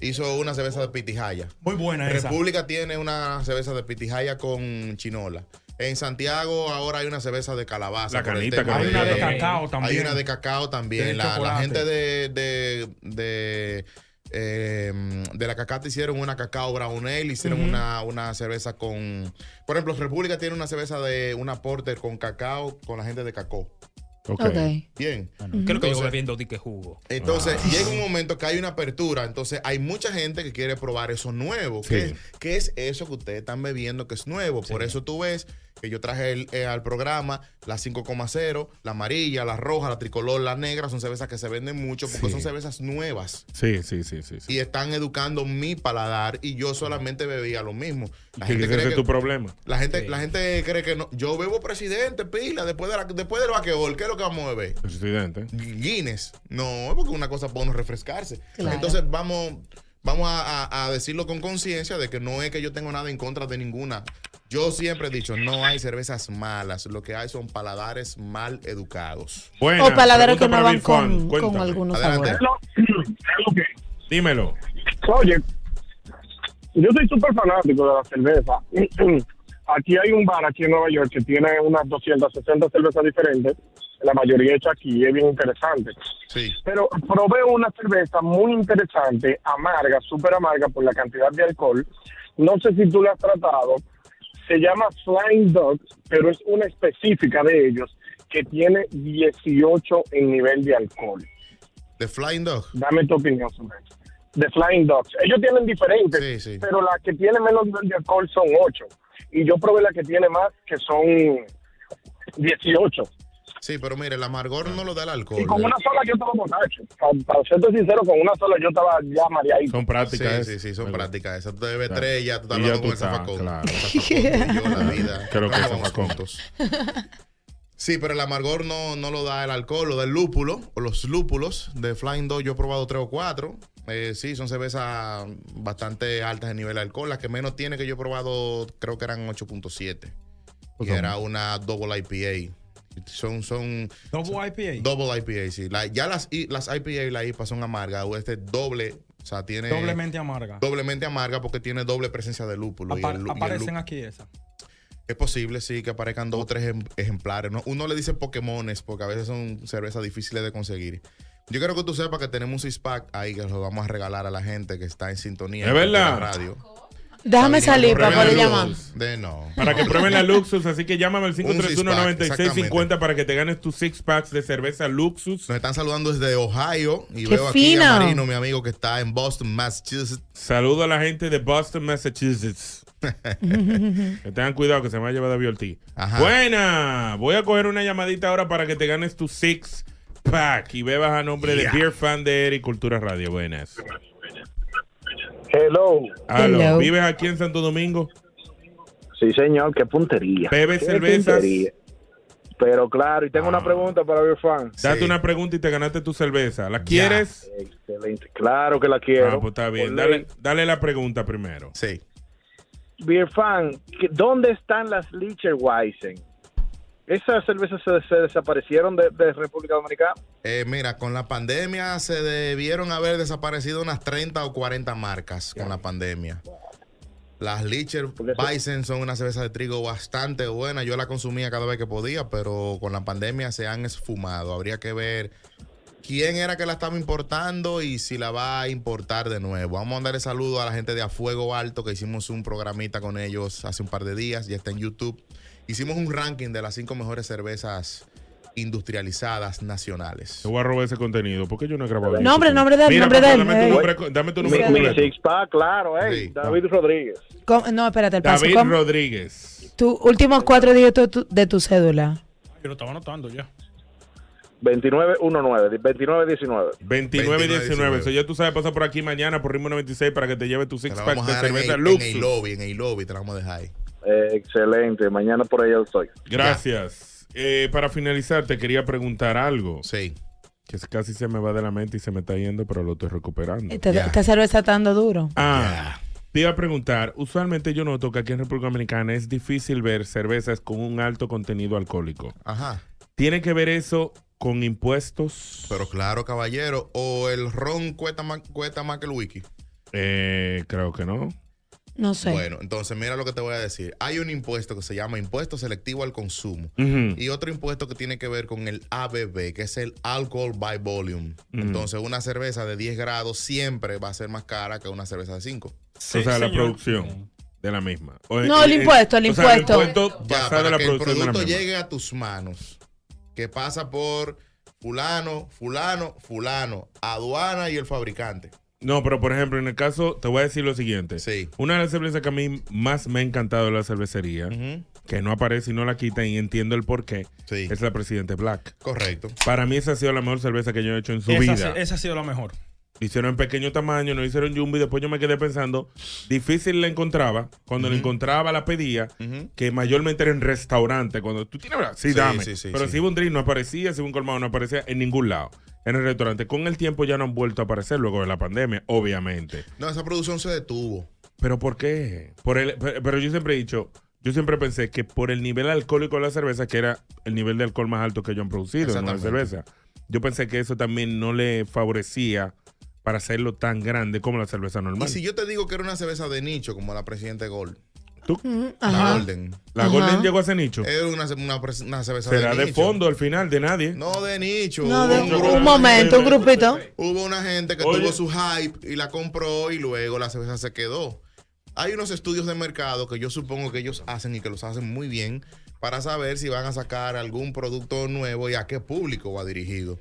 Hizo una cerveza de pitijaya. Muy buena esa. República tiene una cerveza de pitijaya con chinola. En Santiago ahora hay una cerveza de calabaza. La canita que Hay una de cacao también. Hay una de cacao también. La, gente de, de, de, eh, de la cacata hicieron una cacao brown ale, hicieron una, una cerveza con... Por ejemplo, República tiene una cerveza de una porter con cacao con la gente de cacao. Ok. Ok. Bien. Creo que yo bebiendo dique jugo. entonces, Ah. llega un momento que hay una apertura. Entonces, hay mucha gente que quiere probar eso nuevo. Sí. ¿Qué, qué es eso que ustedes están bebiendo que es nuevo? Por eso tú ves que yo traje el- eh, al programa la 5,0, la amarilla, la roja, la tricolor, la negra. Son cervezas que se venden mucho porque Sí. son cervezas nuevas. Sí, sí, sí, sí. sí. Y están educando mi paladar y yo solamente bebía lo mismo. La gente ese cree es que- tu problema. la gente, Sí. la gente cree que no. Yo bebo presidente, pila, después, de la, después del vaquebol, ¿qué es lo que vamos a beber? Presidente. Guinness. No, porque una cosa para uno refrescarse. Claro. Entonces vamos, vamos a, a- a decirlo con conciencia de que no es que yo tengo nada en contra de ninguna. Yo siempre he dicho, no hay cervezas malas, lo que hay son paladares mal educados. Buena, o paladares que no van con, con algunos Adelante. sabores. Dímelo. Oye, yo soy súper fanático de la cerveza. Aquí hay un bar aquí en Nueva York que tiene unas 260 cervezas diferentes. La mayoría hecha aquí, es bien interesante. Sí. Pero probé una cerveza muy interesante, amarga, súper amarga por la cantidad de alcohol. No sé si tú la has tratado. Se llama Flying Dog, pero es una específica de ellos que tiene 18 en nivel de alcohol. The Flying Dog. Dame tu opinión sobre eso. The Flying Dogs. Ellos tienen diferentes, Sí, sí. pero la que tiene menos nivel de alcohol son 8. Y yo probé la que tiene más, que son 18. Sí, pero mire, el amargor no lo da el alcohol. Y con ¿eh? una sola yo estaba borracho. Para, para serte sincero, con una sola yo estaba ya mareadito. Son prácticas. Sí, sí, sí, son prácticas. Esas tú debes Claro. tres, ya tú estás Y ya hablando con el zafacón. claro. Y yo, la vida. Creo que Vamos juntos. Sí, pero el amargor no, no lo da el alcohol, lo da el lúpulo, o los lúpulos de Flying Dog. Yo he probado tres o cuatro. Eh, sí, son cervezas bastante altas en nivel de alcohol. La que menos tiene que yo he probado, creo que eran 8.7. Y Son- era una double IPA. Son, son Double IPA. double IPA, sí. La- ya las, I- las IPA y la IPA son amargas. O este doble, o sea, tiene. Doblemente amarga. Doblemente amarga porque tiene doble presencia de lúpulo. y Apa- el lu- y el aparecen aquí esas. es posible, sí, que aparezcan dos o tres ejem- ejemplares. ¿no? Uno le dice Pokémones porque a veces son cervezas difíciles de conseguir. Yo quiero que tú sepas que tenemos un six-pack ahí que lo vamos a regalar a la gente que está en sintonía. ¿Es en verdad? la radio. Déjame salir para poder la llamar. De no. Para que prueben la Luxus, así que llámame al Un six-pack, 531-9650 para que te ganes tus six packs de cerveza Luxus. Nos están saludando desde Ohio y ¡Qué veo aquí fino! a Marino, mi amigo que está en Boston, Massachusetts. Saludo a la gente de Boston, Massachusetts. que tengan cuidado que se me va a llevar David Ortiz. Ajá. Buena. Voy a coger una llamadita ahora para que te ganes tu six pack y bebas a nombre Yeah. de Beer Fan de Eric Cultura Radio. Buenas. Hello. Aló, Hello. ¿Vives aquí en Santo Domingo? Sí, señor, qué puntería. ¿Bebes Qué cervezas? puntería. Pero claro, y tengo Ah. una pregunta para Beer Fan. Date Sí. una pregunta y te ganaste tu cerveza. ¿La quieres? Excelente. Claro que la quiero. Ah, pues está bien. Dale, dale la pregunta primero. Sí. Beer Fan, ¿qué- ¿dónde están las Licherweizen? Esas cervezas se, se desaparecieron de, de República Dominicana. Eh, mira, con la pandemia se debieron haber desaparecido unas 30 o 40 marcas con la pandemia. Las Licher Bison son una cerveza de trigo bastante buena. Yo la consumía cada vez que podía, pero con la pandemia se han esfumado. Habría que ver quién era que la estaba importando y si la va a importar de nuevo. Vamos a mandarle saludo a la gente de A Fuego Alto, que hicimos un programita con ellos hace un par de días, ya está en YouTube. Hicimos un ranking de las cinco mejores cervezas industrializadas nacionales. Te voy a robar ese contenido. ¿Por qué yo no he grabado eso? Nombre, nombre de él, Mira, nombre de él. Dame tu eh. nombre, dame tu número Mi, six pack, claro, eh. Sí. David Rodríguez. ¿Cómo? No, espérate, el paso. David ¿Cómo? Rodríguez. Tu últimos cuatro dígitos tu- de tu cédula. Yo lo estaba anotando ya. 2919, 2919. 29 y 19. Eso ya tú sabes, pasa por aquí mañana por Ritmo 96 para que te lleve tu six pack vamos de a dar en cerveza el, en Luxus. el lobby, en el lobby, te la vamos a dejar ahí. Eh, excelente, mañana por allá estoy. Gracias. Eh, para finalizar, te quería preguntar algo. Sí. Que casi se me va de la mente y se me está yendo, pero lo estoy recuperando. Esta, esta cerveza está dando duro. Ah, te iba a preguntar, usualmente yo noto que aquí en República Dominicana es difícil ver cervezas con un alto contenido alcohólico. Ajá. ¿Tiene que ver eso con impuestos? Pero claro, caballero. O el ron cuesta más, cuesta más que el wiki. Eh, creo que no. No sé. Bueno, entonces mira lo que te voy a decir. Hay un impuesto que se llama impuesto selectivo al consumo y otro impuesto que tiene que ver con el ABV, que es el alcohol by volume. Entonces una cerveza de 10 grados siempre va a ser más cara que una cerveza de 5. o sea, la producción de la misma. O- No, el eh, impuesto, el o sea, impuesto. Ya, basado en para la que el producción de la producto misma. llegue a tus manos, que pasa por fulano, fulano, fulano, aduana y el fabricante. No, pero por ejemplo, en el caso, te voy a decir lo siguiente. Sí. Una de las cervezas que a mí más me ha encantado de la cervecería, que no aparece y no la quitan y entiendo el por qué, es la Presidente Black. Correcto. Para mí esa ha sido la mejor cerveza que yo he hecho en su Esa, vida. sí- esa ha sido la mejor. Hicieron en pequeño tamaño, no hicieron jumbo y después yo me quedé pensando, difícil la encontraba, cuando la encontraba la pedía, que mayormente era en restaurante, cuando tú tienes, ¿verdad? sí, Sí, dame, sí, sí, pero si iba un drink no aparecía, si iba un colmado no aparecía en ningún lado, en el restaurante. Con el tiempo ya no han vuelto a aparecer luego de la pandemia, obviamente. No, esa producción se detuvo. ¿Pero por qué? Por el, pero, yo siempre he dicho, yo siempre pensé que por el nivel alcohólico de la cerveza, que era el nivel de alcohol más alto que ellos han producido en Exactamente. cerveza, yo pensé que eso también no le favorecía para hacerlo tan grande como la cerveza normal. Y si yo te digo que era una cerveza de nicho, como la Presidente Gold. Ujú, La ajá. Golden. ¿La Golden llegó a ese nicho? Es una, una, una cerveza Será de de nicho. fondo al final, de nadie. No de nicho. No, de- Hubo un grupo- momento, un grupito. Hubo una gente que Oye. tuvo su hype y la compró y luego la cerveza se quedó. Hay unos estudios de mercado que yo supongo que ellos hacen y que los hacen muy bien para saber si van a sacar algún producto nuevo y a qué público va dirigido.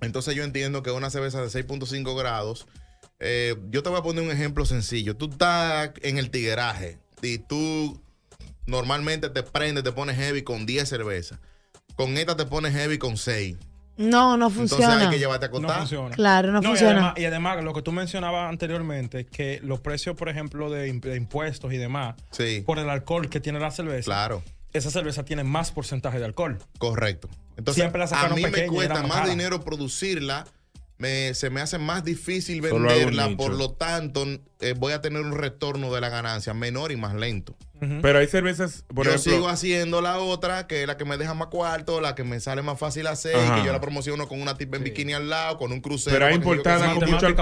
Entonces yo entiendo que una cerveza de 6.5 grados, eh, yo te voy a poner un ejemplo sencillo. Tú estás en el tigueraje y tú normalmente te prendes, te pones heavy con 10 cervezas. Con esta te pones heavy con 6. No, no Entonces funciona. hay que llevarte a No funciona. Claro, no y funciona. además, y además, lo que tú mencionabas anteriormente, que los precios, por ejemplo, de impuestos y demás, Sí. por el alcohol que tiene la cerveza. Claro. Esa cerveza tiene más porcentaje de alcohol. Correcto. Entonces, Siempre la a mí me cuesta más cara. dinero producirla, me- se me hace más difícil venderla, por lo tanto, eh, voy a tener un retorno de la ganancia menor y más lento. Pero hay cervezas, por yo ejemplo, sigo haciendo la otra, que es la que me deja más cuarto, la que me sale más fácil hacer, Ajá. que yo la promociono con una tipa en bikini al lado, con un crucero. pero hay importadas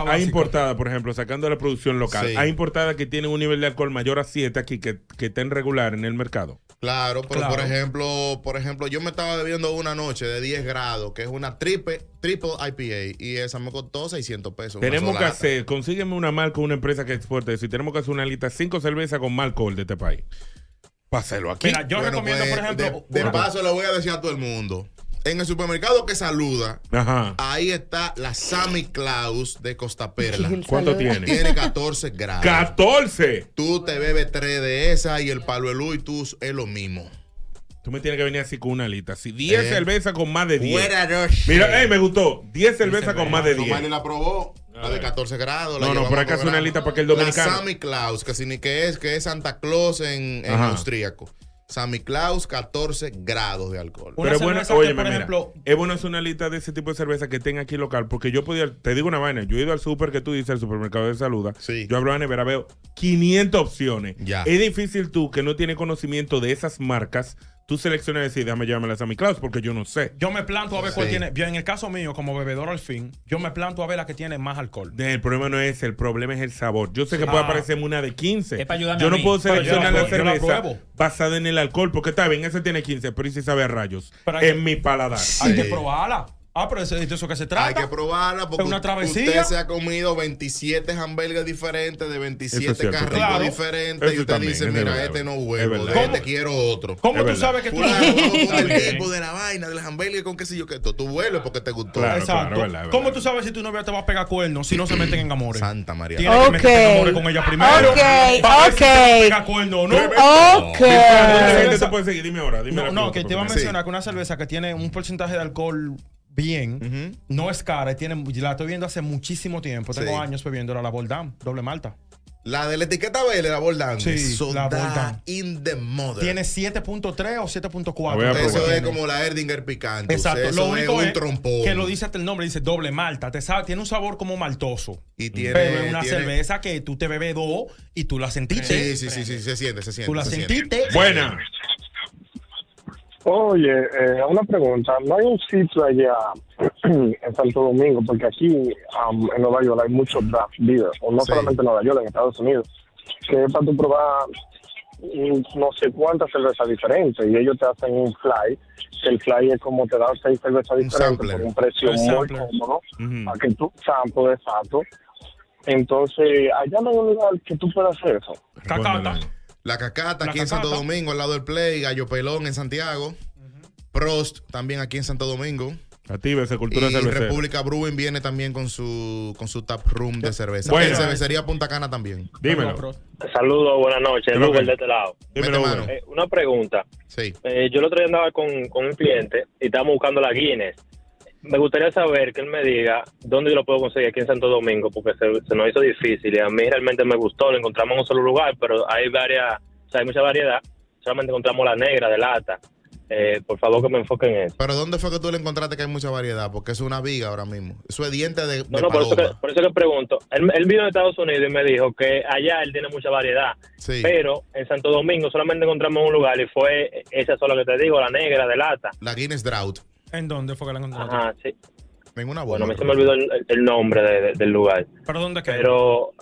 hay importadas, por ejemplo, sacando la producción local, Sí. hay importadas que tienen un nivel de alcohol mayor a 7 aquí que, que estén regular en el mercado. Claro, pero Claro. por ejemplo, por ejemplo, yo me estaba bebiendo una noche de 10 grados, que es una triple, triple IPA, y esa me costó 600 pesos. Tenemos que lata. hacer, consígueme una marca, una empresa que exporte eso y tenemos que hacer una lista cinco cervezas con mal alcohol de este país. Páselo aquí. Mira, yo Bueno, recomiendo, pues, por ejemplo, De, paso, le voy a decir a todo el mundo. En el supermercado que saluda, Ajá. ahí está la Sammy Claus de Costa Perla. ¿Cuánto tiene? Tiene 14 grados. ¡14! Tú te bebes 3 de esa y el palo de luz y tú es lo mismo. Tú me tienes que venir así con una lista. Si 10 Eh. cervezas con más de 10. Fuera Roche. Mira, ey, me gustó. 10 cervezas con más de 10. Omar la probó. La de 14 grados. la No, no, por al acá es una lista para que el La dominicano. Sammy Claus, que, signi- que es, que es Santa Claus en, en austríaco. Sammy Claus, 14 grados de alcohol. Pero bueno, cerveza que, oye, por mira, ejemplo- es bueno hacer una lista de ese tipo de cerveza que tenga aquí local, porque yo podía, te digo una vaina, yo he ido al súper que tú dices, al supermercado de saluda, Sí. yo abro la nevera, veo 500 opciones. Ya. Es difícil tú, que no tienes conocimiento de esas marcas, tú seleccionas y decir, déjame llamarlas a mi Claus, porque yo no sé. Yo me planto a ver cuál Sí. tiene. Yo, en el caso mío, como bebedor al fin, yo me planto a ver la que tiene más alcohol. El problema no es ese, el problema es el sabor. Yo sé que puede Ah. aparecer una de 15. Es para ayudarme yo a no mí. puedo la seleccionar la, la cerveza pruebo. basada en el alcohol, porque está bien, ese tiene 15, pero ¿y si sabe a rayos? Pero hay- en mi paladar. Hay que Sí. probarla. Ah, pero eso, de eso que se trata. Hay que probarla porque una usted travesía. se ha comido 27 hamburgues diferentes de 27 Eso es cierto, carritos claro. diferentes y Eso usted también, dice, mira, verdad, este no verdad. de este ¿Cómo- quiero otro. ¿Cómo Es tú verdad. sabes que tú el tiempo de la vaina, del hamburger con qué sé yo qué, tú, tú vuelves porque te gustó. Claro, Exacto. claro, verdad, es ¿Cómo tú sabes si tu novia te va a pegar cuernos si no se meten en amores? Santa María. Tienes que Ok. meterte en amores con ella primero. Ok, para ver si te va a ok. pegar cuernos o no. Ok. ¿Dónde la gente te puede seguir? Dime ahora. Dime No, que te iba a mencionar que una cerveza que tiene un porcentaje de alcohol bien, no es cara, y tiene, la estoy viendo hace muchísimo tiempo. Tengo Sí. años bebiéndola, la Boldam, doble malta. La de la etiqueta verde, la Boldán. Sí, la da Boldán. in the mother. Tiene 7.3 o La 7.4. voy a probar. Eso es como la Erdinger picante. Exacto. Eso Lo único es es, un trompón. que lo dice hasta el nombre, dice doble malta. Te sabe, tiene un sabor como maltoso. Y tiene, pero es una tiene- cerveza que tú te bebes dos y tú la sentiste. Sí, sí, sí, sí, se siente, se siente. Tú la se siente. sentiste. Buena. Oye, eh, una pregunta. ¿No hay un sitio allá en Santo Domingo? Porque aquí um, en Nueva York hay muchos draft beer, o no Sí. solamente en Nueva York, en Estados Unidos, que es para tú probar mm, no sé cuántas cervezas diferentes y ellos te hacen un fly, que el fly es como te dan seis cervezas diferentes por un precio Un muy cómodo, para que tú sample exacto. Entonces, allá no hay un lugar que tú puedas hacer eso. Cacata. La Cacata La aquí en Santo. Domingo, al lado del Play, Gallo Pelón en Santiago. Prost también aquí en Santo Domingo. Activa esa cultura y cervecera. República Brewing viene también con su con su tap room de cerveza. Bueno. En cervecería Punta Cana también. Dímelo. Saludos, buenas noches. Que- de este lado. Dímelo, Mete. Eh, una pregunta. Sí. Eh, yo el otro día andaba con, con un cliente y estábamos buscando la Guinness. Me gustaría saber que él me diga dónde yo lo puedo conseguir aquí en Santo Domingo, porque se, se nos hizo difícil y a mí realmente me gustó. Lo encontramos en un solo lugar, pero hay varias, o sea, hay mucha variedad. Solamente encontramos la negra de lata. Eh, por favor, que me enfoquen en eso. Pero ¿dónde fue que tú le encontraste que hay mucha variedad? Porque es una viga ahora mismo. Eso es diente de, No, de no, por eso, que, por eso que pregunto. Él, él vino de Estados Unidos y me dijo que allá él tiene mucha variedad. Sí. Pero en Santo Domingo solamente encontramos un lugar y fue esa sola que te digo, la negra de lata. La Guinness Drought. ¿En dónde fue que la encontraste? Ajá, sí. En una Bueno, a bomba. mí se me olvidó el, el nombre de- de- del lugar. ¿Pero dónde queda? Pero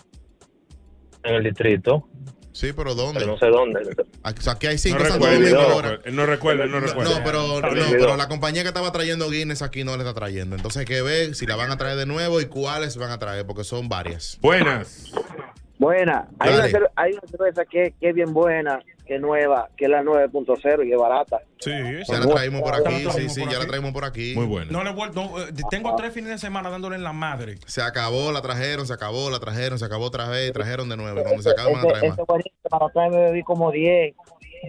en el distrito, Sí, pero ¿dónde? pero no sé dónde. Aquí, o sea, aquí hay No cinco Santo recuerda, Domingo no ahora. él no recuerda, él no No, recuerda. no, pero, me no, la compañía que estaba trayendo Guinness aquí no le está trayendo. Entonces hay que ver si la van a traer de nuevo y cuáles van a traer, porque son varias. Buenas. Buena, hay una, hay una cerveza que, que es bien buena, que nueva, que es la 9.0 y es barata. Sí, Ya la traímos por aquí, sí, sí, ya la traímos por aquí. Muy buena. No le he vuelto. no, eh, tengo tres fines de semana dándole en la madre. Se acabó, la trajeron, se acabó, la trajeron, se acabó otra vez, trajeron de nuevo. Y cuando se acabe, van a Ese, traer más. ese buenísimo, para otra vez me bebí como 10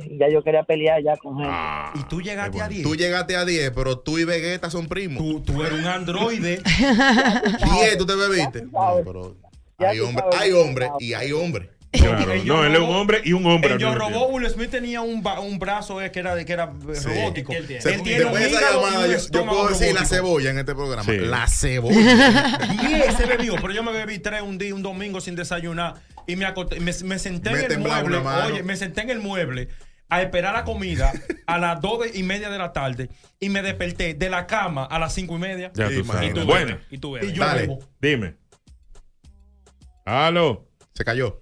y ya yo quería pelear ya con gente. Y tú llegaste a 10. Tú llegaste a 10, pero tú y Vegeta son primos. Tú, tú eres un androide. 10 tú te bebiste. No, pero hay hombre, hay hombre y hay hombre. Claro. No, él es un hombre y un hombre. mismo robó. Will Smith tenía un, un brazo eh, que era, de- que era eh, Sí. robótico. Se- Él tiene un y llamada, yo, yo puedo decir la cebolla en este programa. Sí. La cebolla. Y ese bebió, pero yo me bebí tres un día, un domingo sin desayunar y me acosté, me, me senté Me en el mueble, oye, me senté en el mueble a esperar la comida a las dos y media de la tarde y me desperté de la cama a las cinco y media. Ya tú sabes. Imagínate. Buena. Y tú Y bebes. yo Dale. bebo. Dime. Aló. Se cayó.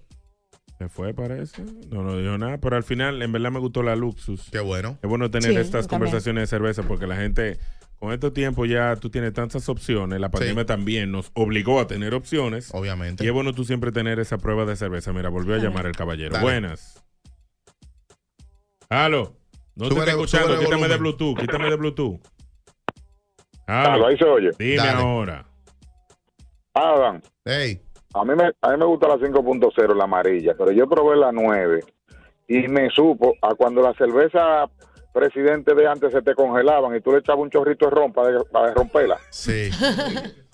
¿Se fue, parece? No, no dijo nada, pero al final, en verdad, me gustó la Luxus. Qué bueno. Es bueno tener Sí, estas también. conversaciones de cerveza porque la gente, con estos tiempos ya tú tienes tantas opciones. La pandemia también nos obligó a tener opciones. Obviamente. Y es bueno tú siempre tener esa prueba de cerveza. Mira, volvió a llamar el caballero. Dale. Buenas. Aló. No te está escuchando. Quítame de. Bluetooth. Quítame de Bluetooth. Aló. ahí se oye. Dime Dale. ahora. Adam, Hey, a mí, me, a mí me gusta la 5.0, la amarilla, pero yo probé la 9 y me supo a cuando la cerveza presidente de antes se te congelaban y tú le echabas un chorrito de ron para, para romperla. sí.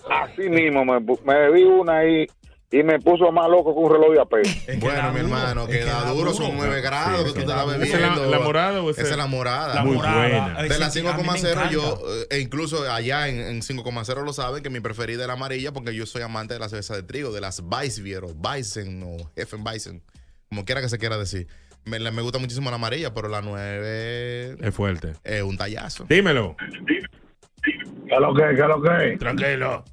Así mismo me, me bebí una ahí y me puso más loco que un reloj de apel. Es que Bueno, mi hermano, es que da duro, son 9 grados que tú te estás ¿Esa bebiendo. es la, morada o esa? Esa es la morada. La Muy buena. De la sí, a mí me 5,0 yo, eh, e incluso allá en, en 5,0 lo saben que mi preferida es la amarilla porque yo soy amante de la cerveza de trigo, de las Weissbier o Weizen o Effenweizen, como quiera que se quiera decir. Me, gusta muchísimo la amarilla, pero la 9 Es fuerte. es un tallazo. Dímelo. ¿Qué es lo que? ¿Qué es lo que? Tranquilo.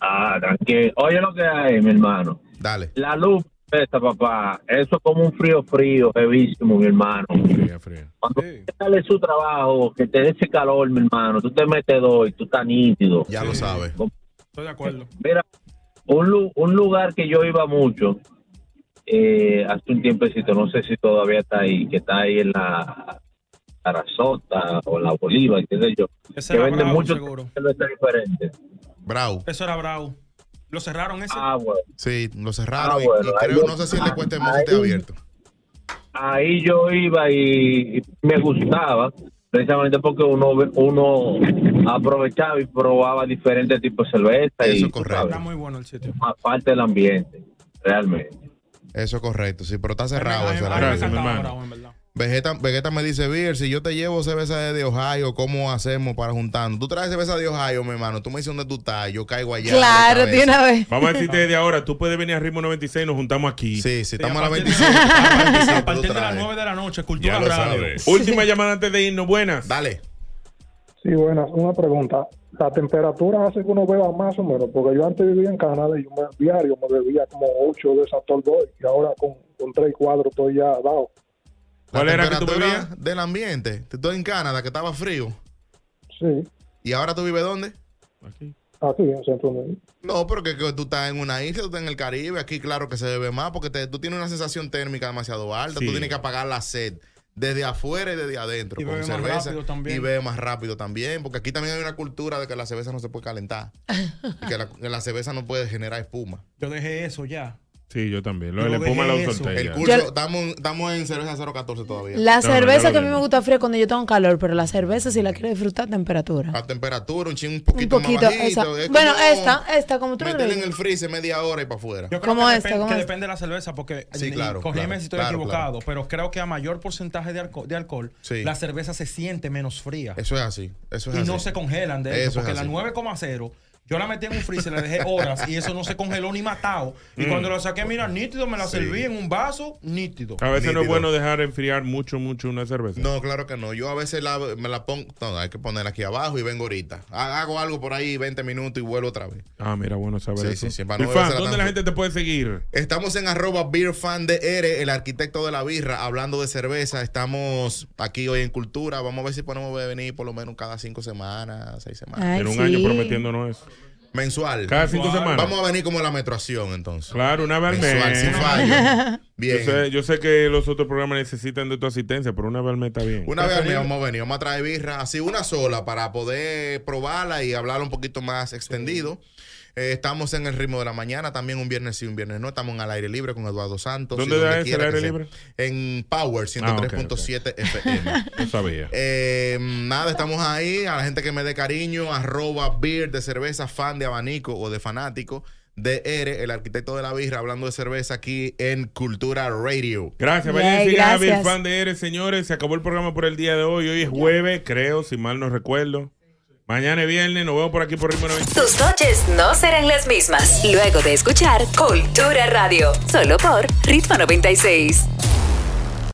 Ah, tranquilo. Oye lo que hay, mi hermano. Dale. La luz, cerveza, papá, eso es como un frío frío, bevísimo, mi hermano. Cuando usted sale su trabajo, que te dé ese calor, mi hermano, tú te metes dos y tú estás nítido. Ya lo sabes. Estoy de acuerdo. Mira, un, lu- un lugar que yo iba mucho eh, hace un tiempecito, no sé si todavía está ahí, que está ahí en la Sarasota o en la Bolívar, qué sé yo, Ese que era vende Bravo, muchos seguro. cervezas diferentes. Bravo. Eso era bravo. ¿Lo cerraron ese? Ah, bueno. Sí, lo cerraron Ah, y- bueno, y, ahí creo, yo- no sé si le cuesta más esté abierto. ahí yo iba y, y me gustaba precisamente porque uno ve- uno aprovechaba y probaba diferentes tipos de cerveza y Eso es tú correcto. sabes, Está muy bueno el sitio. aparte del ambiente realmente Eso es correcto, sí, pero está cerrado. ese, la Gracias, verdad. mi hermano. Vegeta, Vegeta me dice, Beer, si yo te llevo cerveza de Ohio, ¿cómo hacemos para juntarnos? Tú traes cerveza de Ohio, mi hermano. Tú me dices dónde tú estás, yo caigo allá. Claro, de una vez. Vamos a decirte desde ahora, tú puedes venir a Ritmo 96 y nos juntamos aquí. Sí, sí, estamos a la 26. A partir de las 9 de la noche, Cultura Ya lo Radio. sabes. Última llamada antes de irnos, buenas. Dale. Sí, buenas. Una pregunta. ¿La temperatura hace que uno beba más o menos? Porque yo antes vivía en Canadá y yo me, diario me bebía como 8 de Boy y ahora con, con 3 y 4 estoy ya dado. ¿Cuál La era que tú bebías? Del ambiente. Estás en Canadá, que estaba frío. Sí, ¿Y ahora tú vives dónde? aquí en Centroamérica. No, pero que, que tú estás en una isla, tú estás en el Caribe. Aquí, claro que se bebe más porque te- tú tienes una sensación térmica demasiado alta. Sí. Tú tienes que apagar la sed desde afuera y desde adentro. Y con bebe más cerveza. rápido también. Y bebe más rápido también. Porque aquí también hay una cultura de que la cerveza no se puede calentar. y que la, que la cerveza no puede generar espuma. Yo dejé eso ya. Sí, yo también. Lo Yo de la lo eso. El curso, estamos, estamos en cerveza 014 todavía. La cerveza que a mí me gusta fría cuando yo tengo calor, pero la cerveza si la quiero disfrutar a temperatura. A temperatura, un ching un Un poquito, poquito, más bajito. esa. Es Bueno, como esta, esta, como tú lo en el freezer media hora y para afuera. Yo creo ¿Cómo que, esta? depende, ¿Cómo que esta? depende de la cerveza, porque Sí, y- claro, corrígeme claro, si estoy claro, equivocado, pero creo que a mayor porcentaje de, alco- de alcohol, Sí. la cerveza se siente menos fría. Eso es así. Eso es y así. no se congelan de Eso eso, es porque la así. 9,0 yo la metí en un freezer, la dejé horas y eso no se congeló ni matado. Y Mm. cuando la saqué, mira, nítido, me la Sí. serví en un vaso, nítido. A veces no es bueno dejar enfriar mucho, mucho una cerveza. No, claro que no. Yo a veces la- me la pongo. No, hay que ponerla aquí abajo y vengo ahorita. Ha- Hago algo por ahí 20 minutos y vuelvo otra vez. Ah, mira, bueno saber Sí, eso. sí, sí, para no fan, ¿dónde la gente te puede seguir? Estamos en arroba beerfandr, el arquitecto de la birra, hablando de cerveza. Estamos aquí hoy en Cultura. Vamos a ver si podemos venir por lo menos cada cinco semanas, seis semanas. Ay, en un sí. año prometiéndonos eso. Mensual. Cada cinco semanas. Vamos a venir como la menstruación, entonces. Claro, una vez al mes. Mensual, sin fallo. Bien. Yo sé, yo sé que los otros programas necesitan de tu asistencia, pero una vez al mes está bien. Una vez al mes vamos a venir, vamos a traer birra, así una sola para poder probarla y hablar un poquito más extendido. Eh, estamos en el ritmo de la mañana, también un viernes sí, un viernes no. Estamos en al aire libre con Eduardo Santos. ¿Dónde y da al aire sea. libre? En Power 103.7 FM. No sabía. Eh, nada, estamos ahí. A la gente que me dé cariño, arroba beer de cerveza, fan de abanico o de fanático. De Ere, el arquitecto de la birra, hablando de cerveza aquí en Cultura Radio. Gracias, vayan Yay, y sigan a Bill gracias. Fan de Eres, señores. Se acabó el programa por el día de hoy. Hoy es jueves, creo, si mal no recuerdo. Mañana es viernes, nos vemos por aquí por Ritmo 90. Tus noches no serán las mismas luego de escuchar Cultura Radio, solo por Ritmo 96.